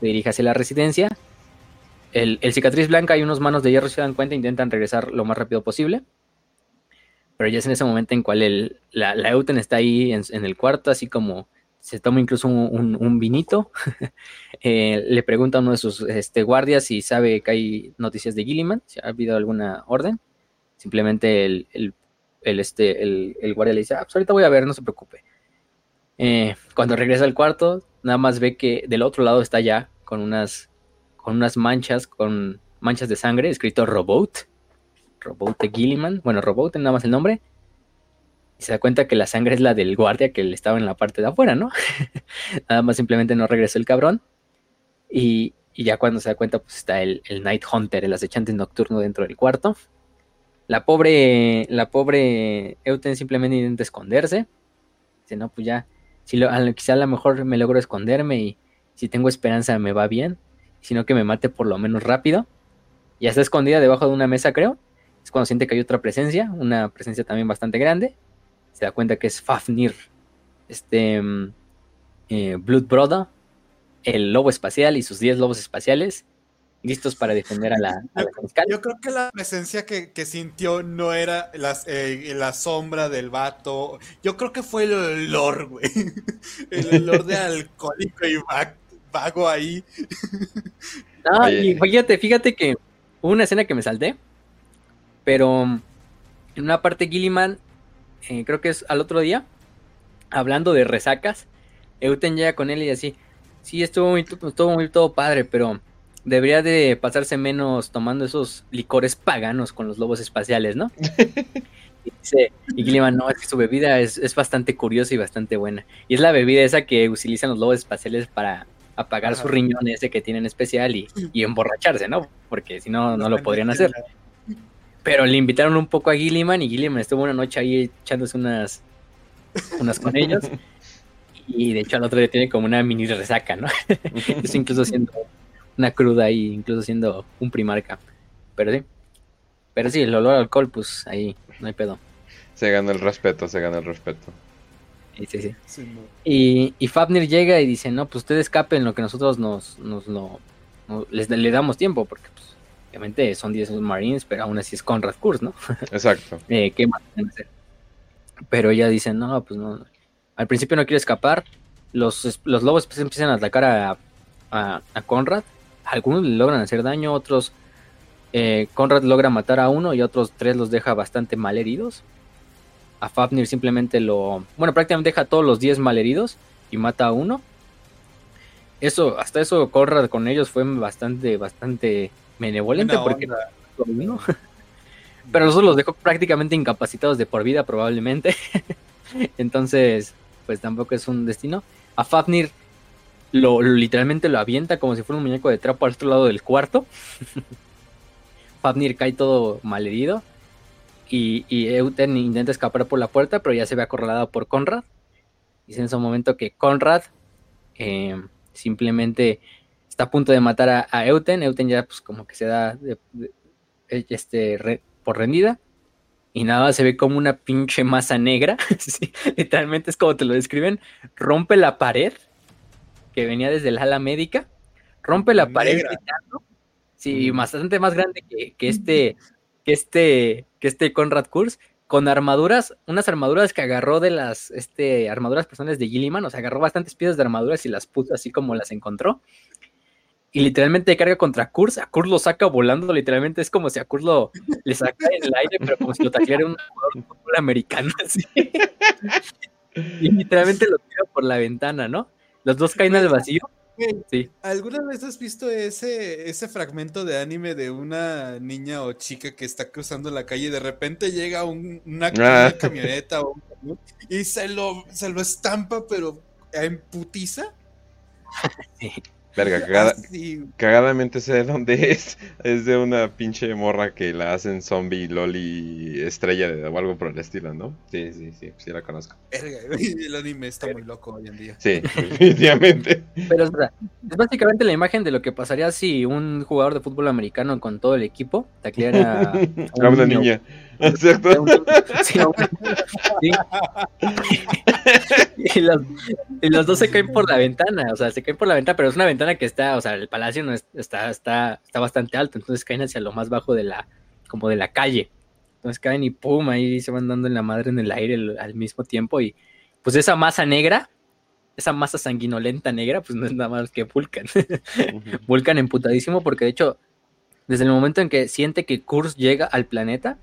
se dirige hacia la residencia, el, cicatriz blanca y unos manos de hierro se dan cuenta e intentan regresar lo más rápido posible. Pero ya es en ese momento en cual el, la, Euten está ahí en, el cuarto, así como se toma incluso un, vinito. Eh, le pregunta a uno de sus este, guardias si sabe que hay noticias de Gilliman, si ha habido alguna orden. Simplemente el, este, el, guardia le dice, ah, pues ahorita voy a ver, no se preocupe. Eh, cuando regresa al cuarto, nada más ve que del otro lado está ya con unas, con unas manchas, con manchas de sangre, escrito Robot. Robot de Gilliman. Bueno, Robot nada más el nombre. Y se da cuenta que la sangre es la del guardia que estaba en la parte de afuera, ¿no? nada más simplemente no regresó el cabrón. Y, ya cuando se da cuenta, pues está el, el Night Hunter, el acechante nocturno dentro del cuarto. La pobre, la pobre Euten simplemente intenta esconderse. Dice, no, pues ya, si lo, quizá a lo mejor me logro esconderme y si tengo esperanza me va bien, sino que me mate por lo menos rápido. Ya está escondida debajo de una mesa, creo. Es cuando siente que hay otra presencia, una presencia también bastante grande. Se da cuenta que es Fafnir, este mm, eh, Blood Brother, el lobo espacial y sus 10 lobos espaciales listos para defender a la, yo, creo que la presencia que, sintió no era eh, la sombra del vato. Yo creo que fue el olor, güey. El olor de alcohólico y vago ahí. No, y fíjate, fíjate que hubo una escena que me salté, pero en una parte Gilliman, eh, creo que es al otro día, hablando de resacas, Euten llega con él y así, sí, estuvo muy, estuvo muy todo padre, pero debería de pasarse menos tomando esos licores paganos con los lobos espaciales, ¿no? y dice, y Gilliman, no, es que su bebida es, bastante curiosa y bastante buena. Y es la bebida esa que utilizan los lobos espaciales para apagar su riñón ese que tienen especial y, emborracharse, ¿no? Porque si no, no lo podrían hacer. Pero le invitaron un poco a Gilliman y Gilliman estuvo una noche ahí echándose unas, unas con ellos. Y de hecho al otro día tiene como una mini resaca, ¿no? Eso incluso siendo una cruda ahí, incluso siendo un primarca. Pero sí. Pero sí, el olor al alcohol, pues ahí, no hay pedo. Se gana el respeto, se gana el respeto. Sí, sí, sí. y, y, Fabnir llega y dice, no, pues ustedes escapen lo que nosotros nos, nos lo, les, le damos tiempo, porque pues, obviamente son 10 Marines, pero aún así es Conrad Kurz, ¿no? Exacto. eh, ¿Qué más pueden hacer? Pero ella dice, no, pues no. Al principio no quiere escapar. Los, los lobos pues, empiezan a atacar a, a, a Conrad algunos le logran hacer daño, otros eh, Conrad logra matar a uno y otros tres los deja bastante mal heridos. A Fafnir simplemente lo. Bueno, prácticamente deja a todos los 10 mal heridos y mata a uno. Eso, hasta eso Conrad con ellos fue bastante, bastante benevolente porque Pero nosotros los dejó prácticamente incapacitados de por vida, probablemente. Entonces, pues tampoco es un destino. A Fafnir lo, literalmente lo avienta como si fuera un muñeco de trapo al otro lado del cuarto. Fafnir cae todo malherido. Y, Euten intenta escapar por la puerta, pero ya se ve acorralado por Conrad. Es en ese momento que Conrad eh, simplemente está a punto de matar a, Euten. Euten ya pues como que se da este, por rendida. Y nada, se ve como una pinche masa negra. literalmente es como te lo describen. Rompe la pared que venía desde el ala médica, rompe la pared gritando, sí, bastante más grande que, este, que este, que este Conrad Kurz, con armaduras, unas armaduras que agarró de las este, armaduras personales de Gilliman, o sea, agarró bastantes piezas de armaduras y las puso así como las encontró. Y literalmente carga contra Kurz, a Kurz lo saca volando, literalmente es como si a Kurz lo le saca en el aire, pero como si lo tacleara un jugador americano, así. y literalmente lo tira por la ventana, ¿no? Los dos caen al vacío. Sí. ¿Alguna vez has visto ese, ese fragmento de anime de una niña o chica que está cruzando la calle y de repente llega una, ah. camioneta y se lo, se lo estampa, pero en putiza? Verga, cagada, cagadamente sé de dónde es. Es de una pinche morra que la hacen zombie, loli, estrella de, o algo por el estilo, ¿no? Sí, sí, sí, sí la conozco. Verga, el anime está muy loco hoy en día. Sí, definitivamente. Pero es, es básicamente la imagen de lo que pasaría si un jugador de fútbol americano con todo el equipo tacleara a, una niña. Exacto. Sí, y, los, y, los, dos se caen por la ventana, o sea, se caen por la ventana, pero es una ventana que está, o sea, el palacio no está, está, está bastante alto, entonces caen hacia lo más bajo de la, como de la calle. Entonces caen y pum, ahí se van dando en la madre en el aire al mismo tiempo y pues esa masa negra, esa masa sanguinolenta negra, pues no es nada más que Vulcan. Vulcan emputadísimo porque de hecho, desde el momento en que siente que Kurz llega al planeta,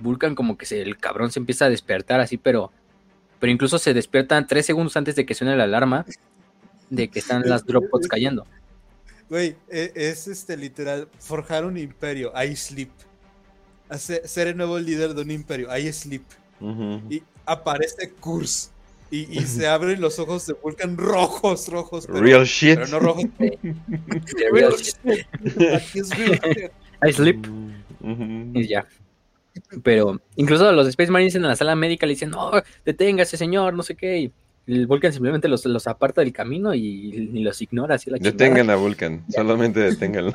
Vulcan como que se, el cabrón se empieza a despertar así, pero, pero incluso se despierta tres segundos antes de que suene la alarma de que están las dropbots cayendo. Güey, e, es este literal, forjar un imperio, I sleep. ser el nuevo líder de un imperio, I sleep. Y aparece Kurz. Y, se abren los ojos de Vulcan rojos, rojos. real shit. Pero no rojos. real real shit. I sleep. Y ya. Pero incluso los Space Marines en la sala médica le dicen, no, deténgase señor, no sé qué. Y el Vulcan simplemente los, los aparta del camino y, los ignora. Así la Detengan a Vulcan, solamente deténganlo.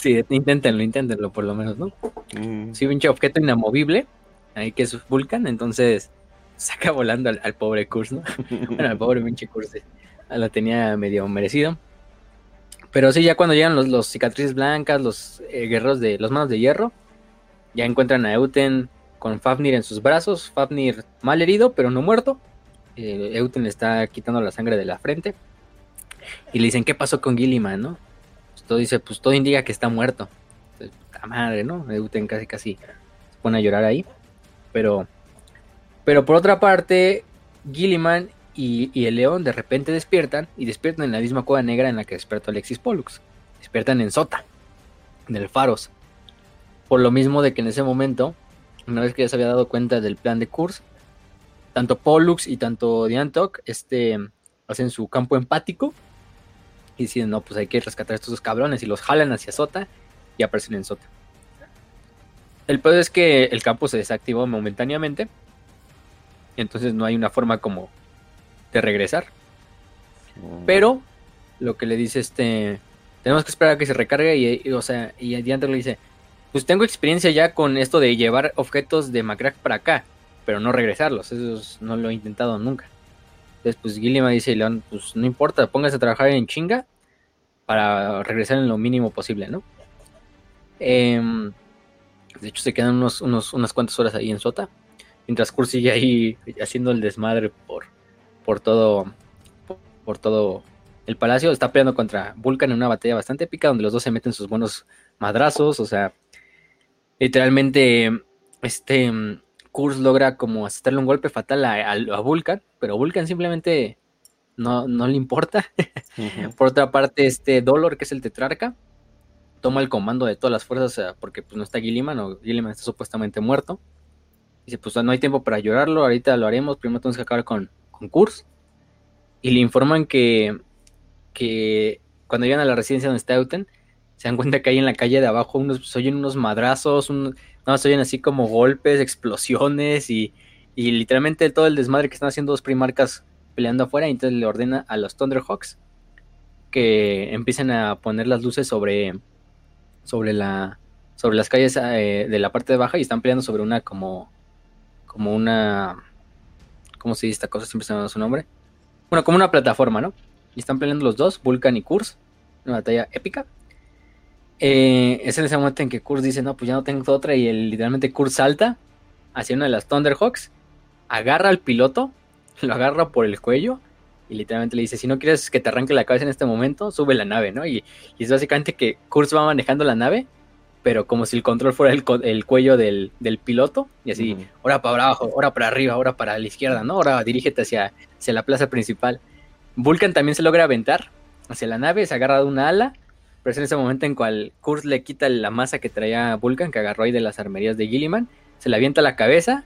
sí, inténtenlo, inténtenlo por lo menos, ¿no? Mm. Sí, pinche objeto inamovible, ahí que es Vulcan, entonces saca volando al, pobre Kurz, ¿no? bueno, al pobre pinche Kurz, la tenía medio merecido. Pero sí, ya cuando llegan los, los cicatrices blancas, los eh, guerreros de los manos de hierro, ya encuentran a Euten con Fafnir en sus brazos. Fafnir mal herido, pero no muerto. Eh, Euten le está quitando la sangre de la frente. Y le dicen, ¿qué pasó con Gilliman, no? Pues todo dice, pues todo indica que está muerto. Entonces, madre, ¿no? Euten casi casi se pone a llorar ahí. Pero, pero por otra parte, Gilliman y, y, el león de repente despiertan. Y despiertan en la misma cueva negra en la que despertó Alexis Pollux. Despiertan en Sota, en el Faros. Por lo mismo de que en ese momento, una vez que ya se había dado cuenta del plan de Kurz, tanto Pollux y tanto Diantok este, hacen su campo empático y dicen, no, pues hay que rescatar a estos dos cabrones y los jalan hacia Sota y aparecen en Sota. El peor es que el campo se desactivó momentáneamente, y entonces no hay una forma como de regresar. Mm. Pero lo que le dice este, tenemos que esperar a que se recargue y, o sea, y Diantok le dice, pues tengo experiencia ya con esto de llevar objetos de Macrack para acá, pero no regresarlos, eso no lo he intentado nunca. Entonces, pues Gilliman dice, León, pues no importa, póngase a trabajar en chinga para regresar en lo mínimo posible, ¿no? Em, de hecho, se quedan unos, unas cuantas horas ahí en Sota, mientras Kurt sigue ahí haciendo el desmadre por, por todo, por, todo el palacio. Está peleando contra Vulcan en una batalla bastante épica, donde los dos se meten sus buenos madrazos, o sea, literalmente este Kurz logra como hacerle un golpe fatal a, Vulcan, pero Vulcan simplemente no, no le importa. Por otra parte, este Dolor, que es el tetrarca, toma el comando de todas las fuerzas porque pues no está Gilliman o Gilliman está supuestamente muerto. Dice, pues no hay tiempo para llorarlo, ahorita lo haremos, primero tenemos que acabar con, con Kurz. Y le informan que, que cuando llegan a la residencia donde está Euten, se dan cuenta que hay en la calle de abajo unos, se oyen unos madrazos, no, se oyen así como golpes, explosiones y, y, literalmente todo el desmadre que están haciendo dos primarcas peleando afuera. Entonces le ordena a los Thunderhawks que empiecen a poner las luces sobre, sobre, la, sobre las calles eh, de la parte de baja y están peleando sobre una como, como una, ¿cómo se dice esta cosa? Siempre se me da su nombre. Bueno, como una plataforma, ¿no? Y están peleando los dos, Vulcan y Kurz, una batalla épica. Eh, es en ese momento en que Kurz dice, no, pues ya no tengo otra, y el, literalmente Kurz salta hacia una de las Thunderhawks, agarra al piloto, lo agarra por el cuello, y literalmente le dice, si no quieres que te arranque la cabeza en este momento, sube la nave, ¿no? Y, es básicamente que Kurz va manejando la nave, pero como si el control fuera el, cuello del, piloto, y así, ahora para abajo, ahora para arriba, ahora para la izquierda, ¿no? Ahora dirígete hacia, hacia la plaza principal. Vulcan también se logra aventar hacia la nave, se agarra de una ala, pero es en ese momento en cual Kurz le quita la masa que traía Vulcan, que agarró ahí de las armerías de Gilliman, se le avienta la cabeza,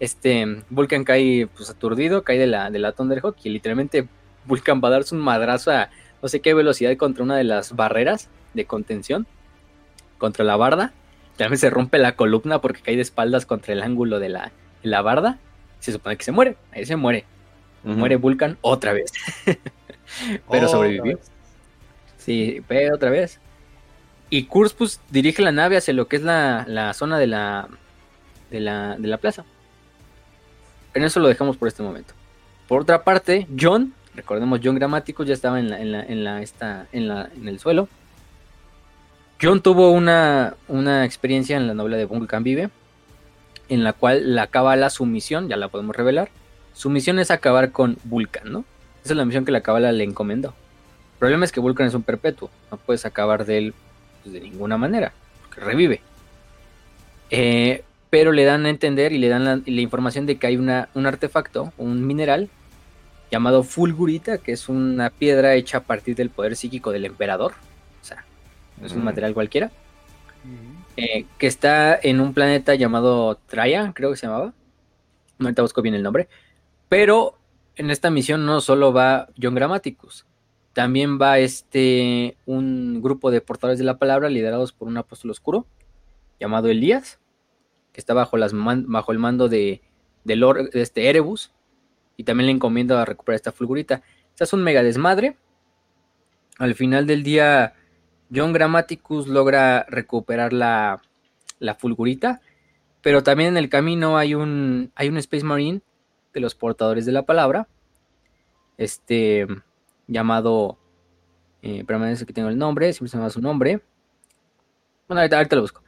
este, Vulcan cae pues aturdido, cae de la, de la Thunderhawk y literalmente Vulcan va a darse un madrazo a no sé qué velocidad contra una de las barreras de contención, contra la barda. También se rompe la columna porque cae de espaldas contra el ángulo de la, la barda. Se supone que se muere, ahí se muere. Muere Vulcan otra vez. pero sobrevivió. Sí, pero otra vez. Y Kurz pues, dirige la nave hacia lo que es la, la zona de la, de la, de la plaza. En eso lo dejamos por este momento. Por otra parte, John, recordemos John Gramático ya estaba en la, en la, esta, en la, en el suelo. John tuvo una, una experiencia en la novela de Vulcan Vive, en la cual la la su misión, ya la podemos revelar. Su misión es acabar con Vulcan, ¿no? Esa es la misión que la Cabala le encomendó. El problema es que Vulcan es un perpetuo, no puedes acabar de él pues, de ninguna manera, porque revive. Eh, pero le dan a entender y le dan la, información de que hay una, un artefacto, un mineral llamado Fulgurita, que es una piedra hecha a partir del poder psíquico del emperador. O sea, no es un material cualquiera. Eh, que está en un planeta llamado Traya, creo que se llamaba. Ahorita busco bien el nombre. Pero en esta misión no solo va John Grammaticus, también va este un grupo de portadores de la palabra liderados por un apóstol oscuro llamado Elías, que está bajo, las bajo el mando de, de, este Erebus, y también le encomienda a recuperar esta fulgurita. O es un mega desmadre. Al final del día, John Grammaticus logra recuperar la, la fulgurita, pero también en el camino hay un, hay un Space Marine de los portadores de la palabra, este llamado, eh, permanece que tengo el nombre, siempre se llama su nombre. Bueno, ahorita, lo busco.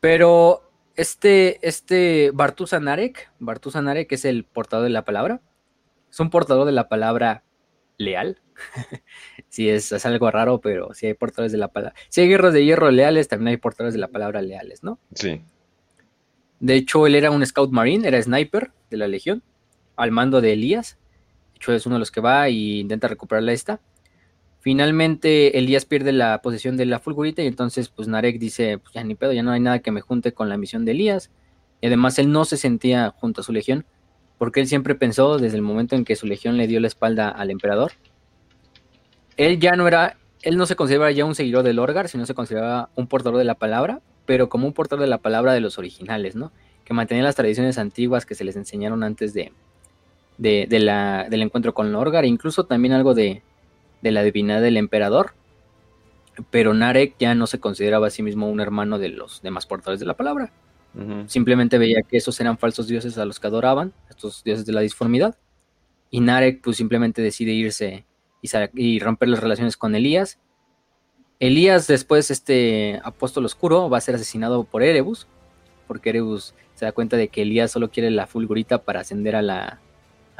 Pero este, este Bartusa Narek, Bartusa Narek es el portador de la palabra. Es un portador de la palabra leal. sí, es, es, algo raro, pero sí hay portadores de la palabra. Si hay guerras de hierro leales, también hay portadores de la palabra leales, ¿no? Sí. De hecho, él era un Scout Marine, era sniper de la Legión al mando de Elías. Es uno de los que va e intenta recuperarla esta. Finalmente, Elías pierde la posesión de la Fulgurita y entonces, pues Narek dice, pues ya ni pedo, ya no hay nada que me junte con la misión de Elías. Y además él no se sentía junto a su legión, porque él siempre pensó desde el momento en que su legión le dio la espalda al emperador. Él ya no era, él no se consideraba ya un seguidor del Orgar, sino se consideraba un portador de la palabra, pero como un portador de la palabra de los originales, ¿no? Que mantenía las tradiciones antiguas que se les enseñaron antes de, de, la, del encuentro con Lorgar, incluso también algo de, la divinidad del emperador. Pero Narek ya no se consideraba a sí mismo un hermano de los demás portadores de la palabra. Simplemente veía que esos eran falsos dioses a los que adoraban, estos dioses de la disformidad. Y Narek pues simplemente decide irse y, y romper las relaciones con Elías. Elías después, este apóstol oscuro, va a ser asesinado por Erebus, porque Erebus se da cuenta de que Elías solo quiere la fulgurita para ascender a la,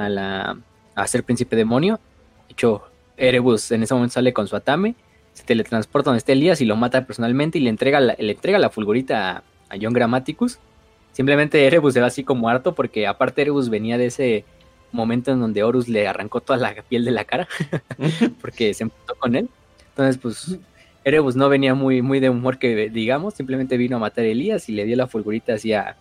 a, la, a ser príncipe demonio. De hecho, Erebus en ese momento sale con su Atame, se teletransporta donde está Elías y lo mata personalmente y le entrega la, le entrega la fulgurita a, John Grammaticus. Simplemente Erebus se va así como harto porque aparte Erebus venía de ese momento en donde Horus le arrancó toda la piel de la cara porque se empezó con él. Entonces, pues Erebus no venía muy, muy de humor que digamos, simplemente vino a matar a Elías y le dio la fulgurita así a,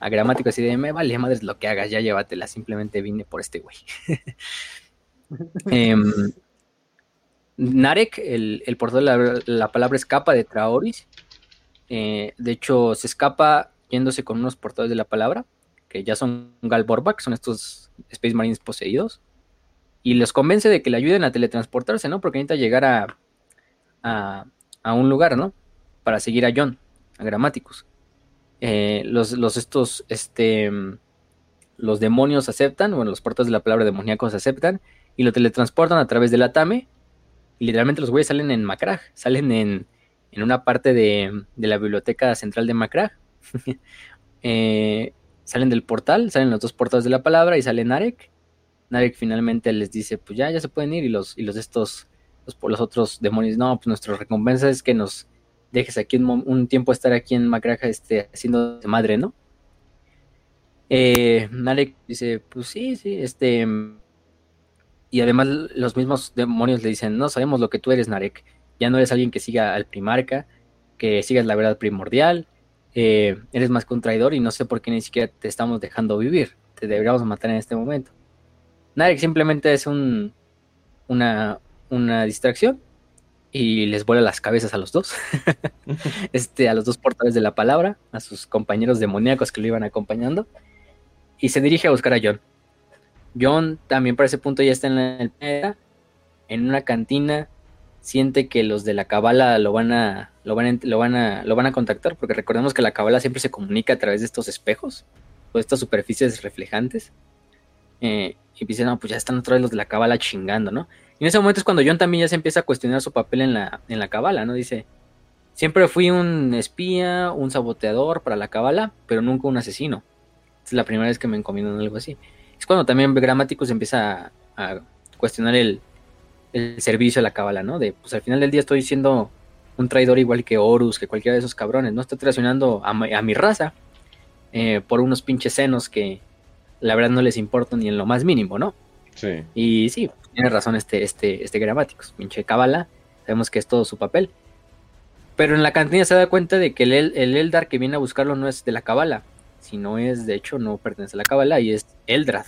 a gramático así de, me vale madres lo que hagas, ya llévatela, simplemente vine por este güey. Em, Narek, el, el portador de la, palabra escapa de Traoris. Eh, de hecho, se escapa yéndose con unos portadores de la palabra, que ya son Galborbak, son estos Space Marines poseídos. Y les convence de que le ayuden a teletransportarse, ¿no? Porque necesita llegar a, a, a un lugar, ¿no? Para seguir a John, a Grammaticus. Eh, los, los, estos, este, los demonios aceptan, bueno, los portadores de la palabra demoníacos aceptan y lo teletransportan a través del Atame. Y literalmente los güeyes salen en Macrag, salen en, en una parte de, de, la biblioteca central de Macrag. Eh, salen del portal, salen los dos portadores de la palabra y sale Narek. Narek finalmente les dice, pues ya, ya se pueden ir. Y los, y los estos, los, los otros demonios, no, pues nuestra recompensa es que nos, dejes aquí un, tiempo estar aquí en Macraja este, haciendo madre, ¿no? Eh, dice, pues sí, sí, este... Y además los mismos demonios le dicen, no sabemos lo que tú eres, Narek. Ya no eres alguien que siga al primarca, que sigas la verdad primordial. Eh, eres más que un traidor y no sé por qué ni siquiera te estamos dejando vivir. Te deberíamos matar en este momento. Narek simplemente es un, una, una distracción y les vuela las cabezas a los dos, este, a los dos portadores de la palabra, a sus compañeros demoníacos que lo iban acompañando, y se dirige a buscar a John. John también para ese punto ya está en la en una cantina, siente que los de la cabala lo van a lo van a, lo van a lo van a contactar porque recordemos que la cabala siempre se comunica a través de estos espejos o estas superficies reflejantes. Eh, y dice, no, pues ya están otra vez los de la cabala chingando, ¿no? Y en ese momento es cuando John también ya se empieza a cuestionar su papel en la, en la cabala, ¿no? Dice, siempre fui un espía, un saboteador para la cabala, pero nunca un asesino. Es la primera vez que me encomiendan algo así. Es cuando también Gramáticos empieza a, cuestionar el, servicio a la cabala, ¿no? De, pues al final del día estoy siendo un traidor igual que Horus, que cualquiera de esos cabrones, ¿no? Estoy traicionando a, a mi raza eh, por unos pinches senos que la verdad no les importa ni en lo más mínimo, ¿no? Y sí, tiene razón este, este, este Gramáticos, pinche cabala, sabemos que es todo su papel. Pero en la cantina se da cuenta de que el, el Eldar que viene a buscarlo no es de la cabala, si no es, de hecho, no pertenece a la Kabbalah y es Eldrad.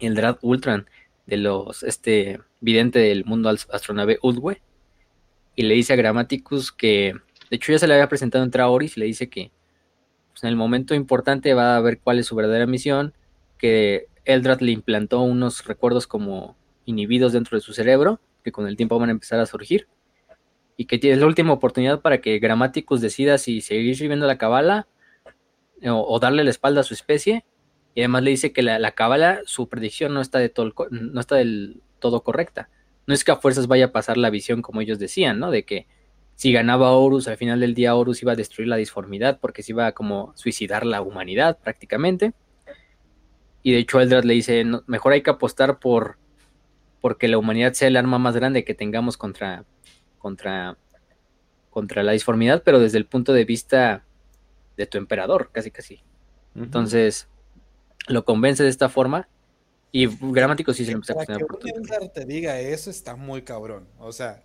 Eldrad Ultran, de los, este, vidente del mundo astronave Udwe. Y le dice a Grammaticus que, de hecho, ya se le había presentado en Traoris y le dice que pues, en el momento importante va a ver cuál es su verdadera misión, que Eldrad le implantó unos recuerdos como inhibidos dentro de su cerebro, que con el tiempo van a empezar a surgir, y que tiene la última oportunidad para que Grammaticus decida si seguir viviendo la cabala o, darle la espalda a su especie. Y además le dice que la, la cábala, su predicción no está, de todo, no está del todo correcta. No es que a fuerzas vaya a pasar la visión como ellos decían, ¿no? De que si ganaba Horus, al final del día Horus iba a destruir la disformidad porque se iba a como suicidar la humanidad prácticamente. Y de hecho Eldrad le dice, mejor hay que apostar por porque la humanidad sea el arma más grande que tengamos contra, contra, contra la disformidad, pero desde el punto de vista de tu emperador, casi casi. Entonces, lo convence de esta forma y gramático sí se lo empieza a cuestionar. Que un Eldar te diga eso está muy cabrón. O sea,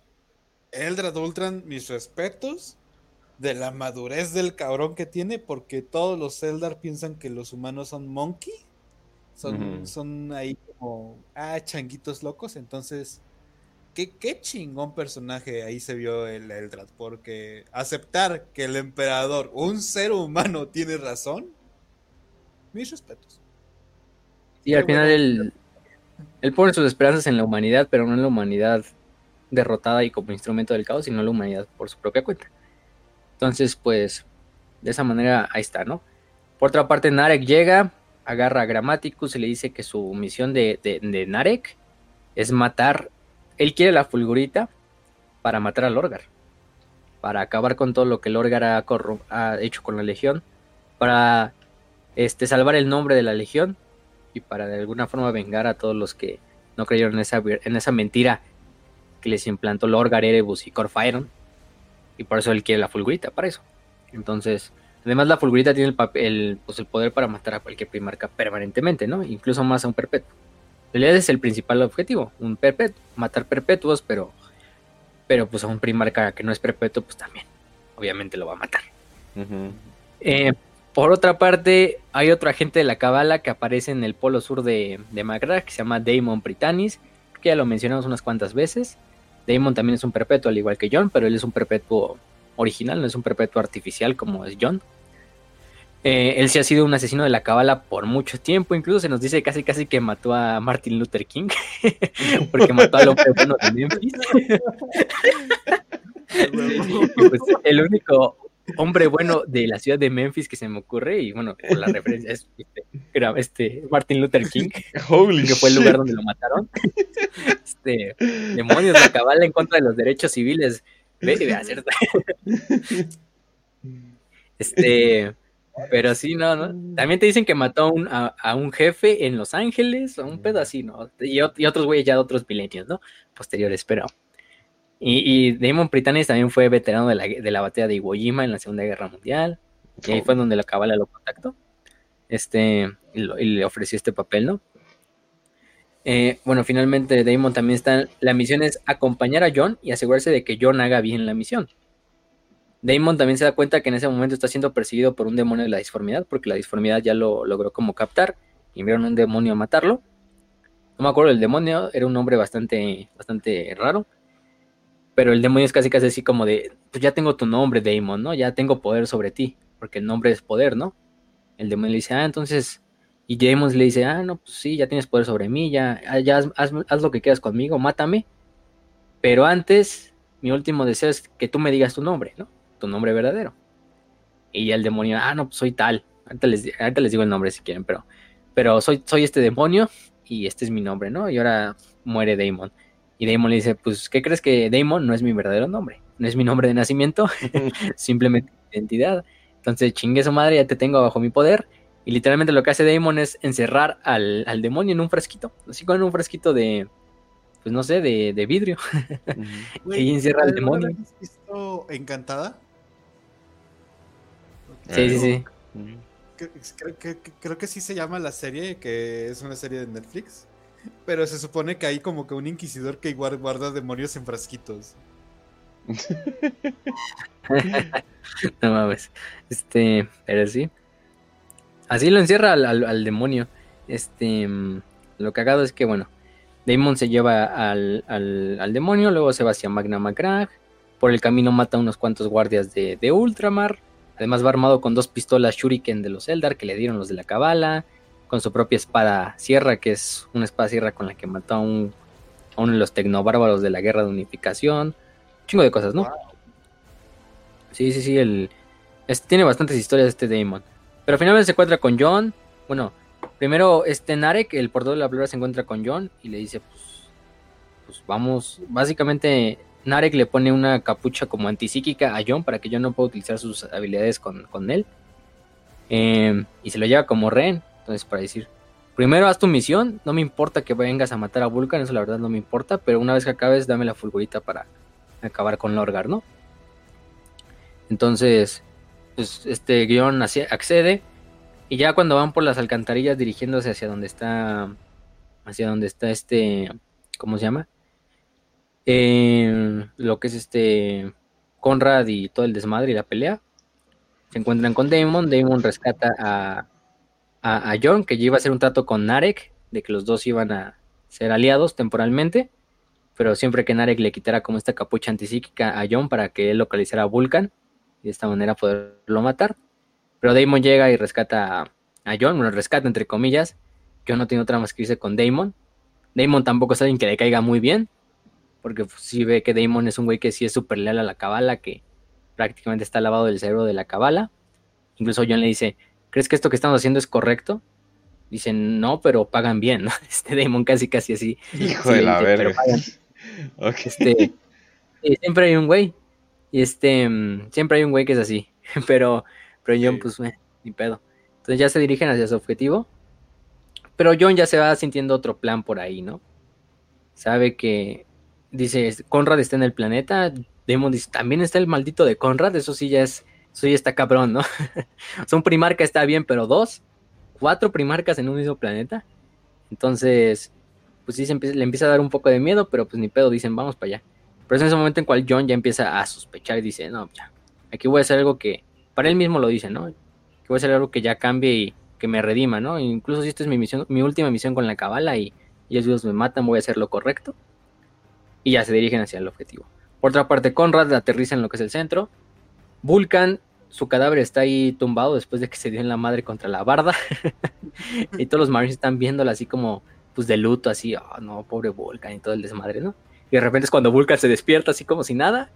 Eldrad Ultran, mis respetos de la madurez del cabrón que tiene, porque todos los Eldar piensan que los humanos son monkey. Son, son ahí como, ah, changuitos locos. Entonces, qué, chingón personaje ahí se vio el Eldrad, porque aceptar que el emperador, un ser humano, tiene razón, mis respetos. Y al final él, él pone sus esperanzas en la humanidad, pero no en la humanidad derrotada y como instrumento del caos, sino en la humanidad por su propia cuenta. Entonces, pues, de esa manera ahí está, ¿no? Por otra parte, Narek llega, agarra a Grammaticus y le dice que su misión de, de Narek es matar él quiere la fulgurita para matar al Lorgar, para acabar con todo lo que Lorgar ha, ha hecho con la Legión, para este, salvar el nombre de la Legión y para de alguna forma vengar a todos los que no creyeron en esa, en esa mentira que les implantó Lorgar, Erebus y Corfairon. Y por eso él quiere la fulgurita, para eso. Entonces, además la fulgurita tiene el, papel, pues el poder para matar a cualquier primarca permanentemente, ¿no? Incluso más a un perpetuo. En realidad es el principal objetivo, un perpetuo, matar perpetuos, pero, pero pues a un primarca que no es perpetuo, pues también, obviamente lo va a matar. Eh, por otra parte, hay otro agente de la Cabala que aparece en el polo sur de, de que se llama Damon Britannis, que ya lo mencionamos unas cuantas veces. Damon también es un perpetuo, al igual que John, pero él es un perpetuo original, no es un perpetuo artificial como es John. Eh, él sí ha sido un asesino de la cabala por mucho tiempo. Incluso se nos dice casi casi que mató a Martin Luther King. porque mató al hombre bueno de Memphis. Pues, el único hombre bueno de la ciudad de Memphis que se me ocurre, y bueno, por la referencia es este, este Martin Luther King, que fue el lugar donde lo mataron. Este, demonios de la cabala en contra de los derechos civiles. Ve. Este pero sí, no, ¿no? También te dicen que mató a un, a, un jefe en Los Ángeles, a un pedo así, ¿no? Y, otros güeyes ya de otros milenios, ¿no? Posteriores, pero. Y, y Damon Britannis también fue veterano de la, de la batalla de Iwo Jima en la Segunda Guerra Mundial. Y ahí fue donde la cabala lo contactó. Este, y, le ofreció este papel, ¿no? Eh, bueno, finalmente Damon también está. La misión es acompañar a John y asegurarse de que John haga bien la misión. Damon también se da cuenta que en ese momento está siendo perseguido por un demonio de la disformidad, porque la disformidad ya lo logró como captar y enviaron un demonio a matarlo. no me acuerdo, el demonio era un nombre bastante, bastante raro. Pero el demonio es casi casi así como de, pues ya tengo tu nombre, Daemon, ¿no? Ya tengo poder sobre ti, porque el nombre es poder, ¿no? El demonio le dice, ah, entonces, y Daemon le dice, ah, no, pues sí, ya tienes poder sobre mí, ya, ya haz, haz lo que quieras conmigo, mátame. Pero antes, mi último deseo es que tú me digas tu nombre, ¿no? Tu nombre verdadero. Y el demonio, ah, no, pues soy tal. Ahorita les, ahorita les digo el nombre si quieren, pero, pero soy, soy este demonio y este es mi nombre, ¿no? Y ahora muere Damon. Y Damon le dice, pues, ¿qué crees que Damon no es mi verdadero nombre? No es mi nombre de nacimiento, simplemente identidad. Entonces, chingue su madre, ya te tengo bajo mi poder. Y literalmente lo que hace Damon es encerrar al, demonio en un fresquito, así como en un fresquito de, pues no sé, de, de vidrio. y encierra al demonio. ¿Has visto Encantada? Sí, sí, sí. Creo, que sí se llama la serie, que es una serie de Netflix. Pero se supone que hay como que un inquisidor que guarda demonios en frasquitos. no mames. Este, pero sí. Así lo encierra al, demonio. Este, mm, lo cagado es que, bueno, Damon se lleva al, al, demonio, luego se va hacia Magna Macrag. Por el camino mata a unos cuantos guardias de, de Ultramar. Además va armado con dos pistolas Shuriken de los Eldar que le dieron los de la Cabala, con su propia espada sierra, que es una espada sierra con la que mató a, un, uno de los tecnobárbaros de la Guerra de Unificación. Un chingo de cosas, ¿no? Sí, sí, sí, el, tiene bastantes historias este Daemon. Pero finalmente se encuentra con John. Bueno, primero este Narek, el portador de la palabra, se encuentra con John y le dice, pues, pues vamos, básicamente Narek le pone una capucha como antipsíquica a John para que John no pueda utilizar sus habilidades con, él. Em, y se lo lleva como rehén. Entonces, para decir, primero haz tu misión, no me importa que vengas a matar a Vulcan, eso la verdad no me importa, pero una vez que acabes, dame la fulgurita para acabar con Lorgar, ¿no? Entonces, pues, este guion accede. Y ya cuando van por las alcantarillas dirigiéndose hacia donde está. Hacia donde está este. ¿Cómo se llama? Lo que es este Conrad y todo el desmadre y la pelea. Se encuentran con Damon. Damon rescata a, a, John, que ya iba a hacer un trato con Narek, de que los dos iban a ser aliados temporalmente. Pero siempre que Narek le quitara como esta capucha antipsíquica a John para que él localizara a Vulcan y de esta manera poderlo matar. Pero Damon llega y rescata a, John, bueno, rescata entre comillas. John no tiene otra más que irse con Damon. Damon tampoco es alguien que le caiga muy bien, porque si sí ve que Damon es un güey que sí es súper leal a la cabala, que prácticamente está lavado del cerebro de la cabala. Incluso John le dice, ¿crees que esto que estamos haciendo es correcto? Dicen, no, pero pagan bien, ¿no? Este Damon casi casi así. Hijo de la verga. Este, siempre hay un güey. Y este, mm, siempre hay un güey que es así. Pero, pero John, pues, ni pedo. Entonces ya se dirigen hacia su objetivo. Pero John ya se va sintiendo otro plan por ahí, ¿no? Sabe que dice, Conrad está en el planeta, Demon dice, también está el maldito de Conrad, eso sí ya es, eso ya está cabrón, ¿no? Son primarca está bien, pero dos, cuatro primarcas en un mismo planeta. Entonces, pues sí, le empieza a dar un poco de miedo, pero pues ni pedo, dicen, vamos para allá. Pero es en ese momento en cual John ya empieza a sospechar y dice, no, ya, aquí voy a hacer algo que, para él mismo lo dice, ¿no? Que voy a hacer algo que ya cambie y que me redima, ¿no? incluso si esta es mi misión, mi última misión con la cabala y, y ellos me matan, voy a hacer lo correcto y ya se dirigen hacia el objetivo. Por otra parte, Conrad aterriza en lo que es el centro. Vulcan, su cadáver está ahí tumbado después de que se dio en la madre contra la barda. y todos los Marines están viéndolo así como, pues de luto, así, oh no, pobre Vulcan y todo el desmadre, ¿no? Y de repente cuando Vulcan se despierta así como si nada,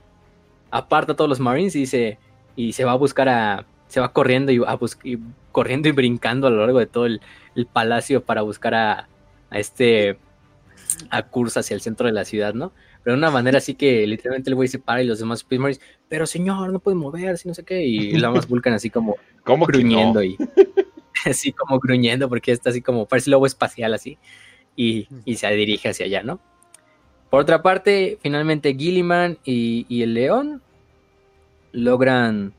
aparta a todos los Marines y y se va a buscar a, se va corriendo y, a y corriendo y brincando a lo largo de todo el, palacio para buscar a este a cursa hacia el centro de la ciudad, ¿no? Pero de una manera así que literalmente el güey se para y los demás Space pero señor, no puede moverse, no sé qué, y la más Vulcan así como ¿Cómo gruñendo y así como gruñendo porque está así como, parece lobo espacial así, y, se dirige hacia allá, ¿no? Por otra parte, finalmente Gilliman y, y el león logran,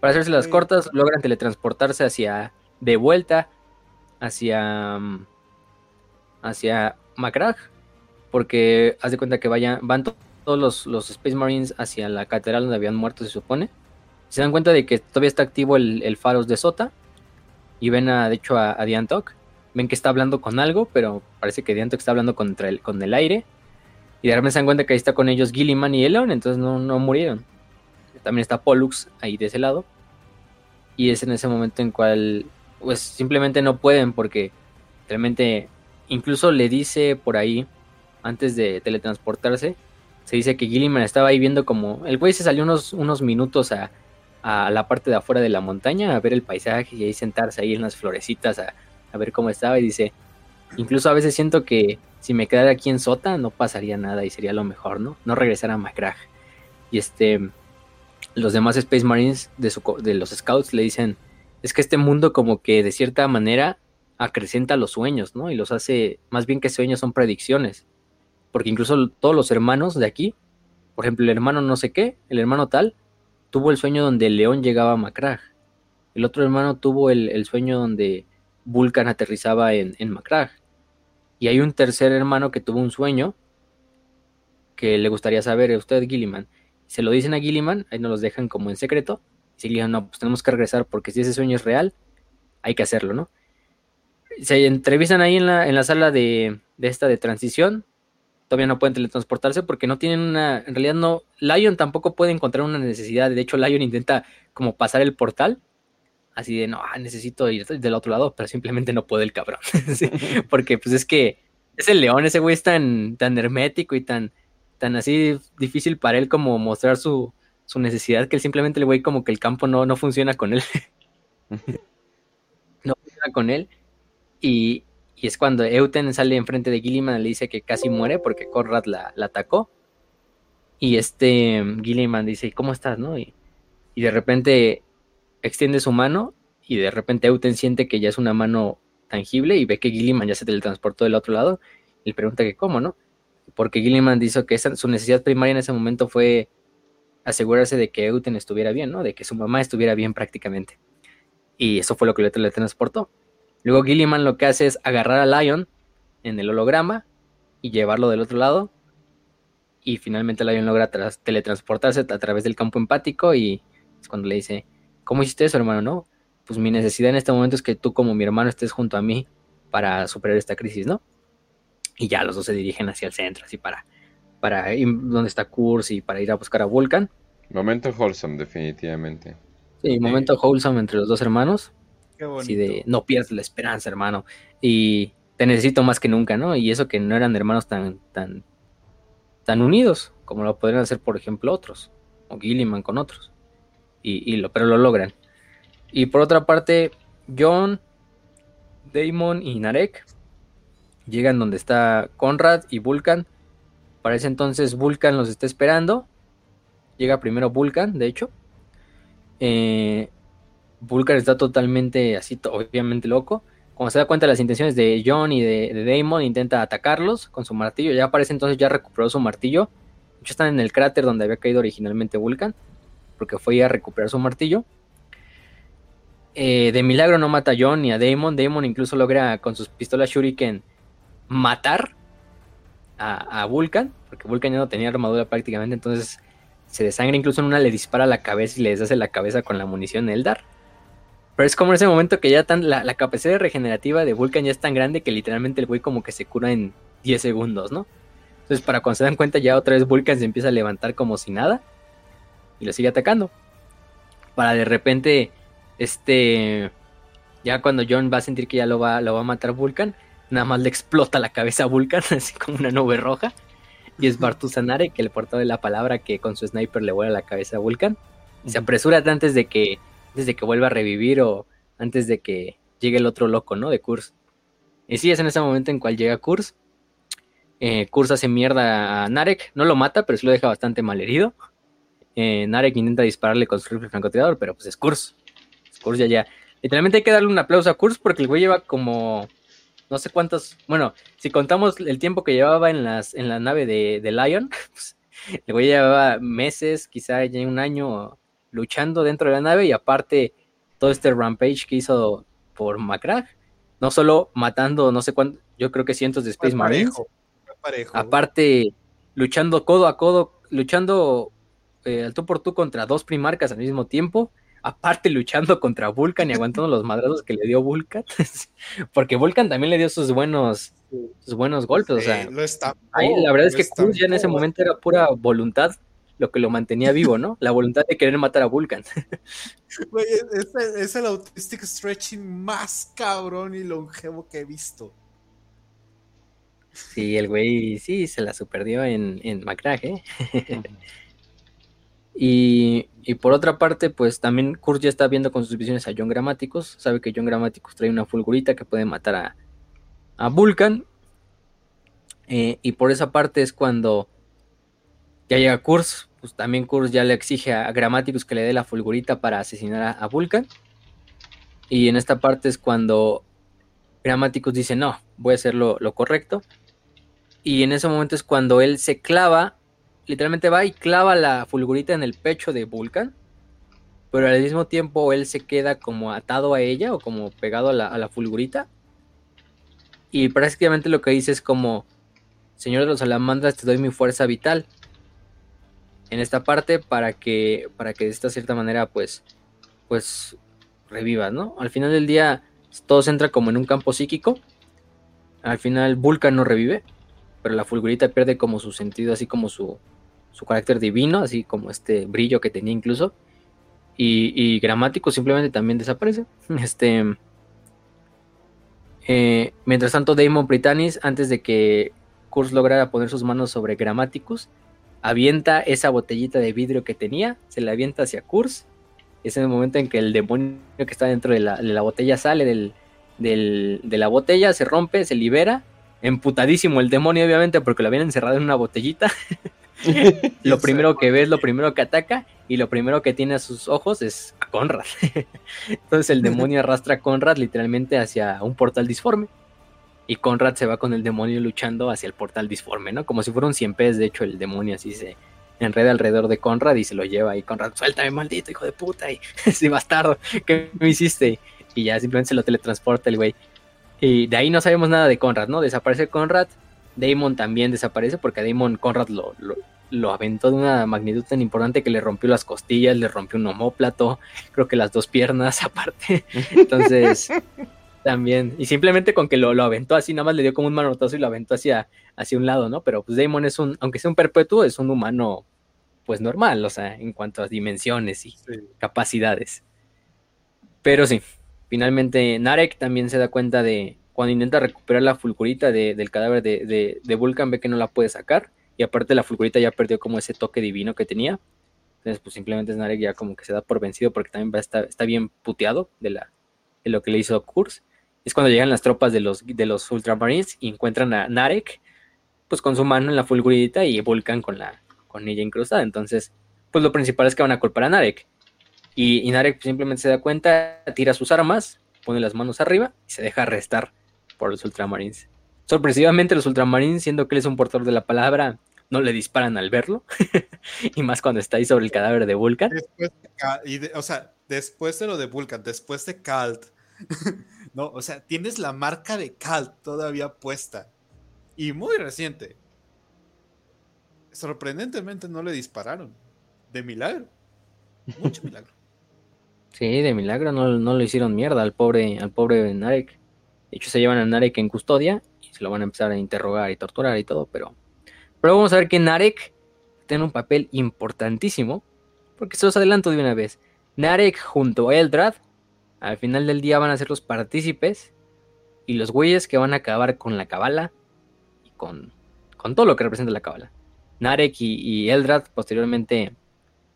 para hacerse las cortas, logran teletransportarse hacia, de vuelta, hacia, mm, hacia Macrag, porque haz de cuenta que vayan, van todos los, Space Marines hacia la catedral donde habían muerto, se supone. Se dan cuenta de que todavía está activo el, el Faros de Sota y ven a, de hecho a, a Diantok ven que está hablando con algo, pero parece que Dianto está hablando contra el, con el aire. Y de repente se dan cuenta que ahí está con ellos Gilliman y Elon, entonces no, no murieron. También está Pollux ahí de ese lado. Y es en ese momento en cual pues simplemente no pueden porque realmente incluso le dice por ahí antes de teletransportarse se dice que Gilliman estaba ahí viendo como el güey se salió unos, unos minutos a, a la parte de afuera de la montaña a ver el paisaje y ahí sentarse ahí en las florecitas a, a ver cómo estaba y dice incluso a veces siento que si me quedara aquí en Sota no pasaría nada y sería lo mejor, ¿no? No regresar a Macragge. Y este los demás Space Marines de, su, de los Scouts le dicen, es que este mundo como que de cierta manera acrecenta los sueños, ¿no? Y los hace, más bien que sueños son predicciones. Porque incluso todos los hermanos de aquí, por ejemplo, el hermano no sé qué, el hermano tal, tuvo el sueño donde el león llegaba a Macragge. El otro hermano tuvo el, sueño donde Vulcan aterrizaba en, en. Y hay un tercer hermano que tuvo un sueño que le gustaría saber, usted Gilliman, se lo dicen a Gilliman, ahí nos los dejan como en secreto, y Gilliman, no, pues tenemos que regresar porque si ese sueño es real, hay que hacerlo, ¿no? Se entrevistan ahí en la, en la sala de, de esta de transición, todavía no pueden teletransportarse porque no tienen una, en realidad no, Lion tampoco puede encontrar una necesidad, de hecho Lion intenta como pasar el portal, así de, no, ah, necesito ir del otro lado, pero simplemente no puede el cabrón, porque pues es que es el león, ese güey es tan, tan hermético y tan, tan así difícil para él como mostrar su, su necesidad que él simplemente le güey como que el campo no, no funciona con él. no funciona con él. Y, es cuando Euten sale enfrente de Gilliman y le dice que casi muere porque Conrad la, atacó. Y este Gilliman dice, ¿cómo estás? ¿no? Y, de repente extiende su mano y de repente Euten siente que ya es una mano tangible y ve que Gilliman ya se teletransportó del otro lado y le pregunta que cómo, ¿no? porque Gilliman dijo que su necesidad primaria en ese momento fue asegurarse de que Euten estuviera bien, ¿no? De que su mamá estuviera bien prácticamente. Y eso fue lo que le transportó. Luego Gilliman lo que hace es agarrar a Lion en el holograma y llevarlo del otro lado. Y finalmente Lion logra teletransportarse a través del campo empático y es cuando le dice, ¿cómo hiciste eso, hermano? No, pues mi necesidad en este momento es que tú como mi hermano estés junto a mí para superar esta crisis, ¿no? Y ya los dos se dirigen hacia el centro, así para, para ir donde está Kurz y para ir a buscar a Vulcan. Momento wholesome, definitivamente. Sí, momento wholesome entre los dos hermanos. Qué bonito. Así de, no pierdas la esperanza, hermano. Y te necesito más que nunca, ¿no? Y eso que no eran hermanos tan, tan, tan unidos como lo podrían hacer, por ejemplo, otros. O Gilliman con otros. Y, y lo, pero lo logran. Y por otra parte, John, Damon y Narek Llegan donde está Conrad y Vulcan. Para ese entonces Vulcan los está esperando. Llega primero Vulcan, de hecho. Eh, Vulcan está totalmente así, obviamente loco. Cuando se da cuenta de las intenciones de John y de, Damon, intenta atacarlos con su martillo. Ya parece entonces ya recuperó su martillo. De están en el cráter donde había caído originalmente Vulcan. Porque fue a recuperar su martillo. Eh, de milagro no mata a John ni a Damon. Damon incluso logra con sus pistolas Shuriken matar a, Vulcan, porque Vulcan ya no tenía armadura prácticamente, entonces se desangra, incluso en una le dispara la cabeza y le deshace la cabeza con la munición Eldar. Pero es como en ese momento que ya tan, la, capacidad regenerativa de Vulcan ya es tan grande que literalmente el güey como que se cura en 10 segundos, ¿no? Entonces para cuando se dan cuenta ya otra vez Vulcan se empieza a levantar como si nada y lo sigue atacando. Para de repente, este, ya cuando John va a sentir que ya lo va, lo va a matar Vulcan, nada más le explota la cabeza a Vulcan, así como una nube roja. Y es Bartusanare, que le portó de la palabra que con su sniper le vuela la cabeza a Vulcan. Y se apresura antes de que, antes que vuelva a revivir o antes de que llegue el otro loco, ¿no? De Kurz. Y sí, es en ese momento en cual llega Kurz. Eh, Kurz hace mierda a Narek, no lo mata, pero sí lo deja bastante mal herido. Eh, Narek intenta dispararle con su rifle francotirador, pero pues es Kurz. Kurz ya ya. Literalmente hay que darle un aplauso a Kurz porque el güey lleva como no sé cuántos, bueno, si contamos el tiempo que llevaba en, las, en la nave de, Lion, pues, el güey llevaba meses, quizá ya un año luchando dentro de la nave y aparte todo este rampage que hizo por Macragge, no solo matando no sé cuántos, yo creo que cientos de Space Marines, aparte luchando codo a codo, luchando eh, al tú por tú contra dos primarcas al mismo tiempo, aparte luchando contra Vulcan y aguantando los madrazos que le dio Vulcan, porque Vulcan también le dio sus buenos, sus buenos golpes, o sea, la verdad es que ya en ese momento era pura voluntad lo que lo mantenía vivo, ¿no? La voluntad de querer matar a Vulcan. es, el autistic stretching más cabrón y longevo que he visto. Sí, el güey sí se la superdió en, en ¿eh? y, y, por otra parte, pues también Kurt ya está viendo con sus visiones a John Grammaticus. Sabe que John Grammaticus trae una fulgurita que puede matar a, a Vulcan. Eh, y por esa parte es cuando ya llega Kurz, pues también Kurz ya le exige a Grammaticus que le dé la fulgurita para asesinar a, Vulcan. Y en esta parte es cuando Grammaticus dice, no, voy a hacer lo, correcto. Y en ese momento es cuando él se clava, literalmente va y clava la fulgurita en el pecho de Vulcan. Pero al mismo tiempo él se queda como atado a ella o como pegado a la, a la fulgurita. Y prácticamente lo que dice es como, Señor de los salamandras, te doy mi fuerza vital en esta parte para que, para que de esta cierta manera, pues, pues ¿no? Al final del día, todo se entra como en un campo psíquico. Al final, Vulcan no revive, pero la fulgurita pierde como su sentido, así como su, su carácter divino, así como este brillo que tenía incluso. Y, y gramático simplemente también desaparece. Este. Eh, mientras tanto, Damon Britannis, antes de que Kurz lograra poner sus manos sobre Grammaticus, avienta esa botellita de vidrio que tenía, se la avienta hacia Kurz. Es en el momento en que el demonio que está dentro de la, botella sale del, de la botella, se rompe, se libera. Emputadísimo el demonio, obviamente, porque lo habían encerrado en una botellita. lo primero que ve es lo primero que ataca y lo primero que tiene a sus ojos es a Conrad. Entonces el demonio arrastra a Conrad literalmente hacia un portal disforme y Conrad se va con el demonio luchando hacia el portal disforme, ¿no? Como si fuera un cien de hecho el demonio así se enreda alrededor de Conrad y se lo lleva y Conrad, suéltame maldito hijo de puta y sí bastardo, ¿qué me hiciste? Y ya simplemente se lo teletransporta el güey. Y de ahí no sabemos nada de Conrad, ¿no? Desaparece Conrad, Damon también desaparece porque a Damon Conrad lo, lo, lo aventó de una magnitud tan importante que le rompió las costillas, le rompió un homóplato, creo que las dos piernas aparte. Entonces, también. Y simplemente con que lo, lo, aventó así, nada más le dio como un manotazo y lo aventó hacia, hacia un lado, ¿no? Pero pues Damon es un, aunque sea un perpetuo, es un humano pues normal, o sea, en cuanto a dimensiones y capacidades. Pero sí, finalmente Narek también se da cuenta de cuando intenta recuperar la fulgurita del cadáver de, de, Vulcan, ve que no la puede sacar. Y aparte la fulgurita ya perdió como ese toque divino que tenía. Entonces, pues simplemente Narek ya como que se da por vencido porque también va está bien puteado de, la, de lo que le hizo Kurz es cuando llegan las tropas de los, de los Ultramarines y encuentran a Narek, pues con su mano en la fulgurita y Vulcan con, la, con ella incrustada. Entonces, pues lo principal es que van a culpar a Narek. Y, Narek simplemente se da cuenta, tira sus armas, pone las manos arriba y se deja arrestar por los Ultramarines. Sorpresivamente los Ultramarines, siendo que él es un portador de la palabra, no le disparan al verlo. y más cuando está ahí sobre el cadáver de Vulcan. o sea, después de lo de Vulcan, después de Kalt, no, o sea, tienes la marca de Cal todavía puesta. Y muy reciente. Sorprendentemente no le dispararon. De milagro. Mucho milagro. Sí, de milagro no, no lo hicieron mierda al pobre, al pobre Narek. De hecho, se llevan a Narek en custodia y se lo van a empezar a interrogar y torturar y todo, pero. Pero vamos a ver que Narek tiene un papel importantísimo. Porque se los adelanto de una vez. Narek junto a Eldrad al final del día van a ser los partícipes y los güeyes que van a acabar con la cabala y con, con todo lo que representa la cabala. Narek y, Eldrad posteriormente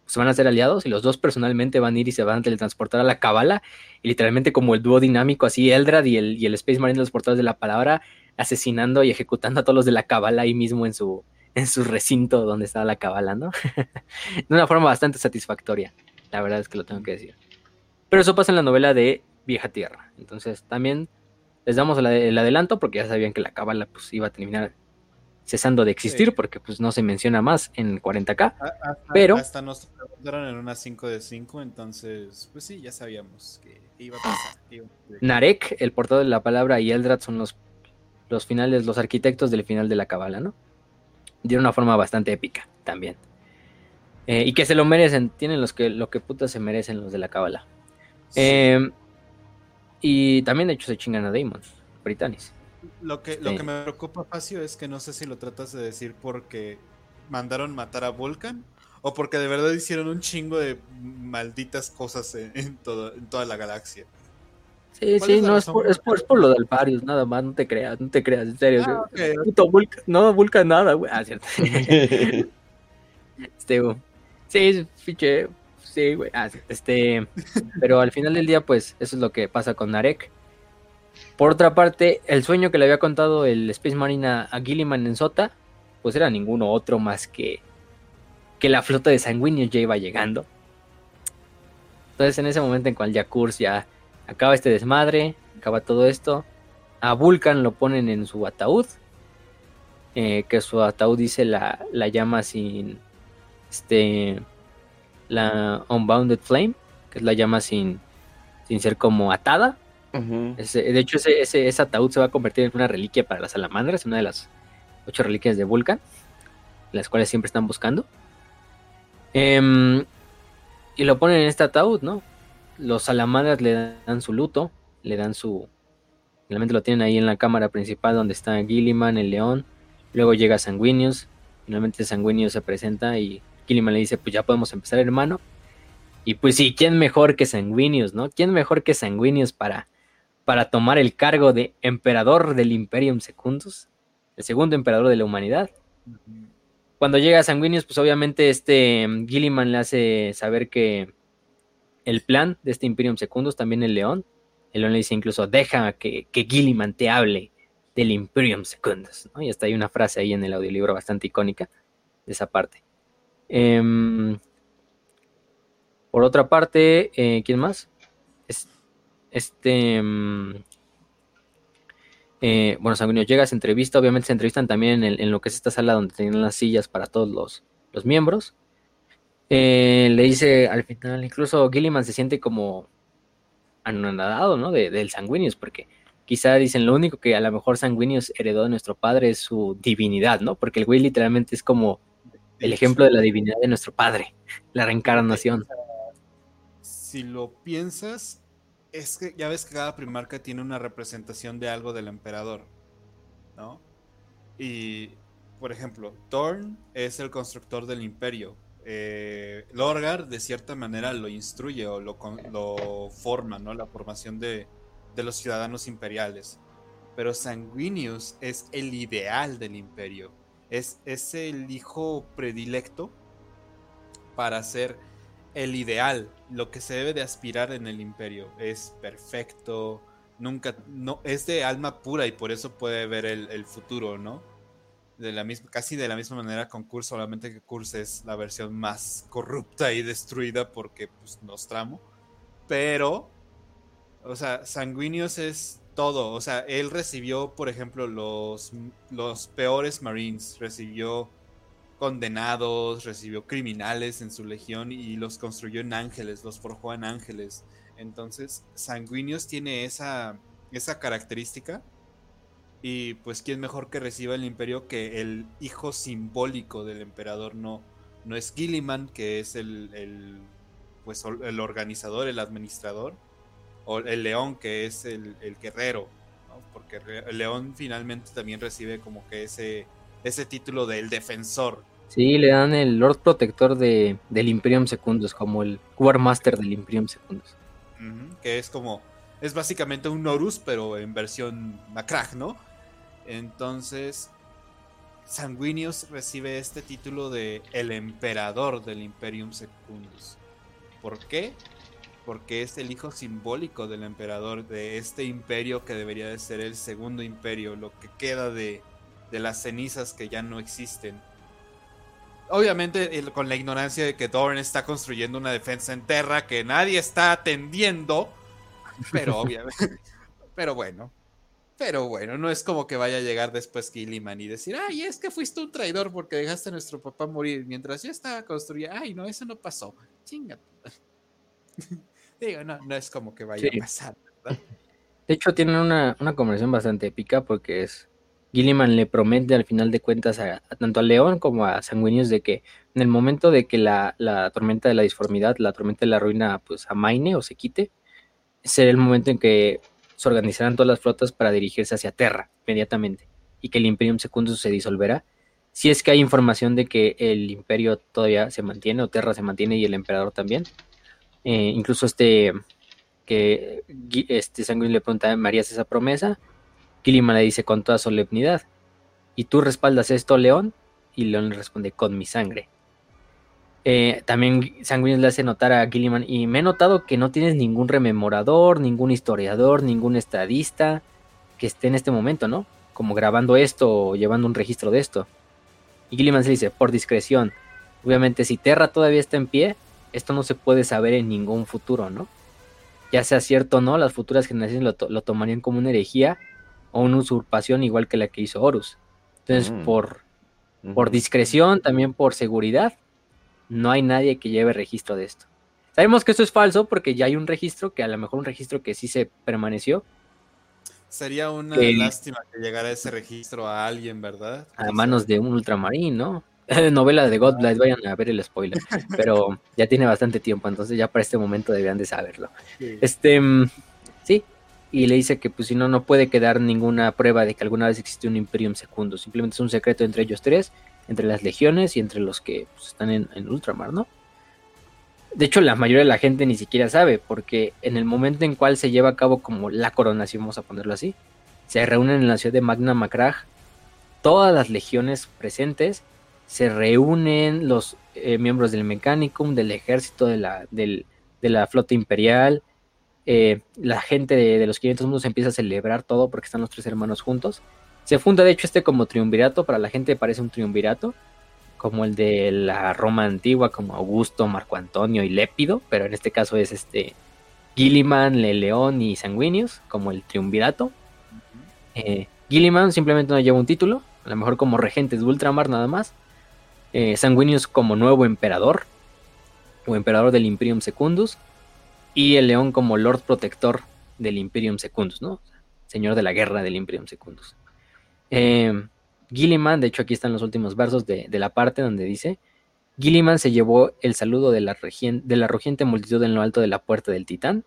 pues, van a ser aliados y los dos personalmente van a ir y se van a teletransportar a la cabala y literalmente como el dúo dinámico así Eldrad y el, y el Space Marine de los portadores de la palabra asesinando y ejecutando a todos los de la cabala ahí mismo en su, en su recinto donde está la cabala, ¿no? de una forma bastante satisfactoria, la verdad es que lo tengo que decir. Pero eso pasa en la novela de Vieja Tierra. Entonces también les damos el adelanto porque ya sabían que la cábala pues, iba a terminar cesando de existir porque pues no se menciona más en 40k. pero hasta nos preguntaron en una 5 de 5, entonces pues sí, ya sabíamos que iba a pasar. Narek, el portador de la palabra, y Eldrad son los, los finales, los arquitectos del final de la cábala, ¿no? De una forma bastante épica también. Eh, y que se lo merecen, tienen los que, lo que putas se merecen los de la cábala. Em, y también de hecho se chingan a Damon, Britannis. Lo que, lo que me preocupa, Facio, es que no sé si lo tratas de decir porque mandaron matar a Vulcan o porque de verdad hicieron un chingo de malditas cosas en, toda la galaxia. Sí, sí, no, es por, es, por, lo del Parius, nada más, no te creas, no te creas, en serio. Ah, Vulcan, no, Vulcan nada, güey. Ah, cierto. este, sí, fiche, Ah, este, pero al final del día, pues, eso es lo que pasa con Narek. Por otra parte, el sueño que le había contado el Space Marine a, Gilliman en Sota, pues era ninguno otro más que, que la flota de sanguíneos ya iba llegando. Entonces, en ese momento en cual Yakurs ya acaba este desmadre, acaba todo esto, a Vulcan lo ponen en su ataúd, eh, que su ataúd dice la, la llama sin, este, la Unbounded Flame, que es la llama sin, sin ser como atada. de hecho, ese, ese, ataúd se va a convertir en una reliquia para las salamandras, una de las ocho reliquias de Vulcan, las cuales siempre están buscando. Em, y lo ponen en este ataúd, ¿no? Los salamandras le dan su luto, le dan su... Realmente lo tienen ahí en la cámara principal donde está Gilliman, el león. Luego llega Sanguinius. Finalmente Sanguinius se presenta y Gilliman le dice, pues ya podemos empezar, hermano. Y pues sí, ¿quién mejor que Sanguinius, no? ¿Quién mejor que Sanguinius para, para tomar el cargo de emperador del Imperium Secundus? El segundo emperador de la humanidad. Cuando llega Sanguinius, pues obviamente este Gilliman le hace saber que el plan de este Imperium Secundus, también el león, el león le dice incluso, deja que, que Gilliman te hable del Imperium Secundus, ¿no? Y hasta hay una frase ahí en el audiolibro bastante icónica de esa parte. Em, por otra parte, eh, ¿quién más? este. Em, eh, bueno, Sanguíneo llega, se entrevista. Obviamente se entrevistan también en, lo que es esta sala donde tienen las sillas para todos los, los miembros. Eh, le dice al final, incluso Gilliman se siente como anonadado, ¿no? De, del Sanguinius, porque quizá dicen lo único que a lo mejor Sanguinius heredó de nuestro padre es su divinidad, ¿no? Porque el güey literalmente es como el ejemplo de la divinidad de nuestro Padre, la reencarnación. Si lo piensas, es que ya ves que cada primarca tiene una representación de algo del emperador, ¿no? Y, por ejemplo, Thorn es el constructor del imperio. Eh, Lorgar, de cierta manera, lo instruye o lo, lo forma, ¿no? La formación de, de los ciudadanos imperiales. Pero Sanguinius es el ideal del imperio es, el hijo predilecto para ser el ideal, lo que se debe de aspirar en el imperio. Es perfecto, nunca, no, es de alma pura y por eso puede ver el, futuro, ¿no? De la misma, casi de la misma manera con Kurz, solamente que Kurz es la versión más corrupta y destruida porque pues, nos tramo. Pero, o sea, Sanguinius es todo. O sea, él recibió, por ejemplo, los, los peores Marines. Recibió condenados, recibió criminales en su legión y los construyó en ángeles, los forjó en ángeles. Entonces, Sanguinius tiene esa, esa característica. Y pues, ¿quién mejor que reciba el imperio que el hijo simbólico del emperador? No, no es Gilliman, que es el, el, pues, el organizador, el administrador o el león que es el, guerrero, porque el león finalmente también recibe como que ese, ese título del defensor. Sí, le dan el Lord Protector de, del Imperium Secundus, como el War Master del Imperium Secundus. que es como, es básicamente un Norus, pero en versión Macrag, ¿no? Entonces, Sanguinius recibe este título de el emperador del Imperium Secundus. ¿Por qué? Porque es el hijo simbólico del emperador de este imperio que debería de ser el segundo imperio, lo que queda de, las cenizas que ya no existen. Obviamente con la ignorancia de que Doran está construyendo una defensa en tierra que nadie está atendiendo, pero obviamente, pero bueno, pero bueno, no es como que vaya a llegar después Gilliman y decir, ay, es que fuiste un traidor porque dejaste a nuestro papá morir mientras yo estaba construyendo. Ay, no, eso no pasó. Chingate. Digo, no, no es como que vaya a pasar, ¿verdad? De hecho, tienen una, conversación bastante épica porque es Gilliman le promete al final de cuentas a, tanto a León como a Sanguinius de que en el momento de que la, tormenta de la disformidad, la tormenta de la ruina, pues amaine o se quite, será el momento en que se organizarán todas las flotas para dirigirse hacia Terra inmediatamente y que el Imperium Secundus se disolverá. Si es que hay información de que el imperio todavía se mantiene o Terra se mantiene y el emperador también. Eh, incluso este que este Sanguinius le pregunta, ¿Marías esa promesa? Gilliman le dice con toda solemnidad, ¿y tú respaldas esto, León? Y León le responde, con mi sangre. Eh, también Sanguinius le hace notar a Gilliman, y me he notado que no tienes ningún rememorador, ningún historiador, ningún estadista que esté en este momento, ¿no? Como grabando esto o llevando un registro de esto. Y Gilliman se dice, por discreción. Obviamente, si Terra todavía está en pie, esto no se puede saber en ningún futuro, ¿no? Ya sea cierto o no, las futuras generaciones lo tomarían como una herejía o una usurpación igual que la que hizo Horus. Entonces, mm. por, por discreción, también por seguridad, no hay nadie que lleve registro de esto. Sabemos que esto es falso porque ya hay un registro, que a lo mejor un registro que sí se permaneció. Sería una lástima que llegara ese registro a alguien, ¿verdad? A manos de un ultramarín, ¿no? Novela de Godblight, vayan a ver el spoiler. Pero ya tiene bastante tiempo, entonces ya para este momento deberían de saberlo. Este, mm, sí, y le dice que pues si no, no puede quedar ninguna prueba de que alguna vez existió un Imperium Secundus, simplemente es un secreto entre ellos tres, entre las legiones y entre los que pues, están en, Ultramar, ¿no? De hecho, la mayoría de la gente ni siquiera sabe, porque en el momento en cual se lleva a cabo como la coronación, vamos a ponerlo así, se reúnen en la ciudad de Magna Macrag todas las legiones presentes, se reúnen los eh, miembros del Mechanicum, del ejército, de la, de la flota imperial, eh, la gente de, los 500 mundos empieza a celebrar todo porque están los tres hermanos juntos. Se funda de hecho este como triunvirato, para la gente parece un triunvirato, como el de la Roma antigua, como Augusto, Marco Antonio y Lépido, pero en este caso es este Gilliman, León y Sanguinius, como el triunvirato. Eh, Gilliman simplemente no lleva un título, a lo mejor como regente de Ultramar nada más. Eh, Sanguinius como nuevo emperador, o emperador del Imperium Secundus y el león como Lord Protector del Imperium Secundus, ¿no? Señor de la guerra del Imperium Secundus. Eh, Gilliman, de hecho aquí están los últimos versos de, la parte donde dice, Gilliman se llevó el saludo de la, de la rugiente multitud en lo alto de la puerta del titán,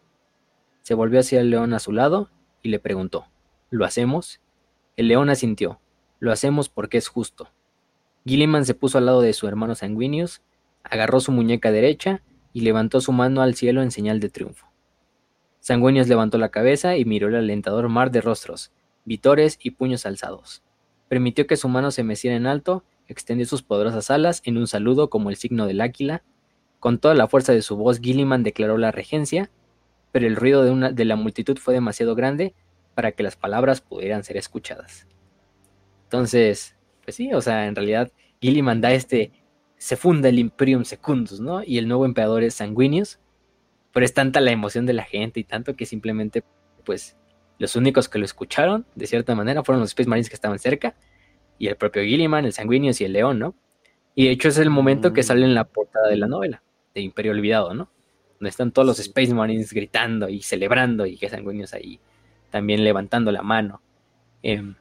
se volvió hacia el león a su lado y le preguntó, ¿lo hacemos? El león asintió, lo hacemos porque es justo. Gilliman se puso al lado de su hermano Sanguinius, agarró su muñeca derecha y levantó su mano al cielo en señal de triunfo. Sanguinius levantó la cabeza y miró el alentador mar de rostros, vitores y puños alzados. Permitió que su mano se meciera en alto, extendió sus poderosas alas en un saludo como el signo del águila. Con toda la fuerza de su voz, Gilliman declaró la regencia, pero el ruido de, una, de la multitud fue demasiado grande para que las palabras pudieran ser escuchadas. Entonces, pues sí, o sea, en realidad Gilliman da este se funda el Imperium Secundus, ¿no? Y el nuevo emperador es Sanguinius, pero es tanta la emoción de la gente y tanto que simplemente, pues, los únicos que lo escucharon, de cierta manera, fueron los Space Marines que estaban cerca, y el propio Gilliman, el Sanguinius y el León, ¿no? Y de hecho es el momento que sale en la portada de la novela, de Imperio Olvidado, ¿no? Donde están todos los Space Marines gritando y celebrando, y que Sanguinius ahí también levantando la mano. Em,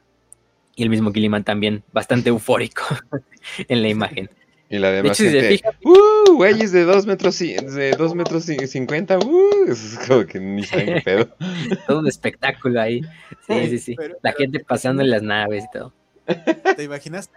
y el mismo Gilliman también bastante eufórico en la imagen. Y la demás gente, ¡uh! Güeyes de 2 metros, de dos metros 50, ¡uh! Es como que ni saben pedo. Todo un espectáculo ahí. Sí, sí, sí. la gente pasando en las naves y todo. ¿Te imaginas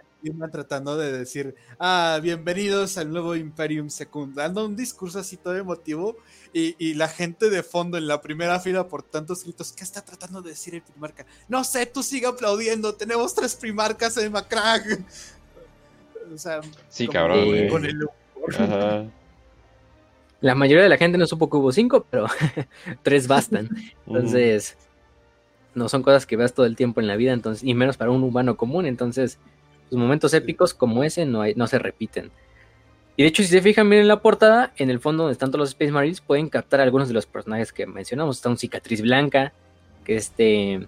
tratando de decir, ah, bienvenidos al nuevo Imperium Secund, dando un discurso así todo emotivo y, y, la gente de fondo en la primera fila por tantos gritos, ¿qué está tratando de decir el primarca? No sé, tú sigue aplaudiendo, tenemos tres primarcas en Macrag. O sea, sí, cabrón, La mayoría de la gente no supo que hubo cinco, pero tres bastan. Entonces, no son cosas que veas todo el tiempo en la vida, entonces, y menos para un humano común. Entonces, los momentos épicos como ese no, hay, no se repiten. Y de hecho, si se fijan bien en la portada, en el fondo donde están todos los Space Marines, pueden captar algunos de los personajes que mencionamos. Está un cicatriz blanca, que es este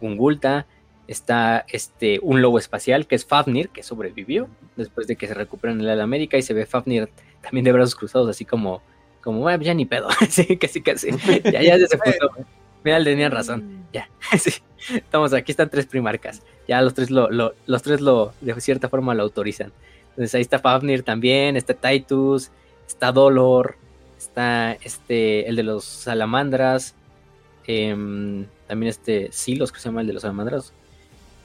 Ungulta, está este, un lobo espacial que es Fafnir, que sobrevivió después de que se recupera en la América y se ve Fafnir también de brazos cruzados, así como, como, bueno, ya ni pedo, sí, casi, casi, ya, ya se puso. Mira, tenía razón. Ya, sí. Estamos aquí, están tres primarcas. Ya los tres lo, los tres lo, de cierta forma lo autorizan. Entonces ahí está Fafnir también, está Titus, está Dolor, está este, el de los salamandras, em, también este Silos, que se llama el de los salamandras,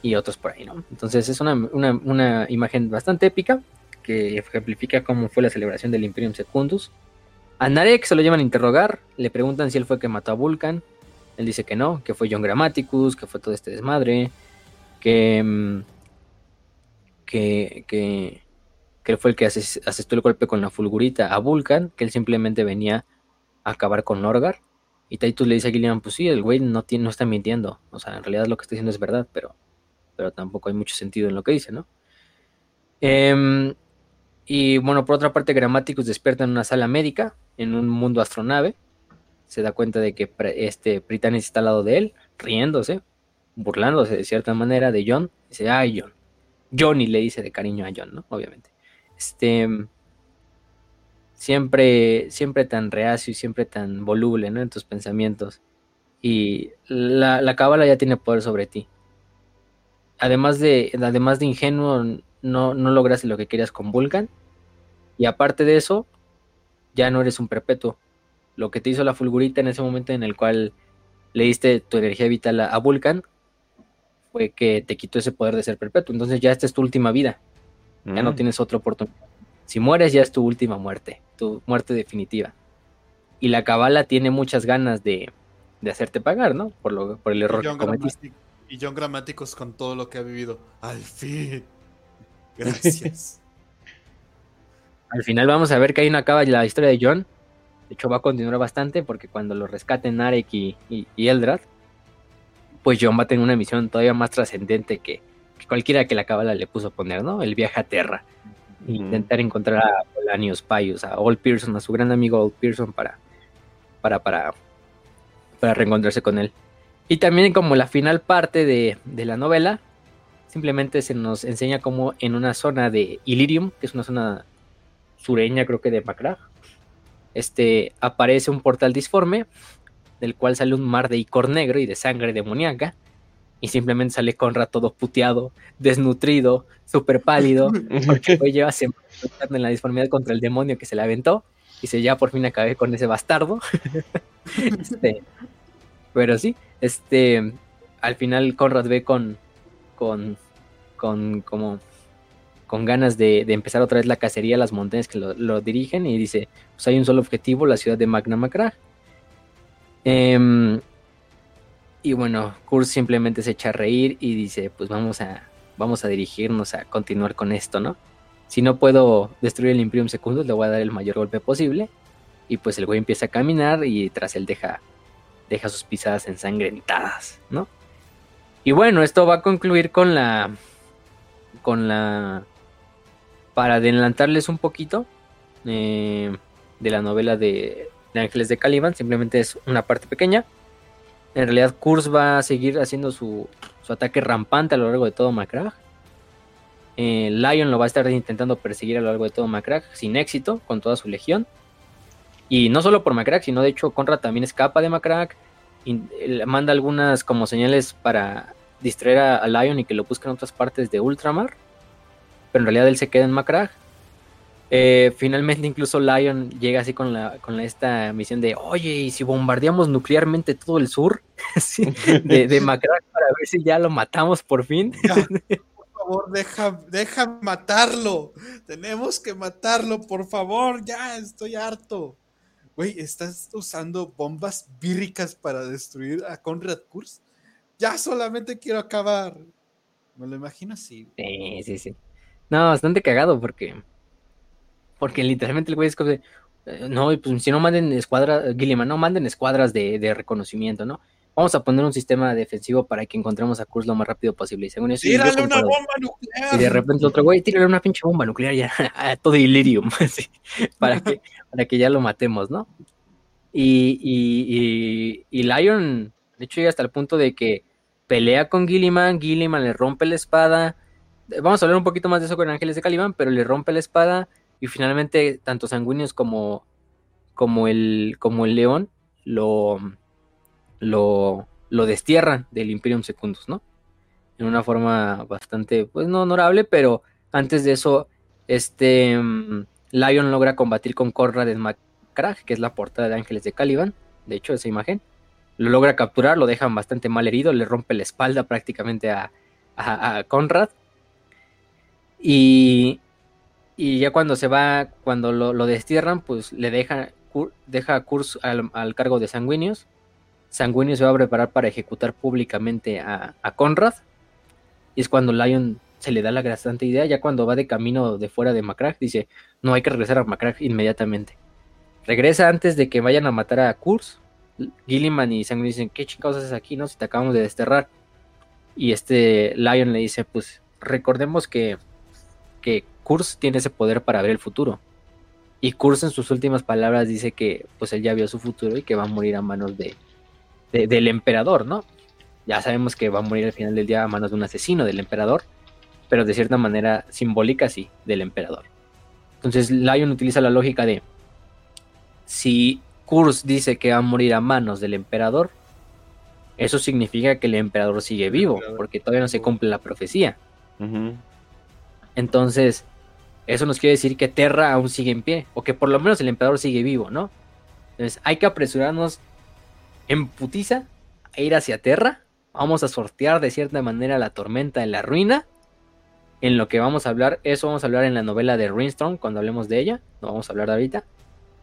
y otros por ahí, ¿no? Entonces es una, una imagen bastante épica que ejemplifica cómo fue la celebración del Imperium Secundus. A Narek se lo llevan a interrogar, le preguntan si él fue el que mató a Vulcan. Él dice que no, que fue John Grammaticus, que fue todo este desmadre, que, mm, que, que, que fue el que asestó el golpe con la fulgurita a Vulcan, que él simplemente venía a acabar con Norgar. Y Titus le dice a Gillian, pues sí, el güey no, tiene, no está mintiendo. O sea, en realidad lo que está diciendo es verdad, pero, pero tampoco hay mucho sentido en lo que dice, ¿no? Eh, y bueno, por otra parte, Grammaticus despierta en una sala médica, en un mundo astronave. Se da cuenta de que este Britannis está al lado de él, riéndose, burlándose de cierta manera de John. Dice, ay, John. Johnny le dice de cariño a John, ¿no? Obviamente. Este. Siempre, siempre tan reacio y siempre tan voluble. En tus pensamientos. Y la, la cábala ya tiene poder sobre ti. Además de, además de ingenuo, no, no lograste lo que querías con Vulcan. Y aparte de eso, ya no eres un perpetuo. Lo que te hizo la fulgurita en ese momento en el cual le diste tu energía vital a, Vulcan fue que te quitó ese poder de ser perpetuo. Entonces ya esta es tu última vida. Ya no mm. tienes otra oportunidad. Si mueres ya es tu última muerte, tu muerte definitiva. Y la cabala tiene muchas ganas de, de hacerte pagar, ¿no? Por, lo, por el error que cometiste. Y John Gramáticos con todo lo que ha vivido. Al fin. Gracias. Al final vamos a ver que ahí no acaba la historia de John. De hecho, va a continuar bastante porque cuando lo rescaten Narek y, y, Eldrad, pues John va a tener una misión todavía más trascendente que, cualquiera que la cábala le puso a poner, ¿no? El viaje a Terra. Intentar encontrar a Polanius Payus, a Old Pearson, a su gran amigo Old Pearson para, para, para, para reencontrarse con él. Y también como la final parte de, de la novela, simplemente se nos enseña como en una zona de Illyrium, que es una zona sureña creo que de Macrag, este, aparece un portal disforme, del cual sale un mar de icor negro y de sangre demoníaca, y simplemente sale Conrad todo puteado, desnutrido, súper pálido, porque hoy lleva semanas en la disformidad contra el demonio que se le aventó, y se ya por fin acabé con ese bastardo. este, pero sí, este, al final Conrad ve con, con, con como con ganas de, empezar otra vez la cacería a las montañas que lo, dirigen y dice, pues hay un solo objetivo, la ciudad de Magna Macra. Em, y bueno, Kurz simplemente se echa a reír y dice, pues vamos a, vamos a dirigirnos a continuar con esto, ¿no? Si no puedo destruir el Imperium Secundus, le voy a dar el mayor golpe posible. Y pues el güey empieza a caminar y tras él deja, deja sus pisadas ensangrentadas, ¿no? Y bueno, esto va a concluir con la. Con la. Para adelantarles un poquito eh, de la novela de, Ángeles de Caliban, simplemente es una parte pequeña. En realidad, Kurz va a seguir haciendo su, su ataque rampante a lo largo de todo Macrag. Eh, Lion lo va a estar intentando perseguir a lo largo de todo Macrag, sin éxito, con toda su legión. Y no solo por Macrag, sino de hecho Conrad también escapa de Macrag. Manda algunas como señales para distraer a, Lion y que lo busque en otras partes de Ultramar. Pero en realidad él se queda en Macrag. Eh, finalmente incluso Lion llega así con, la, con esta misión de, oye, ¿y si bombardeamos nuclearmente todo el sur de, de Macrag para ver si ya lo matamos por fin? por favor, deja, deja matarlo. Tenemos que matarlo, por favor, ya estoy harto. Güey, ¿estás usando bombas víricas para destruir a Conrad Kurz? ya solamente quiero acabar. Me lo imagino así. Sí, sí, sí. No, bastante cagado porque. Porque literalmente el güey es como de. Eh, no, pues si no manden escuadras, Gilliman, no manden escuadras de, reconocimiento, ¿no? Vamos a poner un sistema defensivo para que encontremos a Kurz lo más rápido posible. Y según eso, ¡Tírale una bomba nuclear! Y de repente otro güey, tírale una pinche bomba nuclear ya a todo Illyrium, para, que, para que ya lo matemos, ¿no? Y, y, y, y Lion, de hecho, llega hasta el punto de que pelea con Gilliman, Gilliman le rompe la espada. Vamos a hablar un poquito más de eso con Ángeles de Caliban, pero le rompe la espada y finalmente tanto Sanguíneos como, como, el, como el león lo, lo, lo destierran del Imperium Secundus, ¿no? En una forma bastante, pues no honorable, pero antes de eso, este mm, Lion logra combatir con Conrad Macrag, que es la portada de Ángeles de Caliban, de hecho, esa imagen. Lo logra capturar, lo dejan bastante mal herido, le rompe la espalda prácticamente a, a, Conrad. Y, y, ya cuando se va, cuando lo, destierran, pues le deja, deja a Kurz al, cargo de Sanguinius. Sanguinius se va a preparar para ejecutar públicamente a, a Conrad. Y es cuando Lion se le da la bastante idea, ya cuando va de camino de fuera de Macrag, dice, no hay que regresar a Macrag inmediatamente. Regresa antes de que vayan a matar a Kurz. Gilliman y Sanguinius dicen, ¿qué chingados haces aquí, no? Si te acabamos de desterrar. Y este Lion le dice, pues recordemos que, que Kurz tiene ese poder para ver el futuro. Y Kurz en sus últimas palabras dice que pues él ya vio su futuro y que va a morir a manos de, del emperador, ¿no? Ya sabemos que va a morir al final del día a manos de un asesino del emperador, pero de cierta manera simbólica sí, del emperador. Entonces Lion utiliza la lógica de si Kurz dice que va a morir a manos del emperador, eso significa que el emperador sigue vivo, porque todavía no se cumple la profecía. Entonces, eso nos quiere decir que Terra aún sigue en pie, o que por lo menos el emperador sigue vivo, ¿no? Entonces, hay que apresurarnos en putiza a ir hacia Terra. Vamos a sortear de cierta manera la tormenta en la ruina. En lo que vamos a hablar, eso vamos a hablar en la novela de Rainstorm cuando hablemos de ella. No vamos a hablar de ahorita.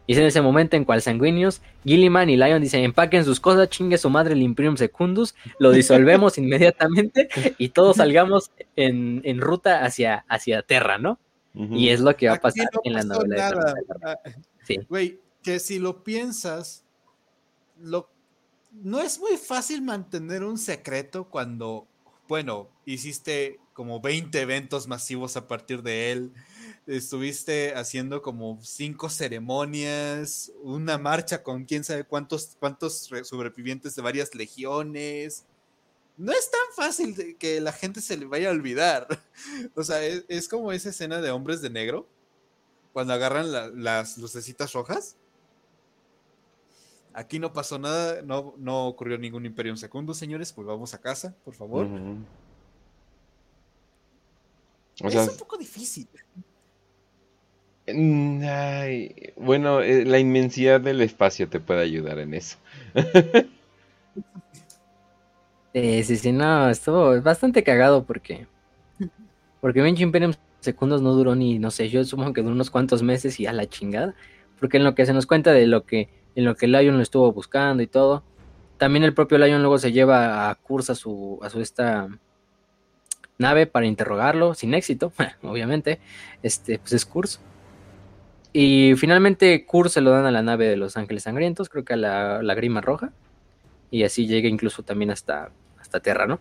Y es en ese momento en cual Sanguinius, Gilliman y Lion dicen, empaquen sus cosas, chingue su madre el Imperium Secundus, lo disolvemos inmediatamente y todos salgamos en, ruta hacia, hacia Terra, ¿no? Y es lo que va a pasar en la novela de ah, Sí. Güey, que si lo piensas, lo, no es muy fácil mantener un secreto cuando, bueno, hiciste como 20 eventos masivos a partir de él estuviste haciendo como cinco ceremonias, una marcha con quién sabe cuántos, cuántos sobrevivientes de varias legiones. No es tan fácil que la gente se le vaya a olvidar. O sea, es, como esa escena de hombres de negro, cuando agarran las lucecitas rojas. Aquí no pasó nada, no, no ocurrió ningún Imperium segundo, señores, pues vamos a casa, por favor. es un poco difícil. Ay, bueno, eh, la inmensidad del espacio te puede ayudar en eso. sí, sí, sí, no, estuvo bastante cagado porque. Porque Benji Imperium Secundos no duró ni, no sé, yo supongo que duró unos cuantos meses y a la chingada. Porque en lo que se nos cuenta de lo que, en lo que Lion lo estuvo buscando y todo. También el propio Lion luego se lleva a Kurz a su, a su esta nave para interrogarlo, sin éxito, obviamente. Este, pues es Kurz. Y finalmente Kurt se lo dan a la nave de los Ángeles Sangrientos, creo que a la, Grima Roja. Y así llega incluso también hasta, hasta Terra, ¿no?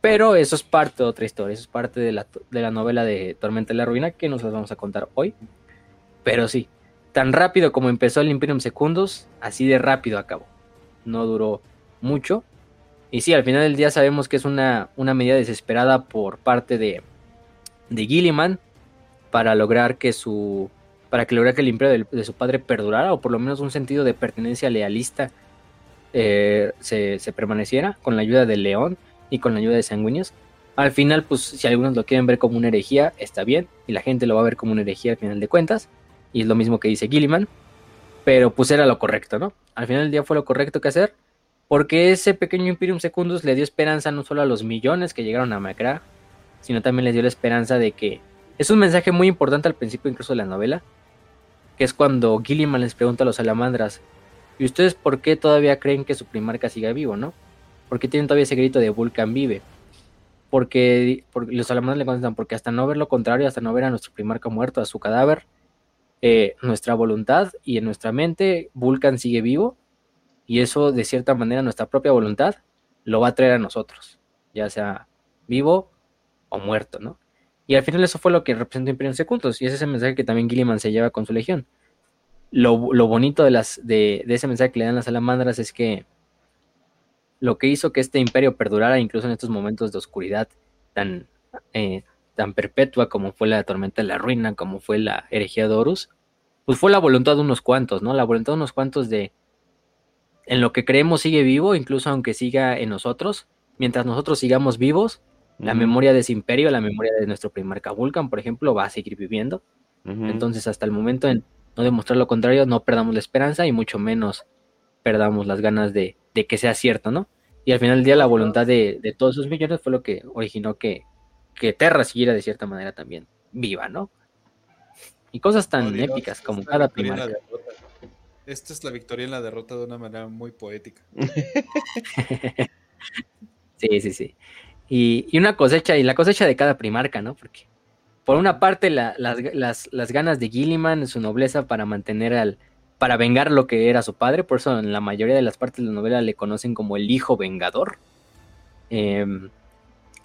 Pero eso es parte de otra historia, eso es parte de la, de la novela de Tormenta de la Ruina que nos las vamos a contar hoy. Pero sí, tan rápido como empezó el Imperium Secundus, así de rápido acabó. No duró mucho. Y sí, al final del día sabemos que es una, una medida desesperada por parte de, de Gilliman para lograr que su para que lograra que el imperio de, su padre perdurara o por lo menos un sentido de pertenencia lealista eh, se, permaneciera con la ayuda de León y con la ayuda de Sanguinius. Al final, pues si algunos lo quieren ver como una herejía, está bien, y la gente lo va a ver como una herejía al final de cuentas, y es lo mismo que dice Gilliman, pero pues era lo correcto, ¿no? Al final del día fue lo correcto que hacer, porque ese pequeño Imperium Secundus le dio esperanza no solo a los millones que llegaron a Macra, sino también les dio la esperanza de que es un mensaje muy importante al principio incluso de la novela, que es cuando Gilliman les pregunta a los salamandras, ¿y ustedes por qué todavía creen que su primarca siga vivo, no? ¿Por qué tienen todavía ese grito de Vulcan vive? Porque, los salamandras le contestan, porque hasta no ver lo contrario, hasta no ver a nuestro primarca muerto, a su cadáver, eh, nuestra voluntad y en nuestra mente Vulcan sigue vivo y eso de cierta manera nuestra propia voluntad lo va a traer a nosotros, ya sea vivo o muerto, ¿no? Y al final eso fue lo que representó Imperium Secundus, y ese es el mensaje que también Gilliman se lleva con su legión. Lo, bonito de, las, de, ese mensaje que le dan las salamandras es que lo que hizo que este imperio perdurara incluso en estos momentos de oscuridad tan, eh, tan perpetua como fue la tormenta de la ruina, como fue la herejía de Horus, pues fue la voluntad de unos cuantos, ¿no? La voluntad de unos cuantos de, en lo que creemos sigue vivo, incluso aunque siga en nosotros. Mientras nosotros sigamos vivos, la memoria de ese imperio, la memoria de nuestro primarca Vulcan, por ejemplo, va a seguir viviendo. Entonces, hasta el momento, en no demostrar lo contrario, no perdamos la esperanza y mucho menos perdamos las ganas de, que sea cierto, ¿no? Y al final del día, la voluntad de, todos esos millones fue lo que originó que, que Terra siguiera de cierta manera también viva, ¿no? Y cosas tan épicas como cada primarca. Esta es la victoria en la derrota de una manera muy poética. sí, sí, sí. Y, una cosecha, y la cosecha de cada primarca, ¿no? Porque por una parte las, las, ganas de Gilliman, su nobleza para mantener al, para vengar lo que era su padre, por eso en la mayoría de las partes de la novela le conocen como el hijo vengador. Em,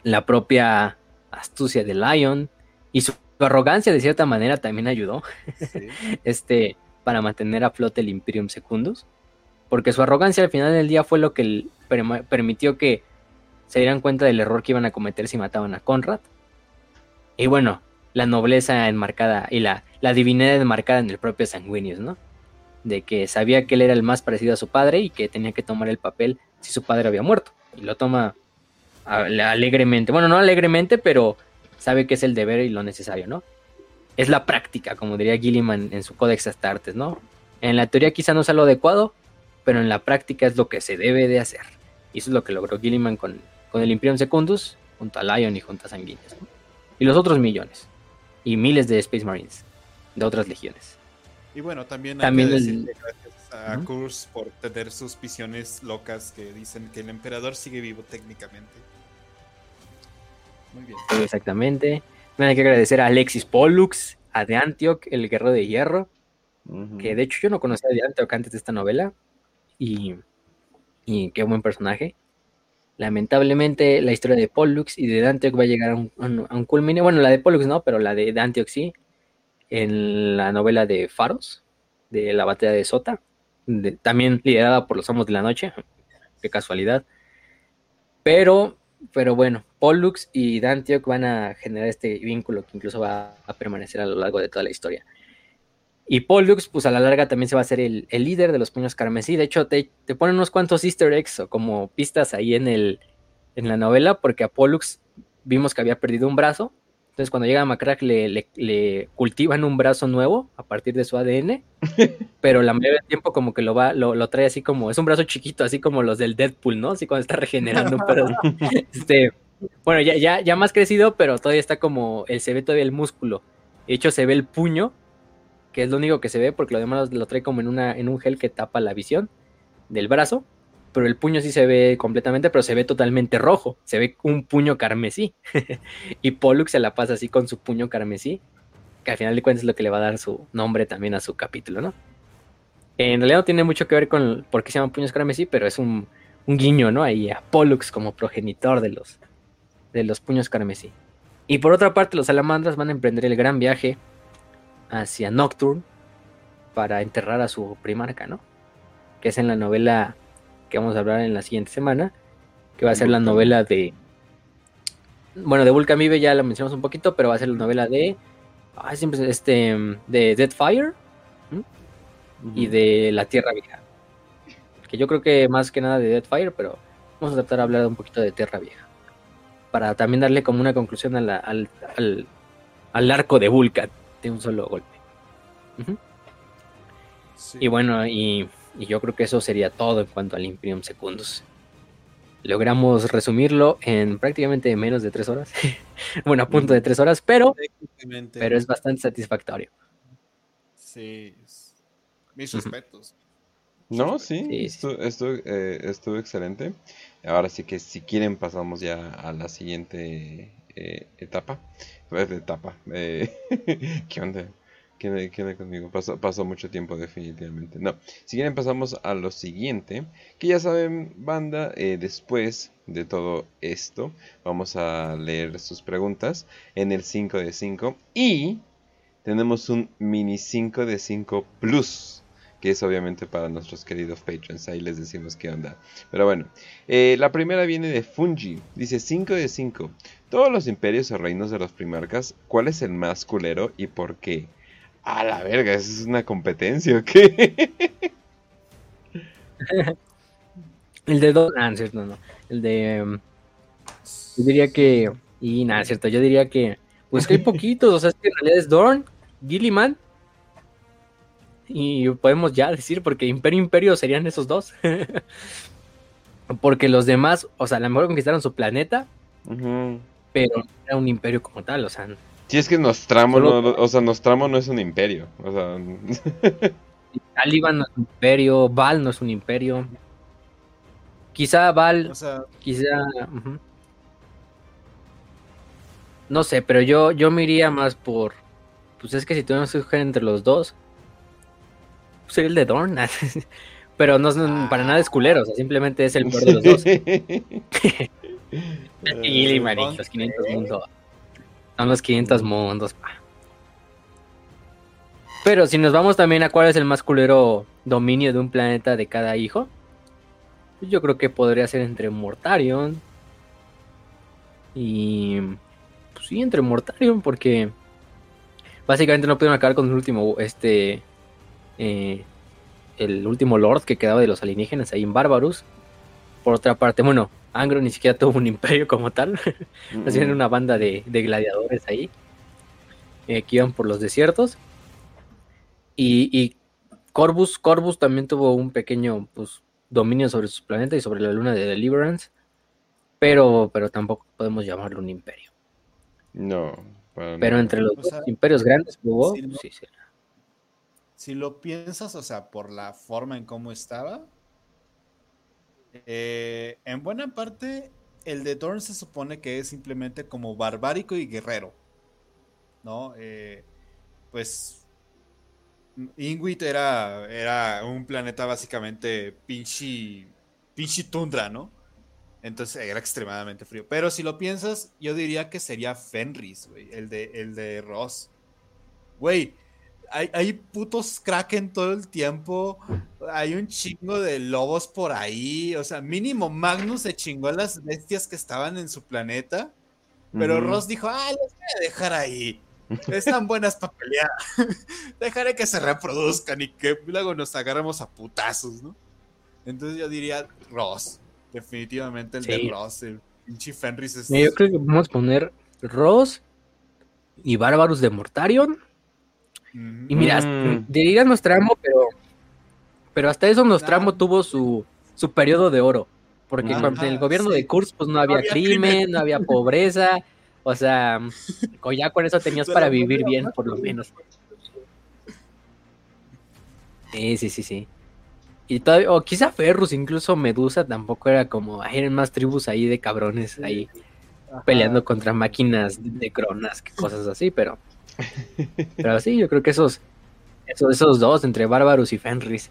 la propia astucia de Lion y su, arrogancia de cierta manera también ayudó este, para mantener a flote el Imperium Secundus, porque su arrogancia al final del día fue lo que permitió que se dieran cuenta del error que iban a cometer si mataban a Conrad. Y bueno, la nobleza enmarcada y la, la divinidad enmarcada en el propio Sanguinius, ¿no? De que sabía que él era el más parecido a su padre y que tenía que tomar el papel si su padre había muerto. Y lo toma alegremente. Bueno, no alegremente, pero sabe que es el deber y lo necesario, ¿no? Es la práctica, como diría Gilliman en su Codex Astartes, ¿no? En la teoría quizá no sea lo adecuado, pero en la práctica es lo que se debe de hacer. Y eso es lo que logró Gilliman con, con el Imperium Secundus, junto a Lion y junto a Sanguinius. Y los otros millones. Y miles de Space Marines de otras legiones. Y bueno, también, también gracias a Kurz por tener sus visiones locas que dicen que el emperador sigue vivo técnicamente. Muy bien. Exactamente. hay que agradecer a Alexis Pollux, a De Antioch, el guerrero de hierro, que de hecho yo no conocía a De Antioch antes de esta novela, y, y qué buen personaje. Lamentablemente la historia de Pollux y de Antioch va a llegar a un, a culmine, bueno, la de Pollux no, pero la de, Antioch sí, en la novela de Faros, de la batalla de Sota, también liderada por los Amos de la Noche, qué casualidad. Pero pero bueno, Pollux y Dantioch van a generar este vínculo que incluso va a permanecer a lo largo de toda la historia. Y Pollux, pues a la larga también se va a ser el, líder de los puños carmesí. De hecho, te, te, ponen unos cuantos easter eggs o como pistas ahí en, el, en la novela, porque a Pollux vimos que había perdido un brazo entonces, cuando llega a Macrack, le, le, cultivan un brazo nuevo a partir de su ADN, pero la mayoría del tiempo, como que lo va, lo, trae así como, es un brazo chiquito, así como los del Deadpool, ¿no? Así cuando está regenerando un este, bueno, ya, ya, ya más crecido, pero todavía está como, se ve todavía el músculo. De hecho, se ve el puño, que es lo único que se ve, porque lo demás lo trae como en, una, en un gel que tapa la visión del brazo pero el puño sí se ve completamente, pero se ve totalmente rojo, se ve un puño carmesí. y Pollux se la pasa así con su puño carmesí, que al final de cuentas es lo que le va a dar su nombre también a su capítulo, ¿no? En realidad no tiene mucho que ver con por qué se llaman puños carmesí, pero es un, guiño, ¿no? Ahí a Pollux como progenitor de los, de los puños carmesí. Y por otra parte, los salamandras van a emprender el gran viaje hacia Nocturne para enterrar a su primarca, ¿no? Que es en la novela que vamos a hablar en la siguiente semana, que va a ser la novela de... Bueno, de Vulcan Vive ya la mencionamos un poquito, pero va a ser la novela de... Ah, siempre este... De Deadfire y de La Tierra Vieja. Que yo creo que más que nada de Deadfire, pero vamos a tratar de hablar un poquito de Tierra Vieja. Para también darle como una conclusión al, al, arco de Vulcan de un solo golpe. Y bueno, y y yo creo que eso sería todo en cuanto al Imperium Secundus. Logramos resumirlo en prácticamente menos de tres horas. bueno, a punto de tres horas, pero, pero es bastante satisfactorio. Sí. Mis respetos. No, sí, Esto, eh, estuvo, excelente. Ahora sí que si quieren pasamos ya a la siguiente eh, etapa. Pues, etapa. Eh, ¿Qué onda? Quede, conmigo. Pasó, mucho tiempo definitivamente. No. Si quieren pasamos a lo siguiente. Que ya saben, banda, eh, después de todo esto, vamos a leer sus preguntas en el 5 de 5. Y tenemos un mini 5 de 5 plus. Que es obviamente para nuestros queridos patrons. Ahí les decimos qué onda. Pero bueno. Eh, la primera viene de Fungi. Dice 5 de 5. Todos los imperios o reinos de los primarcas. ¿Cuál es el más culero y por qué? A la verga, ¿eso es una competencia o qué? El de Don. Ah, no, no. El de. Um, yo diría que. Y nada, cierto. Yo diría que. Pues que hay poquitos. o sea, es que en realidad es Dorn, Gilliman. Y podemos ya decir, porque Imperio Imperio serían esos dos. porque los demás, o sea, a lo mejor conquistaron su planeta. Pero era un imperio como tal, o sea. Si es que Nostramo, no, o sea, Nostramo no es un imperio. O sea. Taliban no es un imperio, Val no es un imperio. Quizá Val, quizá... No sé, pero yo, yo me iría más por... Pues es que si tuviéramos que escoger entre los dos, pues sería el de Dorn. pero no, para nada es culero, o sea, simplemente es el peor de los dos. y los 500 mundos. Son los 500 mundos. Pero si nos vamos también a cuál es el más culero dominio de un planeta de cada hijo, pues yo creo que podría ser entre Mortarion y. Pues sí, entre Mortarion, porque básicamente no pudieron acabar con el último. Este. Eh, el último Lord que quedaba de los alienígenas ahí en Barbarus. Por otra parte, bueno, Angro ni siquiera tuvo un imperio como tal. Hacían una banda de, gladiadores ahí. Eh, que iban por los desiertos. Y, y Corvus, Corvus también tuvo un pequeño pues, dominio sobre su planeta y sobre la luna de Deliverance. Pero, pero tampoco podemos llamarlo un imperio. No. Pero entre los dos imperios grandes hubo, si, sí, sí. si lo piensas, o sea, por la forma en cómo estaba, eh, en buena parte, el de Dorn se supone que es simplemente como barbárico y guerrero. ¿No? Eh, pues. Inuit era, era un planeta básicamente pinche. pinche tundra, ¿no? Entonces era extremadamente frío. Pero si lo piensas, yo diría que sería Fenris. El de, el de Ross. Güey, hay, putos kraken todo el tiempo. Hay un chingo de lobos por ahí. O sea, mínimo Magnus se chingó a las bestias que estaban en su planeta. Pero Ross dijo, ah, los voy a dejar ahí. Están buenas para pelear. Dejaré que se reproduzcan y que luego nos agarremos a putazos, ¿no? Entonces yo diría Ross. Definitivamente el de Ross. El pinche Fenris es... Yo creo que podemos poner Ross y Bárbaros de Mortarion y mira, mm. diría Nostramo, pero, pero hasta eso Nostramo tuvo su, su periodo de oro. Porque en el gobierno de Kurz, pues no había, crimen, no había pobreza. O sea, ya con eso tenías para vivir bien, por lo menos. Sí, sí, sí, sí. Y todavía, o quizá Ferrus, incluso Medusa tampoco era como, eran más tribus ahí de cabrones ahí peleando contra máquinas de cronas, cosas así, pero pero sí, yo creo que esos, esos, esos dos, entre Bárbaros y Fenris.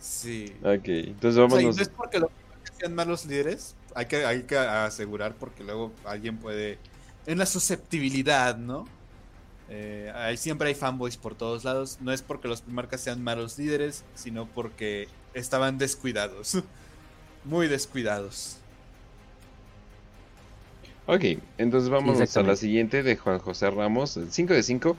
Sí. Ok, entonces vamos. no es porque los sean malos líderes, hay que, hay que asegurar porque luego alguien puede. En la susceptibilidad, ¿no? Eh, siempre hay fanboys por todos lados. No es porque los primarcas sean malos líderes, sino porque estaban descuidados. Muy descuidados. Ok, entonces vamos a la siguiente de Juan José Ramos, el 5 de 5.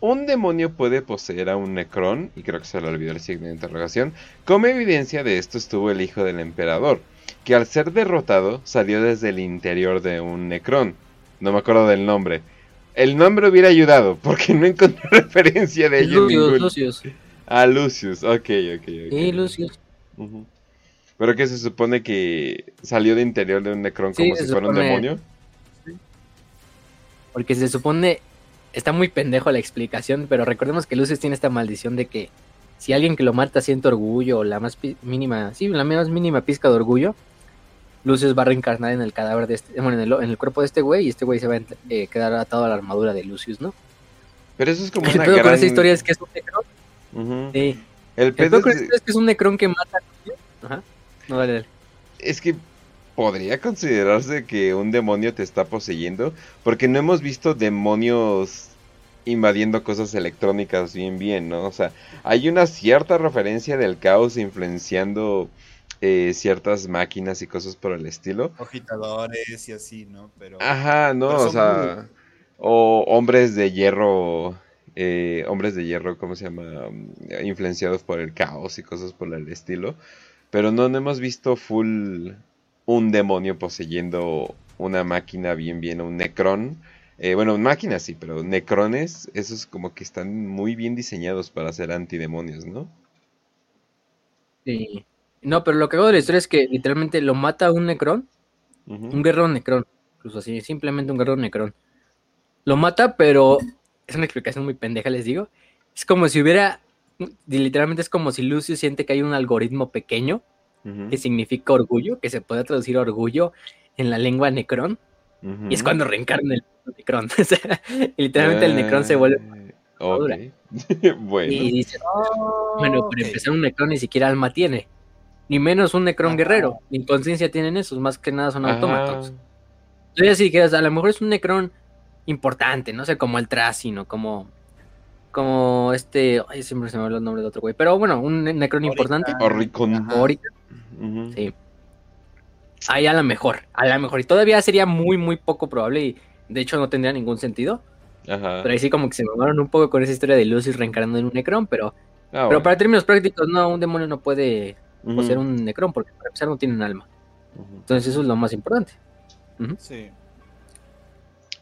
Un demonio puede poseer a un Necrón, y creo que se le olvidó el signo de interrogación. Como evidencia de esto estuvo el hijo del emperador, que al ser derrotado salió desde el interior de un Necrón. No me acuerdo del nombre. El nombre hubiera ayudado, porque no encontré referencia de ello. Lucius, Lucius. Ah, Lucius, ok, ok, ok. Sí, Lucius. Pero que se supone que salió de interior de un Necrón como si fuera un demonio. Porque se supone, está muy pendejo la explicación, pero recordemos que Lucius tiene esta maldición de que si alguien que lo mata siente orgullo o la más mínima, sí, la más mínima pizca de orgullo, Lucius va a reencarnar en el cadáver de este, bueno, en el, cuerpo de este güey y este güey se va a eh, quedar atado a la armadura de Lucius, ¿no? Pero eso es como una el con esa historia es que es un necrón. Sí. El pedo, es... es... que es un necrón que mata. Ajá. No, dale, dale. Es que podría considerarse que un demonio te está poseyendo, porque no hemos visto demonios invadiendo cosas electrónicas bien bien, ¿no? O sea, hay una cierta referencia del caos influenciando eh, ciertas máquinas y cosas por el estilo. Agitadores y así, ¿no? Pero, Ajá, no, o sea, o hombres de hierro, eh, hombres de hierro, ¿cómo se llama? Influenciados por el caos y cosas por el estilo. Pero no, no hemos visto full un demonio poseyendo una máquina bien, bien, un Necron. Eh, bueno, máquinas sí, pero Necrones, esos como que están muy bien diseñados para ser antidemonios, ¿no? Sí. No, pero lo que hago de la historia es que literalmente lo mata un Necron, un guerrero Necron, incluso así, simplemente un guerrero Necron. Lo mata, pero es una explicación muy pendeja, les digo. Es como si hubiera, literalmente es como si Lucio siente que hay un algoritmo pequeño que significa orgullo, que se puede traducir orgullo en la lengua Necron. Y es cuando reencarna el Necron. y literalmente el Necron se vuelve. Eh, bueno. Y dice, bueno, para empezar, un Necron ni siquiera alma tiene. Ni menos un Necron guerrero. Ni conciencia tienen esos, más que nada son autómatos. Entonces, así que a lo mejor es un Necron importante, no sé, como el Tracino, como como este, ay, siempre se me olvidó el nombre de otro güey, pero bueno, un Necron importante. Oricon. Sí. Ahí a lo mejor, a lo mejor. Y todavía sería muy, muy poco probable y de hecho no tendría ningún sentido. Ajá. Pero ahí sí como que se mamaron un poco con esa historia de Lucy reencarnando en un Necron, pero, ah, pero para términos prácticos, no, un demonio no puede ser un Necron porque para empezar no tienen alma. Entonces eso es lo más importante. Sí.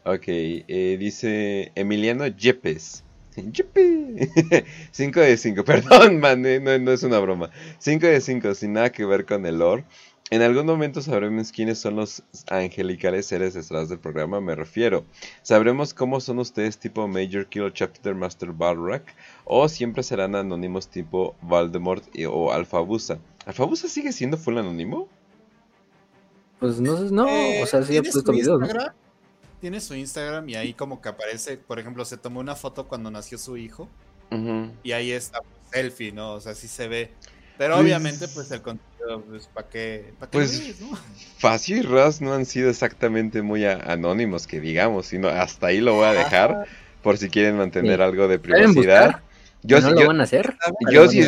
Ok, eh, dice Emiliano Yepes. 5 de 5, perdón, man, eh, no, no, es una broma. 5 de 5, sin nada que ver con el lore. En algún momento sabremos quiénes son los angelicales seres detrás del programa, me refiero. Sabremos cómo son ustedes tipo Major Kill Chapter Master Balrak o siempre serán anónimos tipo Voldemort o Alfabusa. ¿Alfabusa sigue siendo full anónimo? Pues no, no, eh, o sea, sí ha puesto videos, ¿no? Tiene su Instagram y ahí como que aparece, por ejemplo, se tomó una foto cuando nació su hijo y ahí está pues, selfie, ¿no? O sea, sí se ve. Pero pues obviamente, pues el contenido, pues, ¿para qué? pues, Facio y Ross no han sido exactamente muy anónimos, que digamos, sino hasta ahí lo voy a dejar, por si quieren mantener algo de privacidad. Yo no lo van a hacer. Yo sí,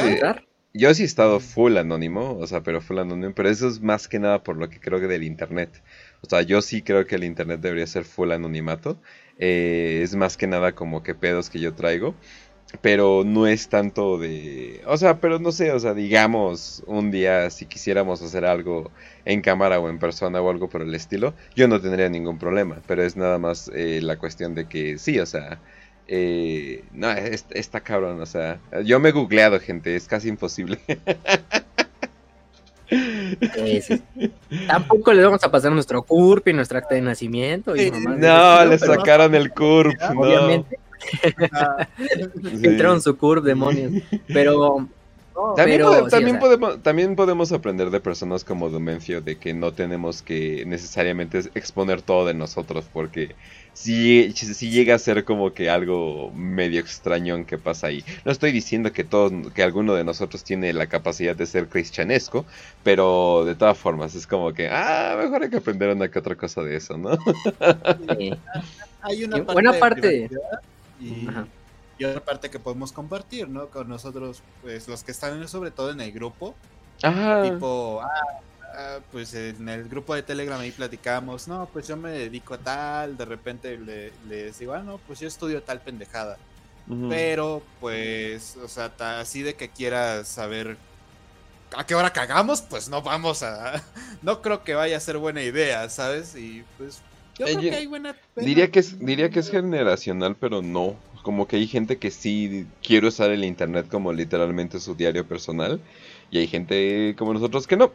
yo sí he estado full anónimo, o sea, pero full anónimo, pero eso es más que nada por lo que creo que del internet. O sea, yo sí creo que el internet debería ser full anonimato. Eh, es más que nada como que pedos que yo traigo. Pero no es tanto de... O sea, pero no sé, o sea, digamos un día si quisiéramos hacer algo en cámara o en persona o algo por el estilo, yo no tendría ningún problema. Pero es nada más eh, la cuestión de que sí, o sea... Eh, no, está cabrón, o sea, yo me he googleado, gente, es casi imposible. Tampoco le vamos a pasar nuestro CURP y nuestra acta de nacimiento. Y no, le sacaron el CURP. Obviamente. Entraron su CURP, demonios. Pero. también, podemos, también podemos aprender de personas como Domencio de que no tenemos que necesariamente exponer todo de nosotros porque si, si llega a ser como que algo medio extraño que pasa ahí. No estoy diciendo que todos, que alguno de nosotros tiene la capacidad de ser cristianesco, pero de todas formas es como que, ah, mejor hay que aprender una que otra cosa de eso, ¿no? Hay una parte buena parte y, otra parte que podemos compartir, ¿no? Con nosotros, pues los que están sobre todo en el grupo. Ajá. Tipo, ah, Ah, pues en el grupo de Telegram ahí platicamos, no, pues yo me dedico a tal, de repente le, les digo, ah, no, pues yo estudio tal pendejada. Pero, pues, o sea, así de que quieras saber a qué hora cagamos, pues no vamos a... No creo que vaya a ser buena idea, ¿sabes? Y pues yo creo que hay buena... Diría que, es, diría que es generacional, pero no. Como que hay gente que sí quiere usar el Internet como literalmente su diario personal y hay gente como nosotros que no.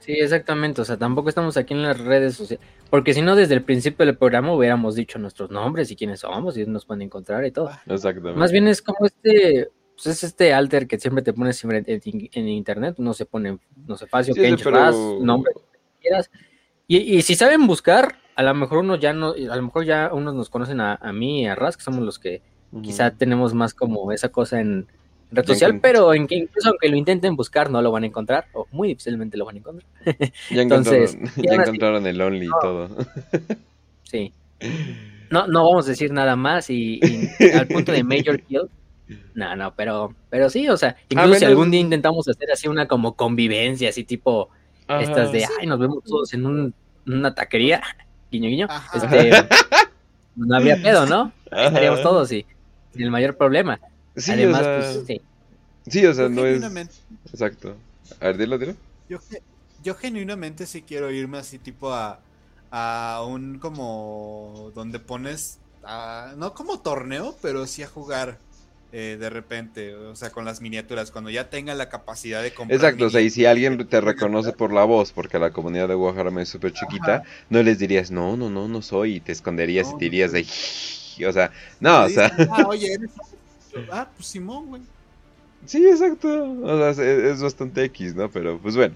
Sí, exactamente. O sea, tampoco estamos aquí en las redes sociales. Porque si no, desde el principio del programa hubiéramos dicho nuestros nombres y quiénes somos y nos pueden encontrar y todo. Exactamente. Más bien es como este. Pues es este alter que siempre te pones en, en internet. No se pone, no sé, fácil, sí, pero... nombre, quieras. Y, y, si saben buscar, a lo mejor uno ya no, a lo mejor ya unos nos conocen a, a mí y a Raz, que somos los que quizá tenemos más como esa cosa en, red social, pero en que incluso aunque lo intenten buscar, no lo van a encontrar, o muy difícilmente lo van a encontrar. ya Entonces, encontraron, ya encontraron el Only y todo. sí. No, no vamos a decir nada más y, al punto de Major Kill. No, no, pero, pero sí, o sea, incluso si algún día intentamos hacer así una como convivencia, así tipo estas de, ay, nos vemos todos en un, una taquería, guiño, guiño, este, no habría pedo, ¿no? Estaríamos todos y sin el mayor problema. Además, pues sí. Sí, o sea, no es. Exacto. A ver, dilo, dilo. Yo, yo genuinamente sí quiero irme así, tipo a, a un como. donde pones. no como torneo, pero sí a jugar. Eh, de repente, o sea, con las miniaturas, cuando ya tenga la capacidad de comprar. Exacto, o sea, y si alguien te reconoce por la voz, porque la comunidad de Warhammer es súper chiquita, no les dirías, no, no, no, no soy, y te esconderías y te dirías de. O sea, no, o sea. Ah, oye, eres. Ah, pues Simón, güey. Sí, exacto. O sea, es, bastante X, ¿no? Pero pues bueno.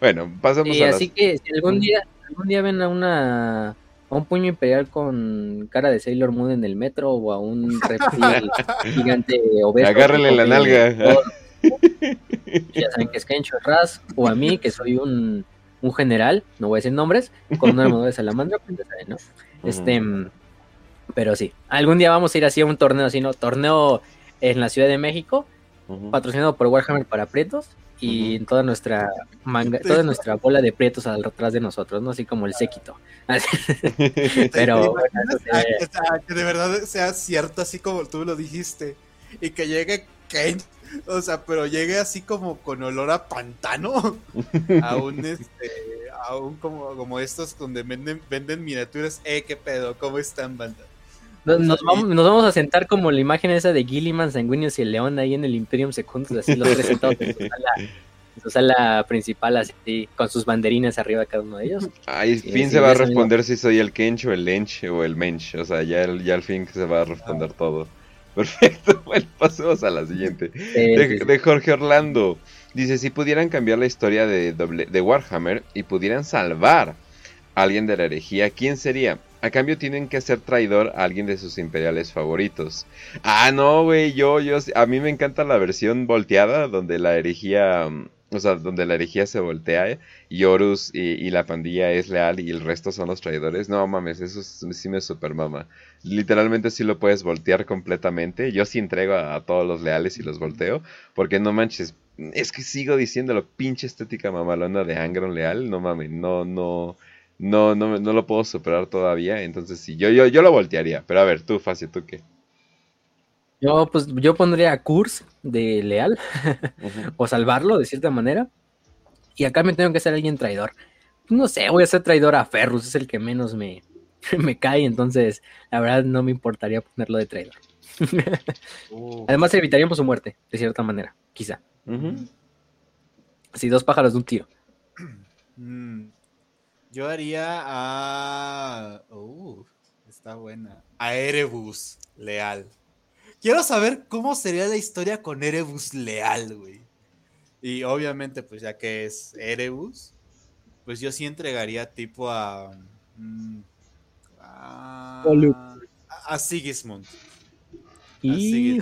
Bueno, pasamos a. Así que si algún día, algún día ven a una a un puño imperial con cara de Sailor Moon en el metro o a un reptil gigante obeso. Agárrenle la nalga. ya saben que es Kencho Raz o a mí que soy un, un general, no voy a decir nombres, con una armadura de salamandra, pues ya saben, ¿no? Este, pero sí, algún día vamos a ir así a un torneo así, ¿no? Torneo en la Ciudad de México patrocinado por Warhammer para Prietos y toda nuestra manga, toda nuestra bola de prietos atrás de nosotros, ¿no? Así como el séquito. Pero que de verdad sea cierto así como tú lo dijiste y que llegue Kane, o sea, pero llegue así como con olor a pantano a un este a un como, como estos donde venden, venden miniaturas, eh, qué pedo, ¿cómo están banda? Nos, vamos, a sentar como la imagen esa de Gilliman, Sanguinius y el León ahí en el Imperium Secundus, así los tres sentados en su, sala, principal, así, con sus banderines arriba cada uno de ellos. Ahí fin se va a responder si soy el Kench o el Lench o el Mench, o sea, ya, ya al fin se va a responder ah. todo. Perfecto, bueno, pasemos a la siguiente. de, Jorge Orlando. Dice, si pudieran cambiar la historia de, de Warhammer y pudieran salvar a alguien de la herejía, ¿quién sería? A cambio tienen que hacer traidor a alguien de sus imperiales favoritos. Ah, no, güey, yo, yo, a mí me encanta la versión volteada, donde la herejía, mm, o sea, donde la herejía se voltea y Horus y, la pandilla es leal y el resto son los traidores. No mames, eso sí me super mama. Literalmente sí lo puedes voltear completamente. Yo sí entrego a, a todos los leales y los volteo, porque no manches, es que sigo diciéndolo, pinche estética mamalona de Angron leal, no mames, no, no no, no, no lo puedo superar todavía. Entonces sí, yo, yo, yo lo voltearía. Pero a ver, tú, Facio, ¿tú qué? Yo, pues, yo pondría a Kurs de leal o salvarlo de cierta manera. Y acá me tengo que ser alguien traidor. No sé, voy a ser traidor a Ferrus, es el que menos me, me cae. Entonces, la verdad, no me importaría ponerlo de traidor. Uh. Además, evitaríamos su muerte, de cierta manera, quizá. Así, dos pájaros de un tiro. Mm. Yo haría a. Uh, está buena. A Erebus Leal. Quiero saber cómo sería la historia con Erebus Leal, güey. Y obviamente, pues ya que es Erebus, pues yo sí entregaría tipo a. Mm, a, a Sigismund. Y...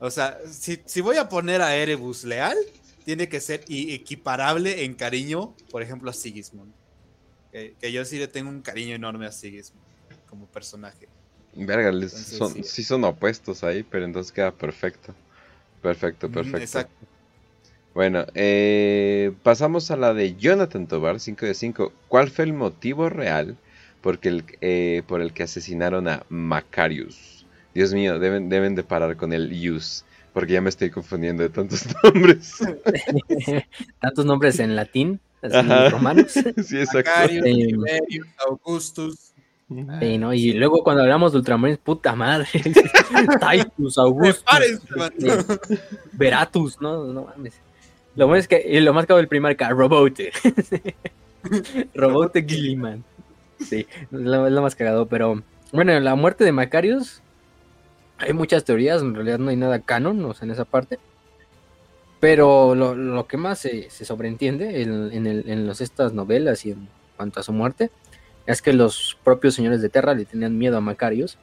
O sea, si, si voy a poner a Erebus Leal, tiene que ser equiparable en cariño, por ejemplo, a Sigismund. Que, yo sí le tengo un cariño enorme a Sigismund como personaje. Verga, son, sí. son opuestos ahí, pero entonces queda perfecto. Perfecto, perfecto. Exacto. Bueno, eh, pasamos a la de Jonathan Tobar, 5 de 5. ¿Cuál fue el motivo real porque eh, por el que asesinaron a Macarius? Dios mío, deben, deben de parar con el use, porque ya me estoy confundiendo de tantos nombres. tantos nombres en latín romanos. sí, exacto. Augustus. ¿no? Y luego cuando hablamos de Ultramarines, puta madre. Titus, Augustus. Veratus, no, no mames. Lo bueno es que lo más caro del primer Robote. Robote Gilliman. Sí, es lo, lo, más cagado, pero bueno, la muerte de Macarius, hay muchas teorías, en realidad no hay nada canon, o sea, en esa parte. Pero lo, que más se, sobreentiende en, los, estas novelas y en cuanto a su muerte es que los propios señores de Terra le tenían miedo a Macarius,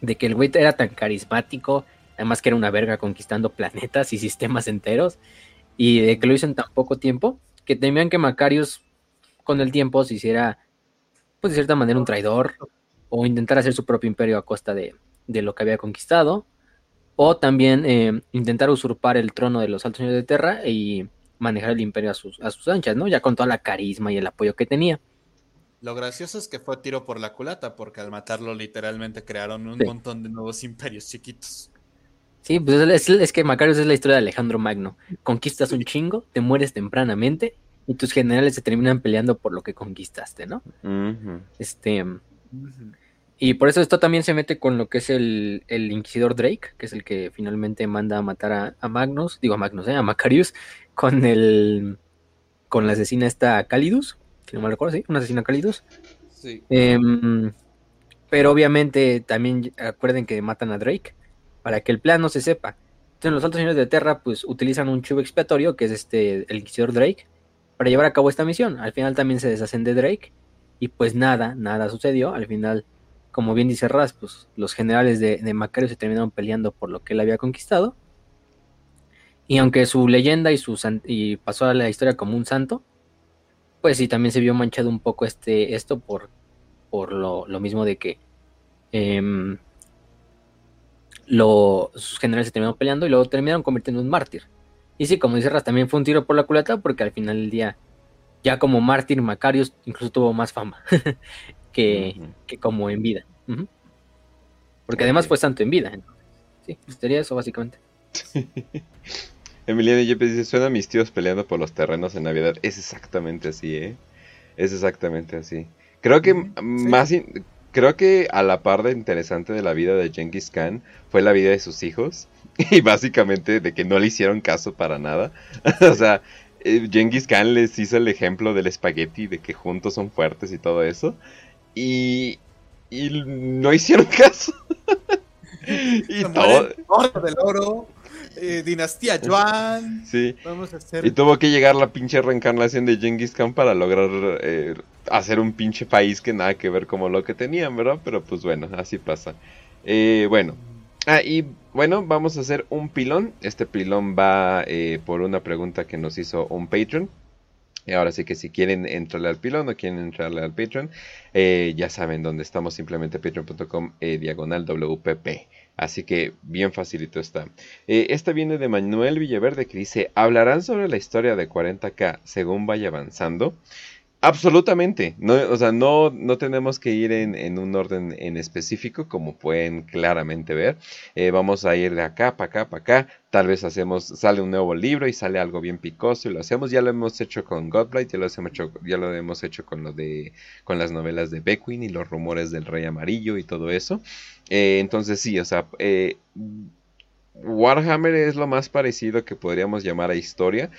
de que el güey era tan carismático, además que era una verga conquistando planetas y sistemas enteros, y de que lo hizo en tan poco tiempo, que temían que Macarius con el tiempo se hiciera, pues de cierta manera, un traidor, o intentar hacer su propio imperio a costa de, de lo que había conquistado, o también eh, intentar usurpar el trono de los altos señores de Terra y manejar el imperio a sus, a sus anchas, ¿no? Ya con toda la carisma y el apoyo que tenía. Lo gracioso es que fue tiro por la culata, porque al matarlo literalmente crearon un montón de nuevos imperios chiquitos. Sí, pues es, que Macarius es la historia de Alejandro Magno. Conquistas un chingo, te mueres tempranamente y tus generales se terminan peleando por lo que conquistaste, ¿no? Este. Y por eso esto también se mete con lo que es el, Inquisidor Drake, que es el que finalmente manda a matar a, Magnus, digo a Magnus, ¿eh? a Macarius, con el. con la asesina esta Calidus, que no me recuerdo, sí, una asesina Calidus. Sí. Em, pero obviamente también acuerden que matan a Drake para que el plan no se sepa. Entonces los altos señores de Terra pues utilizan un chivo expiatorio, que es este el Inquisidor Drake, para llevar a cabo esta misión. Al final también se deshacen de Drake y pues nada, nada sucedió. Al final, como bien dice Raz, pues los generales de, de Macario se terminaron peleando por lo que él había conquistado. Y aunque su leyenda y, pasó a la historia como un santo, pues sí, también se vio manchado un poco este, esto por, por lo, mismo de que em, sus generales se terminaron peleando y luego terminaron convirtiendo en un mártir. Y sí, como dice Ras, también fue un tiro por la culata porque al final del día, ya como mártir, Macarius incluso tuvo más fama que, como en vida. Porque además fue santo en vida. Sí, pues sería eso básicamente. Emiliano Yepes dice, suena a mis tíos peleando por los terrenos en Navidad. Es exactamente así, ¿eh? Es exactamente así. Creo que más, creo que a la par de interesante de la vida de Genghis Khan fue la vida de sus hijos y básicamente de que no le hicieron caso para nada. o sea, eh, Genghis Khan les hizo el ejemplo del espagueti de que juntos son fuertes y todo eso y, y no hicieron caso. y todo del oro eh, dinastía Yuan. Sí. Y tuvo que llegar la pinche reencarnación de Genghis Khan para lograr eh, hacer un pinche país que nada que ver como lo que tenían, ¿verdad? Pero pues bueno, así pasa. Eh, bueno. Ah, y bueno, vamos a hacer un pilón. Este pilón va por una pregunta que nos hizo un Patreon. Ahora sí que si quieren entrarle al pilón o quieren entrarle al Patreon, ya saben dónde estamos, simplemente patreon.com diagonal WPP. Así que bien facilito está. Eh, esta viene de Manuel Villaverde que dice, ¿hablarán sobre la historia de 40K según vaya avanzando? Absolutamente, no, o sea, no, no tenemos que ir en, un orden en específico, como pueden claramente ver. Eh, vamos a ir de acá para acá para acá. Tal vez hacemos, sale un nuevo libro y sale algo bien picoso y lo hacemos. Ya lo hemos hecho con Godblight, ya lo hemos hecho, ya lo hemos hecho con lo de, con las novelas de Beckwin y los rumores del Rey Amarillo y todo eso. Eh, entonces sí, o sea, eh, Warhammer es lo más parecido que podríamos llamar a historia,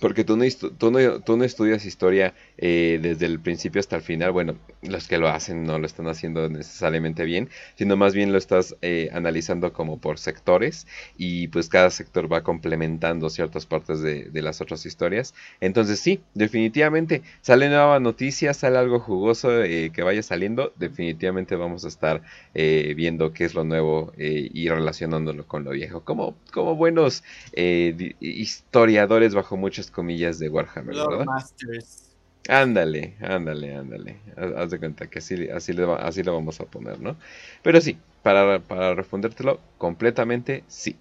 porque tú no, tú no, tú no estudias historia eh, desde el principio hasta el final. Bueno, los que lo hacen no lo están haciendo necesariamente bien, sino más bien lo estás eh, analizando como por sectores y pues cada sector va complementando ciertas partes de, las otras historias. Entonces sí, definitivamente sale nueva noticia, sale algo jugoso eh, que vaya saliendo, definitivamente vamos a estar viendo qué es lo nuevo y relacionándolo con lo viejo. Como, como buenos historiadores bajo muchas comillas de Warhammer, ¿verdad? Ándale, ándale, ándale. Haz de cuenta que así, así, le así lo vamos a poner, ¿no? Pero sí, para, para respondértelo completamente, sí.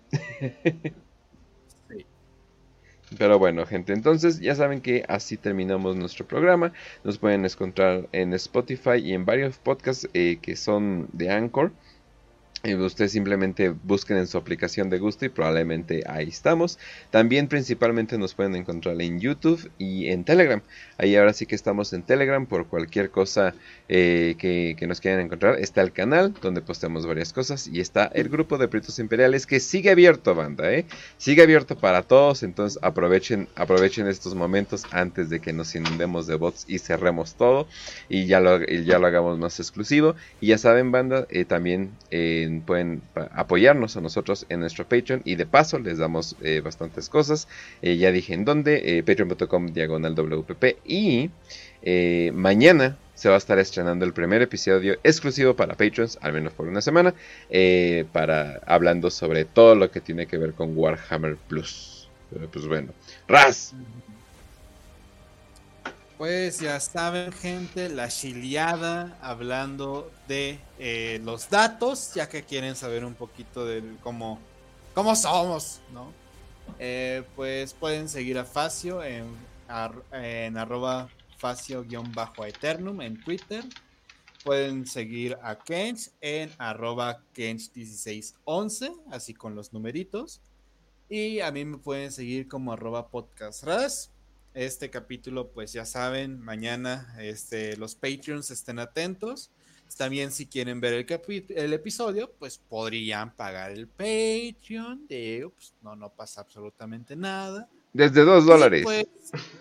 Pero bueno, gente, entonces ya saben que así terminamos nuestro programa. Nos pueden encontrar en Spotify y en varios podcasts eh, que son de Anchor. Ustedes simplemente busquen en su aplicación de gusto y probablemente ahí estamos. También principalmente nos pueden encontrar en YouTube y en Telegram. Ahí ahora sí que estamos en Telegram por cualquier cosa eh, que, nos quieran encontrar. Está el canal donde postemos varias cosas y está el grupo de Pritos Imperiales que sigue abierto, banda. ¿eh? Sigue abierto para todos. Entonces aprovechen, aprovechen estos momentos antes de que nos inundemos de bots y cerremos todo y ya lo, ya lo hagamos más exclusivo. Y ya saben, banda, eh, también en pueden apoyarnos a nosotros en nuestro Patreon y de paso les damos eh, bastantes cosas. Eh, ya dije en dónde, eh, patreon.com diagonal WPP y mañana se va a estar estrenando el primer episodio exclusivo para Patreons, al menos por una semana, para hablando sobre todo lo que tiene que ver con Warhammer Plus. pues bueno, Raz, pues ya saben, gente, la chileada hablando de eh, los datos, ya que quieren saber un poquito de cómo, cómo somos, ¿no? Eh, pues pueden seguir a Facio en, en arroba Facio-Eternum en Twitter. pueden seguir a Kench en arroba Kench1611, así con los numeritos. Y a mí me pueden seguir como arroba podcastras. Este capítulo, pues ya saben, mañana este, los Patreons estén atentos. También si quieren ver el, el episodio, pues podrían pagar el Patreon. Digo, pues no, no pasa absolutamente nada. Desde dos dólares. Pues,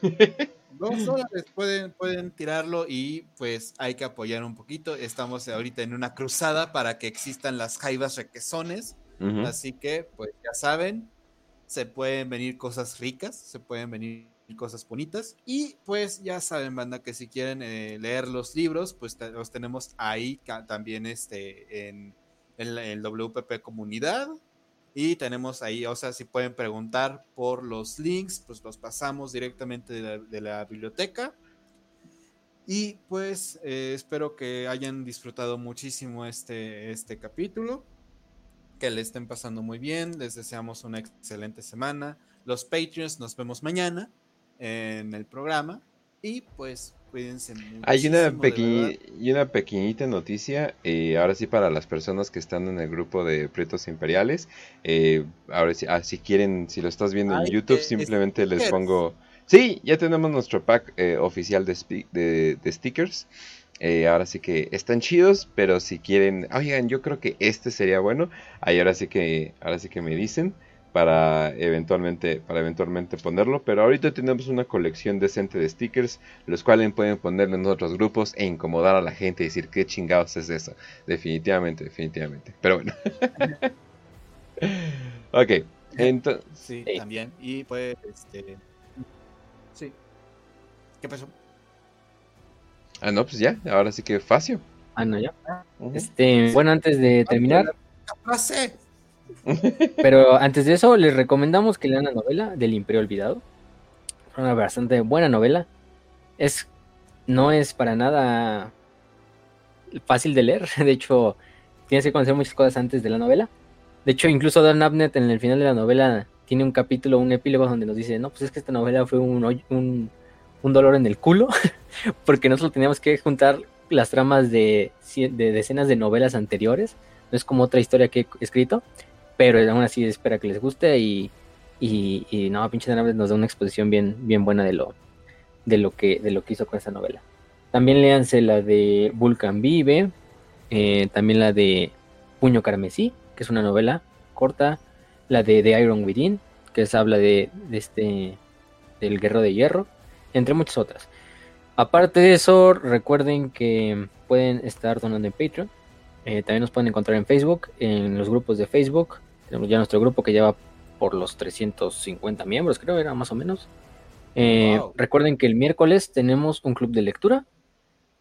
dos dólares pueden, pueden tirarlo y pues hay que apoyar un poquito. Estamos ahorita en una cruzada para que existan las jaivas requesones. Así que, pues ya saben, se pueden venir cosas ricas, se pueden venir cosas bonitas. Y pues ya saben, banda, que si quieren eh, leer los libros, pues los tenemos ahí también este, en, el WPP Comunidad. Y tenemos ahí, o sea, si pueden preguntar por los links, pues los pasamos directamente de la, biblioteca. Y pues eh, espero que hayan disfrutado muchísimo este, este capítulo, que le estén pasando muy bien, les deseamos una excelente semana. Los Patreons nos vemos mañana en el programa y pues cuídense mucho. Hay una, y una pequeñita noticia, eh, ahora sí para las personas que están en el grupo de Pretos Imperiales, eh, ahora sí, ah, si quieren, si lo estás viendo en YouTube, simplemente les pongo... Sí, ya tenemos nuestro pack eh, oficial de, de, stickers. ahora sí que están chidos, pero si quieren, oigan, yo creo que este sería bueno. Ahí ahora sí que, ahora sí que me dicen para eventualmente, para eventualmente ponerlo. Pero ahorita tenemos una colección decente de stickers, los cuales pueden ponerlo en otros grupos e incomodar a la gente y decir qué chingados es eso. Definitivamente, definitivamente. Pero bueno. ok. Entonces, sí, también. Y pues, este. Sí. ¿Qué pasó? Ah, no, pues ya, ahora sí que fácil. Ah, no, ya. Este, bueno, antes de terminar. Pero antes de eso, les recomendamos que lean la novela del Imperio Olvidado. Una bastante buena novela. Es, no es para nada fácil de leer. De hecho, tienes que conocer muchas cosas antes de la novela. De hecho, incluso Dan Abnett en el final de la novela tiene un capítulo, un epílogo donde nos dice, no, pues es que esta novela fue un, un, un dolor en el culo, porque nosotros teníamos que juntar las tramas de, de decenas de novelas anteriores. No es como otra historia que he escrito pero aún así espera que les guste y, y, no, pinche Naves nos da una exposición bien, bien buena de lo, de lo que, de lo que hizo con esa novela. También léanse la de Vulcan Vive, eh, también la de Puño Carmesí, que es una novela corta, la de The Iron Within, que se habla de, de este del Guerrero de Hierro, entre muchas otras. Aparte de eso, recuerden que pueden estar donando en Patreon. Eh, también nos pueden encontrar en Facebook, en los grupos de Facebook. Tenemos ya nuestro grupo que lleva por los 350 miembros, creo, era más o menos. Eh, recuerden que el miércoles tenemos un club de lectura.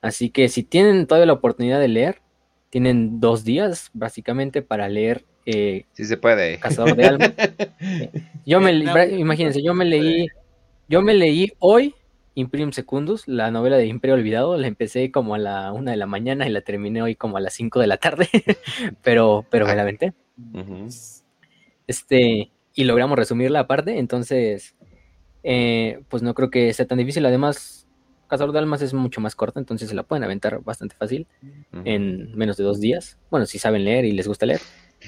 Así que si tienen todavía la oportunidad de leer, tienen dos días básicamente para leer. Eh, si se puede. Cazador de almas. yo me, imagínense, yo me leí, yo me leí hoy Imperium Secundus, la novela de Imperio Olvidado, la empecé como a la una de la mañana y la terminé hoy como a las 5 de la tarde, pero, pero me la aventé. Este, y logramos resumirla aparte, entonces, eh, pues no creo que sea tan difícil. Además, Cazador de Almas es mucho más corta, entonces se la pueden aventar bastante fácil en menos de dos días. Bueno, si saben leer y les gusta leer.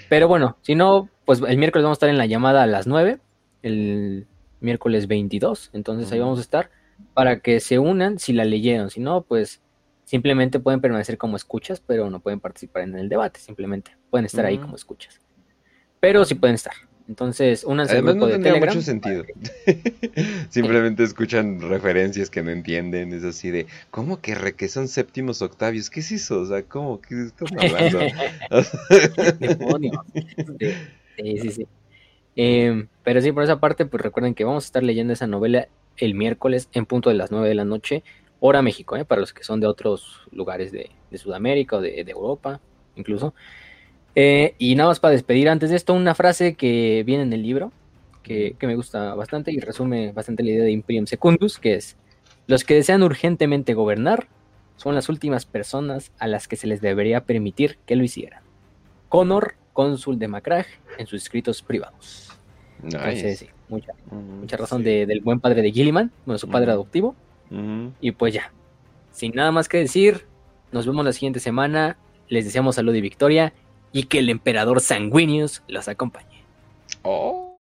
Pero bueno, si no, pues el miércoles vamos a estar en la llamada a las 9, el miércoles 22, entonces ahí vamos a estar para que se unan si la leyeron. Si no, pues simplemente pueden permanecer como escuchas, pero no pueden participar en el debate, simplemente pueden estar ahí como escuchas. Pero sí pueden estar. Entonces, únanse Además, no tendría mucho sentido. Simplemente escuchan referencias que no entienden. Es así de, ¿cómo que re son séptimos octavios? ¿Qué es eso? O sea, ¿cómo? ¿Qué están hablando? Sí, sí, sí. Em, pero sí, por esa parte, pues recuerden que vamos a estar leyendo esa novela el miércoles en punto de las 9 de la noche, hora México, ¿eh? para los que son de otros lugares de, Sudamérica o de, Europa, incluso. Eh, y nada más para despedir antes de esto, una frase que viene en el libro, que, me gusta bastante y resume bastante la idea de Imperium Secundus, que es, los que desean urgentemente gobernar son las últimas personas a las que se les debería permitir que lo hicieran. Connor, cónsul de Macragge, en sus escritos privados. Nice. sí, mucha, mucha razón del buen padre de Gilliman, bueno, su padre adoptivo. Y pues ya, sin nada más que decir, Nos vemos la siguiente semana. Les deseamos salud y victoria y que el emperador Sanguinius los acompañe. Oh.